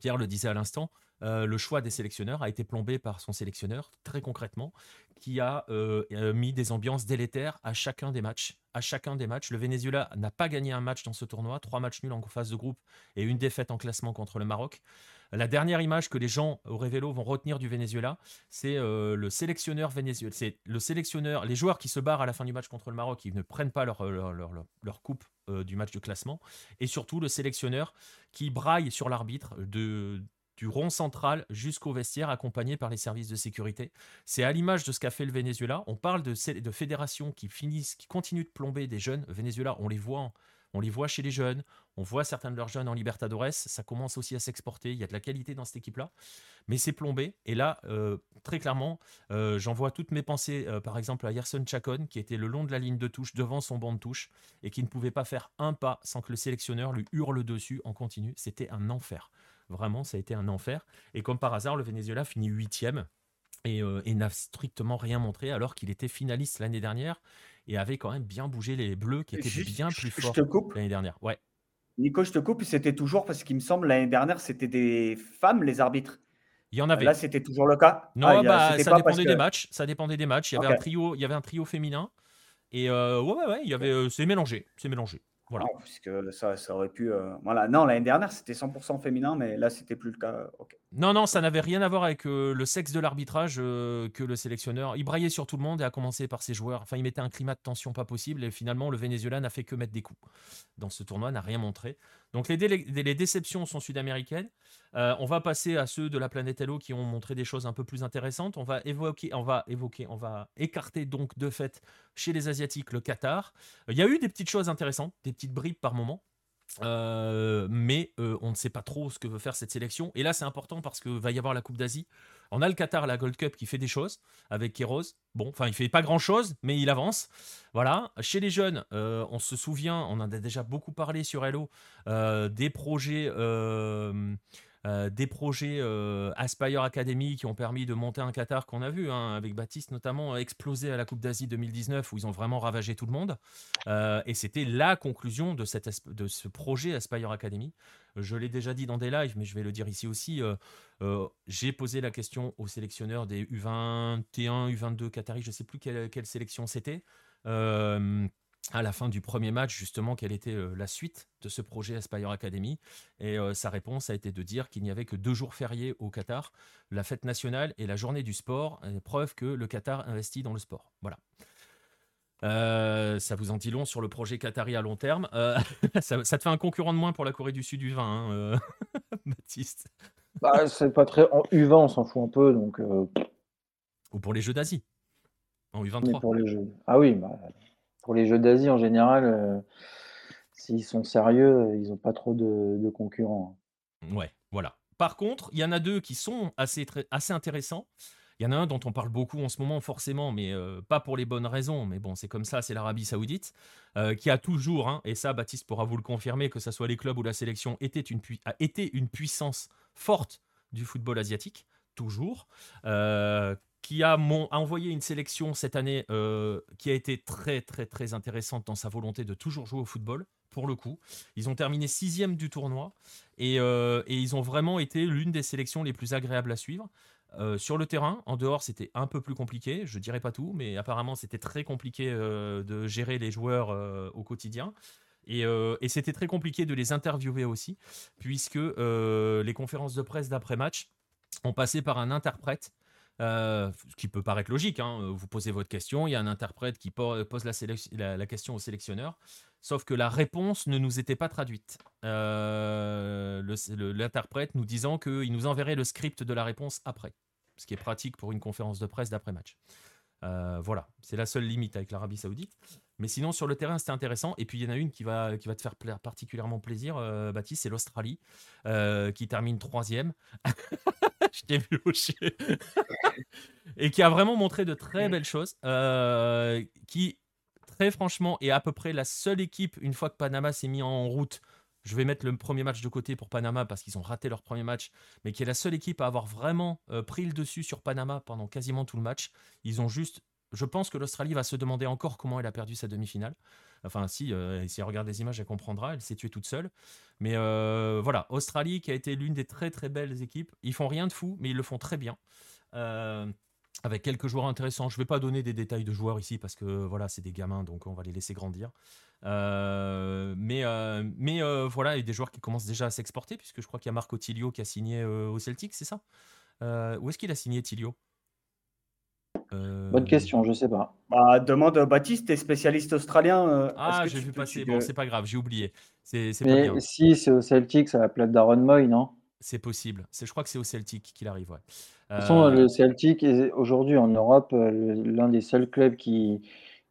Pierre le disait à l'instant, euh, le choix des sélectionneurs a été plombé par son sélectionneur, très concrètement, qui a euh, mis des ambiances délétères à chacun des matchs. À chacun des matchs, le Venezuela n'a pas gagné un match dans ce tournoi, trois matchs nuls en phase de groupe et une défaite en classement contre le Maroc. La dernière image que les gens au Révélo vont retenir du Venezuela, c'est euh, le sélectionneur vénézuélien. C'est le sélectionneur, les joueurs qui se barrent à la fin du match contre le Maroc, qui ne prennent pas leur, leur, coupe euh, du match de classement, et surtout le sélectionneur qui braille sur l'arbitre du rond central jusqu'au vestiaire accompagné par les services de sécurité. C'est à l'image de ce qu'a fait le Venezuela. On parle de, de fédérations qui finissent, qui continuent de plomber des jeunes. Venezuela, on les voit on les voit chez les jeunes, on voit certains de leurs jeunes en Libertadores, ça commence aussi à s'exporter, il y a de la qualité dans cette équipe-là, mais c'est plombé. Et là, euh, très clairement, euh, j'envoie toutes mes pensées, euh, par exemple, à Yerson Chacon, qui était le long de la ligne de touche, devant son banc de touche, et qui ne pouvait pas faire un pas sans que le sélectionneur lui hurle dessus en continu. C'était un enfer. Vraiment, ça a été un enfer. Et comme par hasard, le Venezuela finit huitième et, et n'a strictement rien montré alors qu'il était finaliste l'année dernière et avait quand même bien bougé les Bleus qui étaient bien plus forts l'année dernière. Ouais. Nico, je te coupe, c'était toujours parce qu'il me semble l'année dernière, c'était des femmes les arbitres. Il y en avait. Là, c'était toujours le cas. Non, ah, bah, ça dépendait des matchs. Ça dépendait des matchs. Il y avait un trio, il y avait un trio féminin. Et euh, ouais, ouais, ouais, il y avait, euh, c'est mélangé, c'est mélangé. Voilà. puisque ça, ça aurait pu. Euh, voilà. Non, l'année dernière, c'était 100% féminin, mais là, c'était plus le cas. Non, non, ça n'avait rien à voir avec euh, le sexe de l'arbitrage euh, que le sélectionneur. Il braillait sur tout le monde et a commencé par ses joueurs. Enfin, il mettait un climat de tension pas possible et finalement, le Venezuela n'a fait que mettre des coups. Dans ce tournoi, n'a rien montré. Donc, les, les déceptions sont sud-américaines. on va passer à ceux de la planète Hello qui ont montré des choses un peu plus intéressantes. On va évoquer, on va évoquer, on va écarter donc de fait chez les Asiatiques le Qatar. Il y a eu des petites choses intéressantes, des petites bribes par moment. Euh, mais euh, on ne sait pas trop ce que veut faire cette sélection. Et là, c'est important parce que va y avoir la Coupe d'Asie. On a le Qatar, la Gold Cup qui fait des choses avec Kéros. Bon, enfin, il fait pas grand chose, mais il avance. Voilà. Chez les jeunes, euh, on se souvient, on en a déjà beaucoup parlé sur Hello, des projets euh, des projets euh, Aspire Academy qui ont permis de monter un Qatar qu'on a vu, hein, avec Baptiste notamment, exploser à la Coupe d'Asie 2019 où ils ont vraiment ravagé tout le monde. Euh, et c'était la conclusion de, cette, de ce projet Aspire Academy. Je l'ai déjà dit dans des lives, mais je vais le dire ici aussi. J'ai posé la question aux sélectionneurs des U21, U22 Qataris, je ne sais plus quelle sélection c'était à la fin du premier match, justement, quelle était euh, la suite de ce projet Aspire Academy. Et euh, sa réponse a été de dire qu'il n'y avait que deux jours fériés au Qatar, la fête nationale et la journée du sport, preuve que le Qatar investit dans le sport. Voilà. Euh, ça vous en dit long sur le projet qatari à long terme. ça, te fait un concurrent de moins pour la Corée du Sud U20, hein, Baptiste. Bah, c'est pas très. En U20, on s'en fout un peu, donc. Ou pour les Jeux d'Asie. En U23. pour les Jeux. Ah oui, bah, pour les Jeux d'Asie en général, euh, s'ils sont sérieux, ils n'ont pas trop de, concurrents. Ouais, voilà. Par contre, il y en a deux qui sont assez, assez intéressants. Il y en a un dont on parle beaucoup en ce moment, forcément, mais euh, pas pour les bonnes raisons. Mais bon, c'est comme ça, c'est l'Arabie Saoudite, euh, qui a toujours, hein, et ça, Baptiste pourra vous le confirmer, que ce soit les clubs ou la sélection, était une a été une puissance forte du football asiatique, toujours qui a, envoyé une sélection cette année euh, qui a été très très très intéressante dans sa volonté de toujours jouer au football. Pour le coup, ils ont terminé sixième du tournoi et, euh, ils ont vraiment été l'une des sélections les plus agréables à suivre. Euh, sur le terrain, en dehors, c'était un peu plus compliqué. Je dirais pas tout, mais apparemment, c'était très compliqué de gérer les joueurs au quotidien. Et, et c'était très compliqué de les interviewer aussi, puisque les conférences de presse d'après-match ont passé par un interprète euh, ce qui peut paraître logique. Hein, euh, vous posez votre question, il y a un interprète qui pose la, question au sélectionneur, sauf que la réponse ne nous était pas traduite. Euh, l'interprète nous disant qu'il nous enverrait le script de la réponse après, ce qui est pratique pour une conférence de presse d'après-match. voilà, c'est la seule limite avec l'Arabie Saoudite. Mais sinon, sur le terrain, c'était intéressant. Et puis, il y en a une qui va, qui va te faire particulièrement plaisir, Baptiste, c'est l'Australie, qui termine troisième. je t'ai vu hocher. et qui a vraiment montré de très belles choses. Euh, qui, très franchement, est à peu près la seule équipe, une fois que Panama s'est mis en route. Je vais mettre le premier match de côté pour Panama parce qu'ils ont raté leur premier match, mais qui est la seule équipe à avoir vraiment euh, pris le dessus sur Panama pendant quasiment tout le match. Ils ont juste je pense que l'Australie va se demander encore comment elle a perdu sa demi-finale. Enfin, si, euh, si elle regarde les images, elle comprendra. Elle s'est tuée toute seule. Mais euh, voilà, Australie qui a été l'une des très très belles équipes. Ils font rien de fou, mais ils le font très bien. Euh, avec quelques joueurs intéressants. Je ne vais pas donner des détails de joueurs ici parce que voilà, c'est des gamins, donc on va les laisser grandir. mais mais voilà, il y a des joueurs qui commencent déjà à s'exporter, puisque je crois qu'il y a Marco Tilio qui a signé au Celtic, c'est ça? Où est-ce qu'il a signé Tilio? Euh, Bonne question, je sais pas. Bah, demande Baptiste, t'es spécialiste australien. Euh, ah, j'ai vu passer. Bon, c'est pas grave, j'ai oublié. C'est Mais si c'est au Celtic, ça va plate d'Aaron Moy, non? C'est possible. Je crois que c'est au Celtic qu'il arrive. Ouais. De toute façon, euh, le Celtic est aujourd'hui en Europe l'un des seuls clubs qui,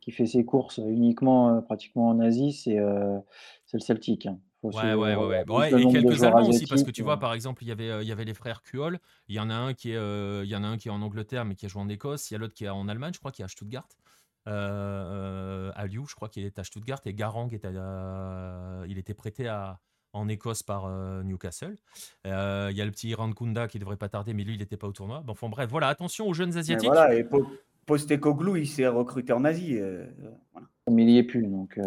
qui fait ses courses uniquement pratiquement en Asie, c'est le Celtic. Hein. Ouais, ouais, ouais, ouais. et quelques Allemands aussi, parce que tu vois, par exemple, il y avait, il y avait les frères Kuol. Il y en a un qui est, il y en a un qui est en Angleterre, mais qui a joué en Écosse. Il y a l'autre qui est en Allemagne, je crois, qui est à Stuttgart. Euh, à Liu, je crois qu'il est à Stuttgart. Et Garang, est il était prêté à, en Écosse par Newcastle. il y a le petit Kunda qui devrait pas tarder, mais lui, il n'était pas au tournoi. Bon, enfin, bref, voilà, attention aux jeunes Asiatiques. voilà, et Postecoglou, il s'est recruté en Asie. Mais il n'y est plus, donc.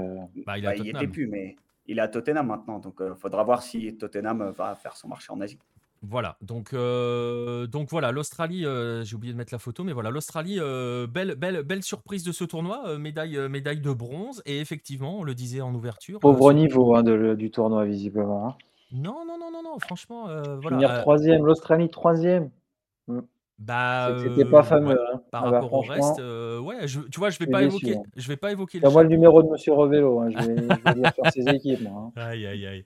Bah, il, n'était bah, plus, mais il est à Tottenham maintenant. Donc, il euh, faudra voir si Tottenham va faire son marché en Asie. Voilà, donc, euh, donc voilà, l'Australie, euh, j'ai oublié de mettre la photo, mais voilà, l'Australie, euh, belle, belle, belle surprise de ce tournoi, médaille, médaille de bronze, et effectivement, on le disait en ouverture. Pauvre niveau hein, du tournoi, visiblement. Hein. Non, non, non, non, non, franchement, voilà. Finir troisième, l'Australie troisième. Hmm. Bah, c'était pas fameux. Hein. Par ah bah, rapport au reste, ouais, je, tu vois, je vais pas évoquer, je vais pas évoquer. moi le numéro de Monsieur Revello, je vais, je vais faire ses équipes. Moi, Aïe, aïe, aïe.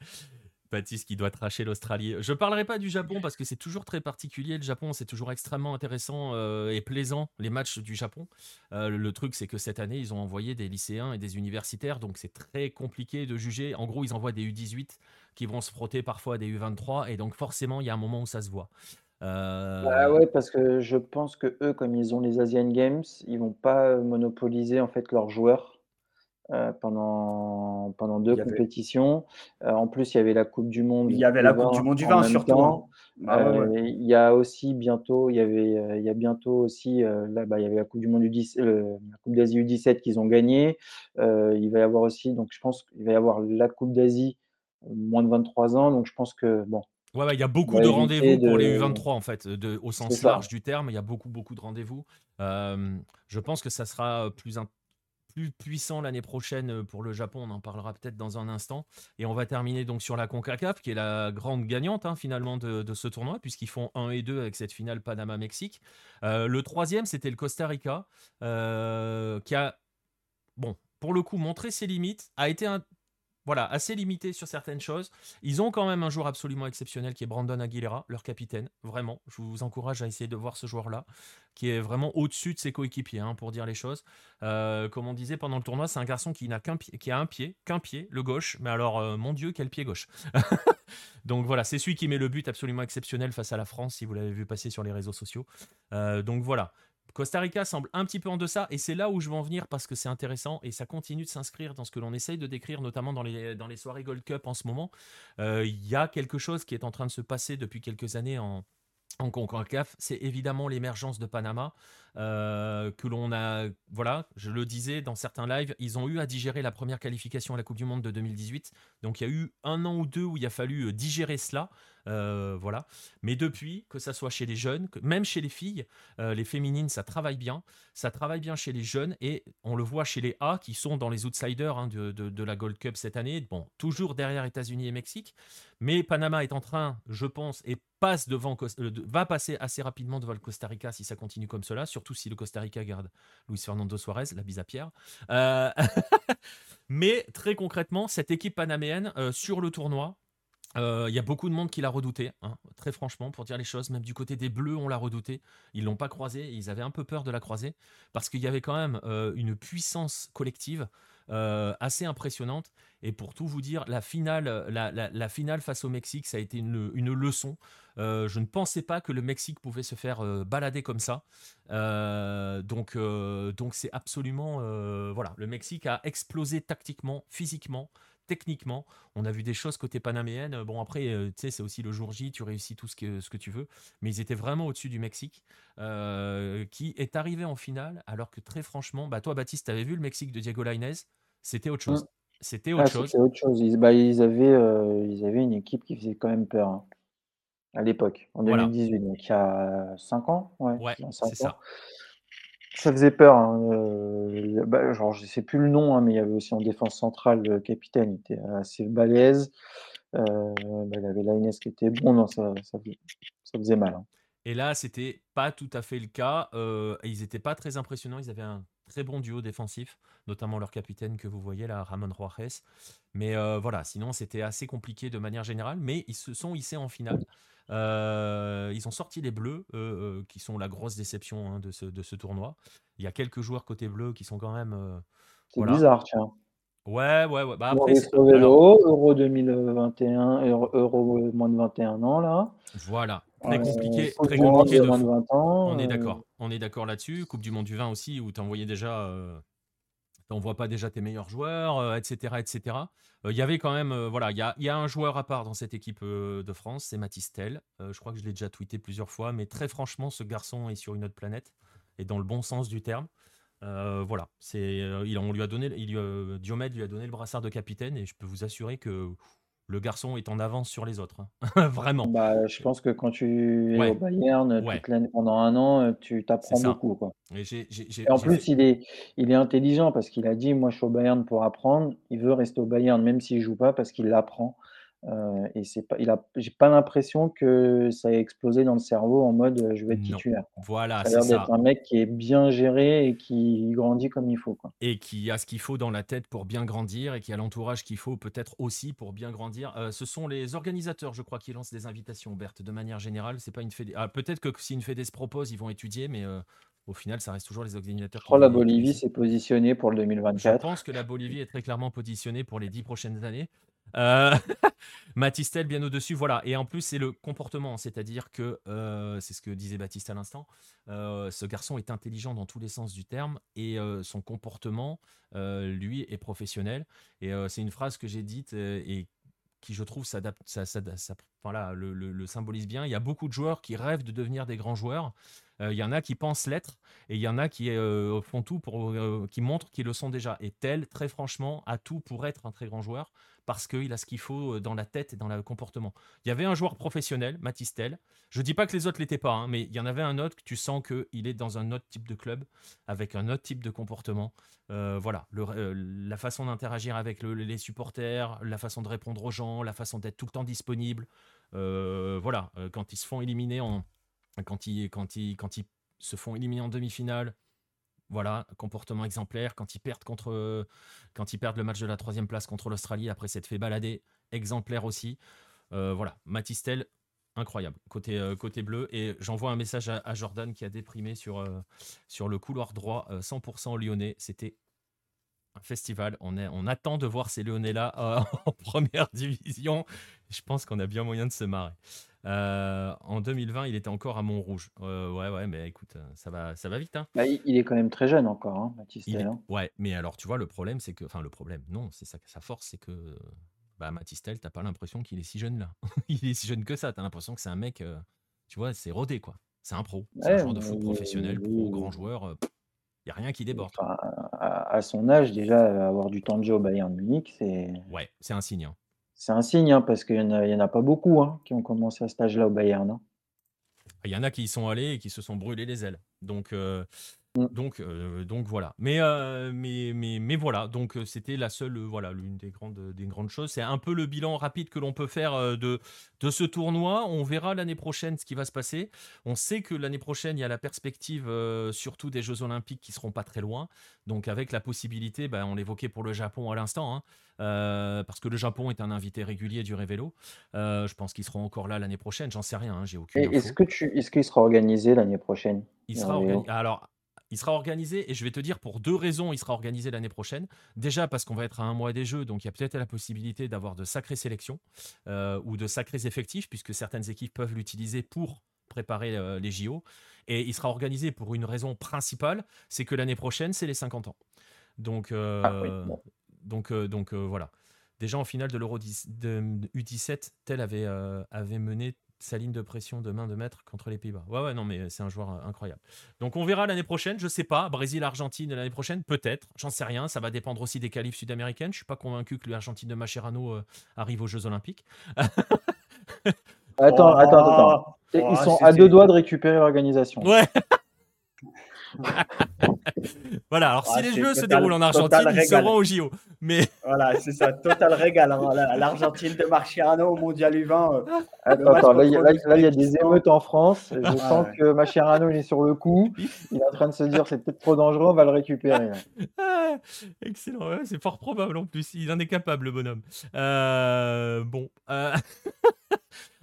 Baptiste qui doit tracher l'Australie. Je parlerai pas du Japon parce que c'est toujours très particulier. Le Japon, c'est toujours extrêmement intéressant euh, et plaisant, les matchs du Japon. Euh, le truc, c'est que cette année, ils ont envoyé des lycéens et des universitaires, donc c'est très compliqué de juger. En gros, ils envoient des U18 qui vont se frotter parfois à des U23, et donc forcément, il y a un moment où ça se voit. Euh... Bah ouais, parce que je pense que eux, comme ils ont les Asian Games, ils vont pas monopoliser en fait leurs joueurs. Euh, pendant, pendant deux compétitions. Euh, en plus, il y avait la Coupe du Monde. Il y avait la Coupe du Monde du vin surtout. Hein. Bah euh, il y a aussi bientôt, il y avait, il y a bientôt aussi, là, bah, il y avait la Coupe du Monde du 10, la Coupe d'Asie U17 qu'ils ont gagné. il va y avoir aussi, donc je pense qu'il va y avoir la Coupe d'Asie moins de 23 ans. Donc je pense que bon, Ouais, il y a beaucoup de rendez-vous pour les U23 en fait, de, au sens large du terme. Il y a beaucoup, beaucoup de rendez-vous. je pense que ça sera plus, plus puissant l'année prochaine euh, pour le Japon. On en parlera peut-être dans un instant. Et on va terminer donc sur la CONCACAF, qui est la grande gagnante hein, finalement de, ce tournoi, puisqu'ils font 1 et 2 avec cette finale Panama-Mexique. Euh, le troisième, c'était le Costa Rica, euh, qui a, bon, pour le coup, montré ses limites, a été un voilà, assez limité sur certaines choses. Ils ont quand même un joueur absolument exceptionnel qui est Brandon Aguilera, leur capitaine. Vraiment, je vous encourage à essayer de voir ce joueur-là, qui est vraiment au-dessus de ses coéquipiers, hein, pour dire les choses. Euh, comme on disait pendant le tournoi, c'est un garçon qui a un pied, qu'un pied, le gauche. Mais alors, euh, mon Dieu, quel pied gauche Donc voilà, c'est celui qui met le but absolument exceptionnel face à la France, si vous l'avez vu passer sur les réseaux sociaux. Euh, donc voilà, Costa Rica semble un petit peu en deçà et c'est là où je veux en venir parce que c'est intéressant et ça continue de s'inscrire dans ce que l'on essaye de décrire, notamment dans les, dans les soirées Gold Cup en ce moment. Euh, il y a quelque chose qui est en train de se passer depuis quelques années en, en CONCACAF, c'est évidemment l'émergence de Panama, que l'on a, voilà, je le disais dans certains lives, ils ont eu à digérer la première qualification à la Coupe du Monde de 2018, donc il y a eu un an ou deux où il a fallu euh, digérer cela, euh, voilà. Mais depuis, que ça soit chez les jeunes, même chez les filles, les féminines, ça travaille bien, ça travaille bien chez les jeunes, et on le voit chez les A qui sont dans les outsiders hein, de, la Gold Cup cette année, bon, toujours derrière États-Unis et Mexique, mais Panama est en train, je pense, et passe devant, va passer assez rapidement devant le Costa Rica si ça continue comme cela, surtout si le Costa Rica garde Luis Fernando Suarez, la bise à Pierre. Euh, mais très concrètement, cette équipe panaméenne euh, sur le tournoi, euh, il y a beaucoup de monde qui l'a redouté, hein, très franchement, pour dire les choses. Même du côté des Bleus, on l'a redouté. Ils l'ont pas croisé, ils avaient un peu peur de la croiser, parce qu'il y avait quand même une puissance collective. Euh, assez impressionnante. Et pour tout vous dire, la finale, la, finale face au Mexique, ça a été une, leçon. Euh, je ne pensais pas que le Mexique pouvait se faire euh, balader comme ça. donc, donc c'est absolument voilà, le Mexique a explosé tactiquement, physiquement techniquement. On a vu des choses côté panaméenne. Bon, après, tu sais, c'est aussi le jour J, tu réussis tout ce que, ce que tu veux. Mais ils étaient vraiment au-dessus du Mexique, qui est arrivé en finale, alors que très franchement, bah, toi, Baptiste, tu avais vu le Mexique de Diego Lainez? C'était autre chose. Mmh. C'était autre, chose. autre chose. Ils, bah, ils, avaient, euh, ils avaient une équipe qui faisait quand même peur hein, à l'époque, en 2018, donc il y a 5 ans. Ouais, c'est ça. Ça faisait peur. Hein, euh, bah, genre, je ne sais plus le nom, hein, mais il y avait aussi en défense centrale le capitaine, il était assez balèze. Euh, bah, il avait Lainez qui était bon, non, ça, ça, faisait mal. Et là, c'était pas tout à fait le cas. ils n'étaient pas très impressionnants. Ils avaient un très bon duo défensif, notamment leur capitaine que vous voyez là, Ramon Rojas. Mais euh, voilà, sinon c'était assez compliqué de manière générale, mais ils se sont hissés en finale. Euh, ils ont sorti les Bleus, euh, qui sont la grosse déception hein, de, ce, de ce tournoi. Il y a quelques joueurs côté bleu qui sont quand même. c'est bizarre, tiens. Ouais, ouais, ouais. Bah après, Euro 2021, Euro, moins de 21 ans, là. Voilà. Très compliqué, très compliqué de, On est d'accord. On est d'accord là-dessus. Coupe du monde du vin aussi, où tu envoyais déjà. Euh, voit pas déjà tes meilleurs joueurs, etc. etc. Il y avait quand même. voilà, il y a, y a, un joueur à part dans cette équipe de France, c'est Mathis Tell. je crois que je l'ai déjà tweeté plusieurs fois, mais très franchement, ce garçon est sur une autre planète, et dans le bon sens du terme. Euh, voilà, c'est, on lui a donné, il lui Diomède lui a donné le brassard de capitaine et je peux vous assurer que le garçon est en avance sur les autres. hein. Vraiment. Bah, je pense que quand tu es au Bayern, ouais, toute l'année pendant un an, heu, tu t'apprends beaucoup, quoi. Et en fait. plus, il est il est intelligent parce qu'il a dit: «Moi, je suis au Bayern pour apprendre». Il veut rester au Bayern même s'il joue pas parce qu'il apprend, heu et c'est pas il a j'ai pas l'impression que ça ait explosé dans le cerveau en mode, heu: «Je veux être titulaire». Voilà, Ça a c'est l'air d'être un mec qui est bien géré et qui grandit comme il faut, quoi. Et qui a ce qu'il faut dans la tête pour bien grandir et qui a l'entourage qu'il faut peut-être aussi pour bien grandir. Heu, ce sont les organisateurs, je crois, qui lancent des invitations, Berthe, de manière générale. C'est pas une fédé ah, peut-être que si une fédé se propose, ils vont étudier, mais au final, ça reste toujours les Je organisateurs qui crois la Bolivie s'est positionnée pour le Je 2024. pense que la Bolivie est très clairement positionnée pour les 10 prochaines années. Heu, Matistel bien au-dessus, voilà et en plus, c'est le comportement, c'est-à-dire que, heu, c'est ce que disait Baptiste à l'instant, heu, ce garçon est intelligent dans tous les sens du terme et heu, son comportement, lui, est professionnel et c'est une phrase que j'ai dite, et qui, je trouve, s'adapte ça ça voilà, le le symbolise bien. Il y a beaucoup de joueurs qui rêvent de devenir des grands joueurs. Il y en a qui pensent l'être et il y en a qui, font tout pour, qui montrent qu'ils le sont déjà et Tel, très franchement, a tout pour être un très grand joueur parce qu'il a ce qu'il faut, heu, dans la tête et dans le comportement. Il y avait un joueur professionnel, Mathys Tel. Je dis pas que les autres l'étaient pas, hein, mais il y en avait un autre que tu sens qu'il est dans un autre type de club, avec un autre type de comportement. Heu, voilà, heu, la façon d'interagir avec le les supporters, la façon de répondre aux gens, la façon d'être tout le temps disponible. Voilà, quand ils se font éliminer en quand ils quand ils se font éliminer en demi-finale, voilà, comportement exemplaire. Quand ils perdent contre, quand ils perdent le match de la troisième place contre l'Australie après s'être fait balader, exemplaire aussi. Euh, voilà, Matistel, incroyable côté euh, côté bleu. Et j'envoie un message à, Jordan qui a déprimé sur euh, le couloir droit, euh, 100% lyonnais. C'était un festival. On attend de voir ces Lyonnais là euh, en première division. Je pense qu'on a bien moyen de se marrer. Euh, en 2020, il était encore à Montrouge. Euh, ouais, ouais, mais écoute, euh, ça va, ça va vite, hein. Bah, il il est quand même très jeune encore, hein, Il Baptiste-Tel, est... Ouais, mais alors tu vois, le problème, c'est que. Enfin, le problème, non, c'est ça, sa force, c'est que. Bah, Matistel, t'as pas l'impression qu'il est si jeune là. il est si jeune que ça. T'as l'impression que c'est un mec, euh, tu vois, c'est rodé quoi. C'est un pro. C'est un joueur de foot professionnel, pro, grand joueur. Il n'y a rien qui déborde. enfin, à à son âge, déjà, avoir du temps de jeu au Bayern Munich, c'est Ouais, c'est un signe. hein. C'est un signe, hein, parce qu'il y en a il y en a pas beaucoup, hein, qui ont commencé à cet âge-là au Bayern, hein. Il y en a qui y sont allés et qui se sont brûlés les ailes. Donc, euh, Mmh. donc, euh, donc voilà. Mais, euh, mais, mais, mais voilà. Donc euh, c'était la seule, euh, voilà, l'une des grandes, des grandes choses. C'est un peu le bilan rapide que l'on peut faire de, de ce tournoi. On verra l'année prochaine ce qui va se passer. On sait que l'année prochaine, il y a la perspective surtout des Jeux Olympiques qui seront pas très loin. Donc avec la possibilité, ben, on l'évoquait pour le Japon à l'instant, hein, parce que le Japon est un invité régulier du Révélo. Je pense qu'ils seront encore là l'année prochaine. J'en sais rien. hein, J'ai aucune est-ce que tu est-ce qu'il sera organisé l'année prochaine, Il sera organisé. Alors, il sera organisé, et je vais te dire pour deux raisons, il sera organisé l'année prochaine. Déjà parce qu'on va être à un mois des Jeux, donc il y a peut-être la possibilité d'avoir de sacrées sélections euh, ou de sacrés effectifs, puisque certaines équipes peuvent l'utiliser pour préparer euh, les JO. Et il sera organisé pour une raison principale, c'est que l'année prochaine, c'est les 50 ans. Donc, Ah oui, euh, bon. donc, donc voilà. Déjà en finale de l'Euro 10 de U17, Tel avait, avait mené sa ligne de pression de main de maître contre les Pays-Bas. Ouais, ouais, non, mais c'est un joueur euh, incroyable. Donc on verra l'année prochaine, je sais pas. Brésil-Argentine l'année prochaine, peut-être. J'en sais rien. Ça va dépendre aussi des qualifs sud-américaines. Je suis pas convaincu que l'Argentine de Mascherano euh, arrive aux Jeux Olympiques. Attends, attends, attends. Oh, Et oh, ils sont à deux doigts de récupérer l'organisation. Ouais. voilà, alors si Ah, les Jeux se déroulent en Argentine, ils seront aux JO. Mais Voilà, c'est ça, total régal. hein. La- L'Argentine de Marchiano au Mondial U20. euh, le Attends, attends, là, il y a- contre là, là, il y a des émeutes en France. Je Ah, sens ouais. que Mascherano, il est sur le coup. Il est en train de se dire, c'est peut-être trop dangereux, on va le récupérer. Ah, excellent, ouais, c'est fort probable en plus. Il en est capable, le bonhomme. Euh, bon, euh,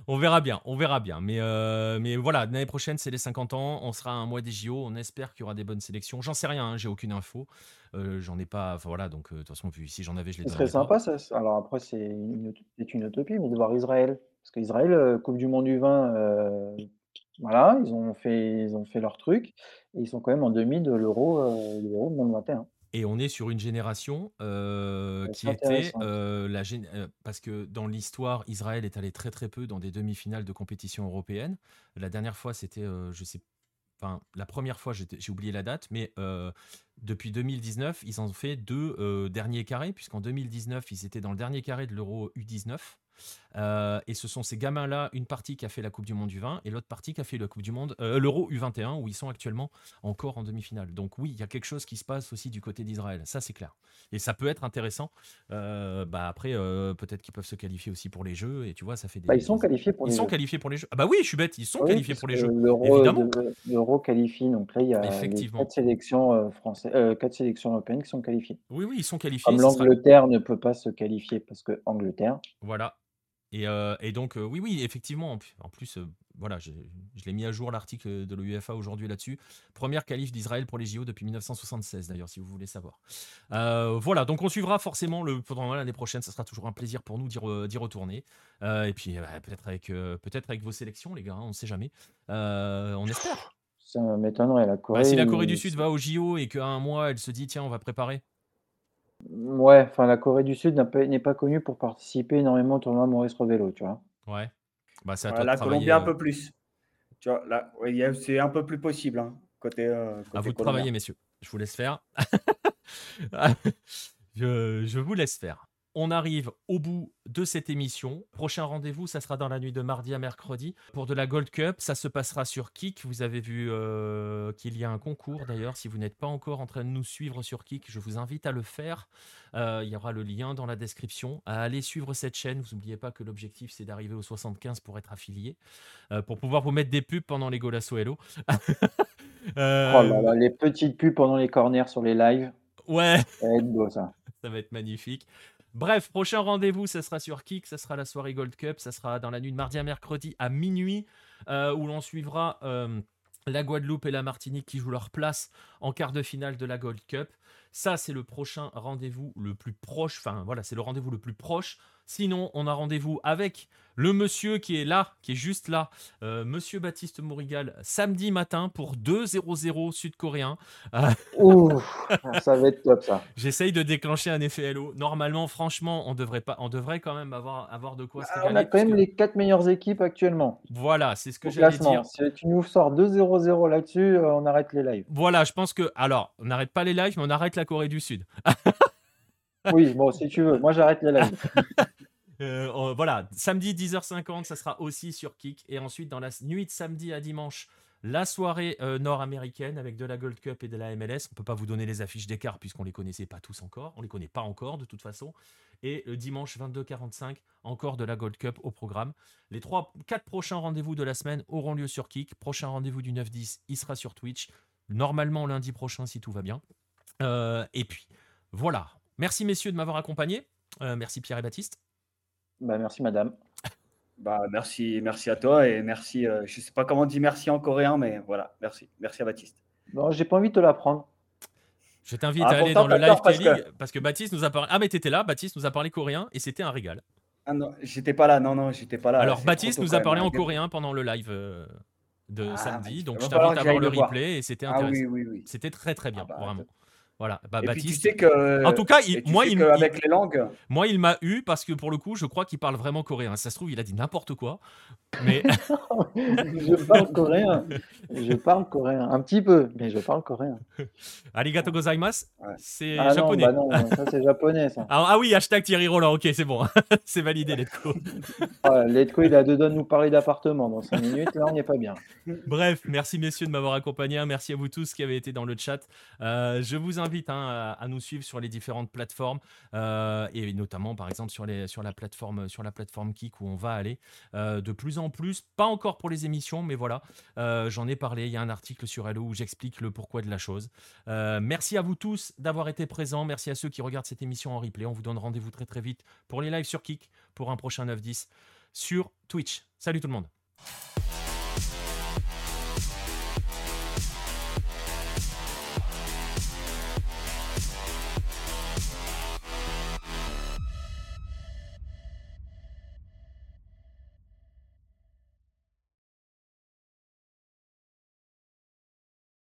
on verra bien, on verra bien. Mais, euh, mais voilà, l'année prochaine, c'est les 50 ans. On sera à un mois des JO. On espère qu'il y aura des bonnes sélections. J'en sais rien, hein, j'ai aucune info. Euh, j'en ai pas. Enfin voilà, donc euh, de toute façon, puis si j'en avais, je les Ce serait sympa, ça. Alors après, c'est une, utopie, mais de voir Israël. Parce qu'Israël, Coupe du Monde du vin, euh, voilà, ils ont fait, ils ont fait leur truc. Et ils sont quand même en demi de l'Euro de l'Euro 2021. Et on est sur une génération euh, qui était intéressant. euh, la gén- parce que dans l'histoire, Israël est allé très très peu dans des demi-finales de compétition européenne. La dernière fois, c'était, euh, je sais, enfin la première fois, j'ai oublié la date, mais depuis 2019, ils ont fait deux derniers carrés, puisqu'en 2019, ils étaient dans le dernier carré de l'Euro U19. Euh, et ce sont ces gamins-là, une partie qui a fait la Coupe du Monde du 20 et l'autre partie qui a fait la Coupe du Monde, euh, l'Euro U21, où ils sont actuellement encore en demi-finale. Donc oui, il y a quelque chose qui se passe aussi du côté d'Israël, ça c'est clair. Et ça peut être intéressant. Euh, bah après, peut-être qu'ils peuvent se qualifier aussi pour les Jeux, et tu vois, ça fait des. Bah, ils sont qualifiés pour ils les sont Jeux. qualifiés pour les Jeux. Ah bah oui, je suis bête, ils sont qualifiés pour les Jeux. L'Euro qualifie, donc là il y a quatre sélections françaises, quatre sélections européennes qui sont qualifiées. Oui, oui, ils sont qualifiés. Comme l'Angleterre ne peut pas se qualifier parce que Angleterre. Voilà, et, donc, oui, oui, effectivement, en plus, voilà, je, l'ai mis à jour l'article de l'UEFA aujourd'hui là-dessus. Première qualif d'Israël pour les JO depuis 1976, d'ailleurs, si vous voulez savoir. voilà, donc on suivra forcément le, pendant l'année prochaine. Ça sera toujours un plaisir pour nous d'y retourner. et puis, bah, peut-être avec, peut avec vos sélections, les gars, hein, on ne sait jamais. on espère. Ça m'étonnerait, la Corée. Bah, si la Corée du Sud va aux JO et qu'à un mois, elle se dit, tiens, on va préparer. Ouais, enfin la Corée du Sud n'est pas connue pour participer énormément au tournoi Maurice Revello, tu vois? Ouais. Bah, c'est à la Colombie un euh peu plus. Tu vois? Là, c'est un peu plus possible, hein, côté, euh, À vous de travailler, messieurs. Je vous laisse faire. Je je vous laisse faire. On arrive au bout de cette émission. Prochain rendez-vous, ça sera dans la nuit de mardi à mercredi pour de la Gold Cup. Ça se passera sur Kik. Vous avez vu euh, qu'il y a un concours d'ailleurs. Si vous n'êtes pas encore en train de nous suivre sur Kik, je vous invite à le faire. Euh, il y aura le lien dans la description. À aller suivre cette chaîne. Vous n'oubliez pas que l'objectif c'est d'arriver au 75 pour être affilié, euh, pour pouvoir vous mettre des pubs pendant les Golasso Hello. oh là là, les petites pubs pendant les corners sur les lives. Ouais. Ça va être beau ça. Ça va être magnifique. Bref, prochain rendez-vous, ça sera sur Kik, ça sera la soirée Gold Cup, ça sera dans la nuit de mardi à mercredi à minuit, euh, où l'on suivra euh, la Guadeloupe et la Martinique qui jouent leur place en quart de finale de la Gold Cup. Ça, c'est le prochain rendez-vous le plus proche, enfin voilà, c'est le rendez-vous le plus proche. Sinon, on a rendez-vous avec le monsieur qui est là, qui est juste là, euh, monsieur Baptiste Mourigal, samedi matin pour 2-0-0 sud-coréen. Ouh, ça va être top ça. J'essaye de déclencher un effet Hello. Normalement, franchement, on devrait, pas, on devrait quand même avoir, avoir de quoi se ah, On a quand même les quatre meilleures équipes actuellement. Voilà, c'est ce que j'allais dire. Si tu nous sors 2-0-0 là-dessus, euh, on arrête les lives. Voilà, je pense que. Alors, on n'arrête pas les lives, mais on arrête la Corée du Sud. oui, bon, si tu veux. Moi, j'arrête les lives. Euh, voilà, samedi 10h50, ça sera aussi sur Kik. Et ensuite, dans la nuit de samedi à dimanche, la soirée euh, nord-américaine avec de la Gold Cup et de la MLS. On peut pas vous donner les affiches d'écart puisqu'on les connaissait pas tous encore. On les connaît pas encore de toute façon. Et le dimanche 22-45, encore de la Gold Cup au programme. Les trois, quatre prochains rendez-vous de la semaine auront lieu sur Kik. Prochain rendez-vous du 9-10, il sera sur Twitch. Normalement lundi prochain si tout va bien. Euh, et puis voilà. Merci messieurs de m'avoir accompagné. merci Pierre et Baptiste. Bah, merci, madame. Bah, merci, merci à toi et merci. Euh, je ne sais pas comment on dit merci en coréen, mais voilà, merci. Merci à Baptiste. Non, j'ai pas envie de te l'apprendre. Je t'invite ah, à aller dans le live parce que... parce que Baptiste nous a parlé. Ah, mais t'étais là, Baptiste nous a parlé coréen et c'était un régal. Ah non, j'étais pas là, non, non, j'étais pas là. Alors, Baptiste nous a parlé en coréen pendant le live euh, de ah, samedi, donc je t'invite à voir le replay et c'était intéressant. Ah, oui, oui, oui. C'était très, très bien, ah, bah, vraiment. Voilà, bah, Baptiste. que, en tout cas, il, moi, il, avec les langues. Moi, il m'a eu parce que pour le coup, je crois qu'il parle vraiment coréen. Ça se trouve, il a dit n'importe quoi. Mais je parle coréen. Je parle coréen un petit peu, mais je parle coréen. Arigato gozaimasu, c'est ah japonais. Non, bah non, ça c'est japonais ça. ah oui, hashtag Thierry Roland. Ok, c'est bon, c'est validé Letco. ah, Letco, il a deux doigts de nous parler d'appartement dans 5 minutes. Là, on n'est pas bien. Bref, merci messieurs de m'avoir accompagné. Merci à vous tous qui avez été dans le chat. Euh, je vous invite invite hein, à, nous suivre sur les différentes plateformes euh, et notamment par exemple sur, les, sur, la plateforme, sur la plateforme Kik où on va aller euh, de plus en plus, pas encore pour les émissions, mais voilà, euh, j'en ai parlé, il y a un article sur Hello où j'explique le pourquoi de la chose. merci à vous tous d'avoir été présents, merci à ceux qui regardent cette émission en replay, on vous donne rendez-vous très très vite pour les lives sur Kik, pour un prochain 9-10 sur Twitch. Salut tout le monde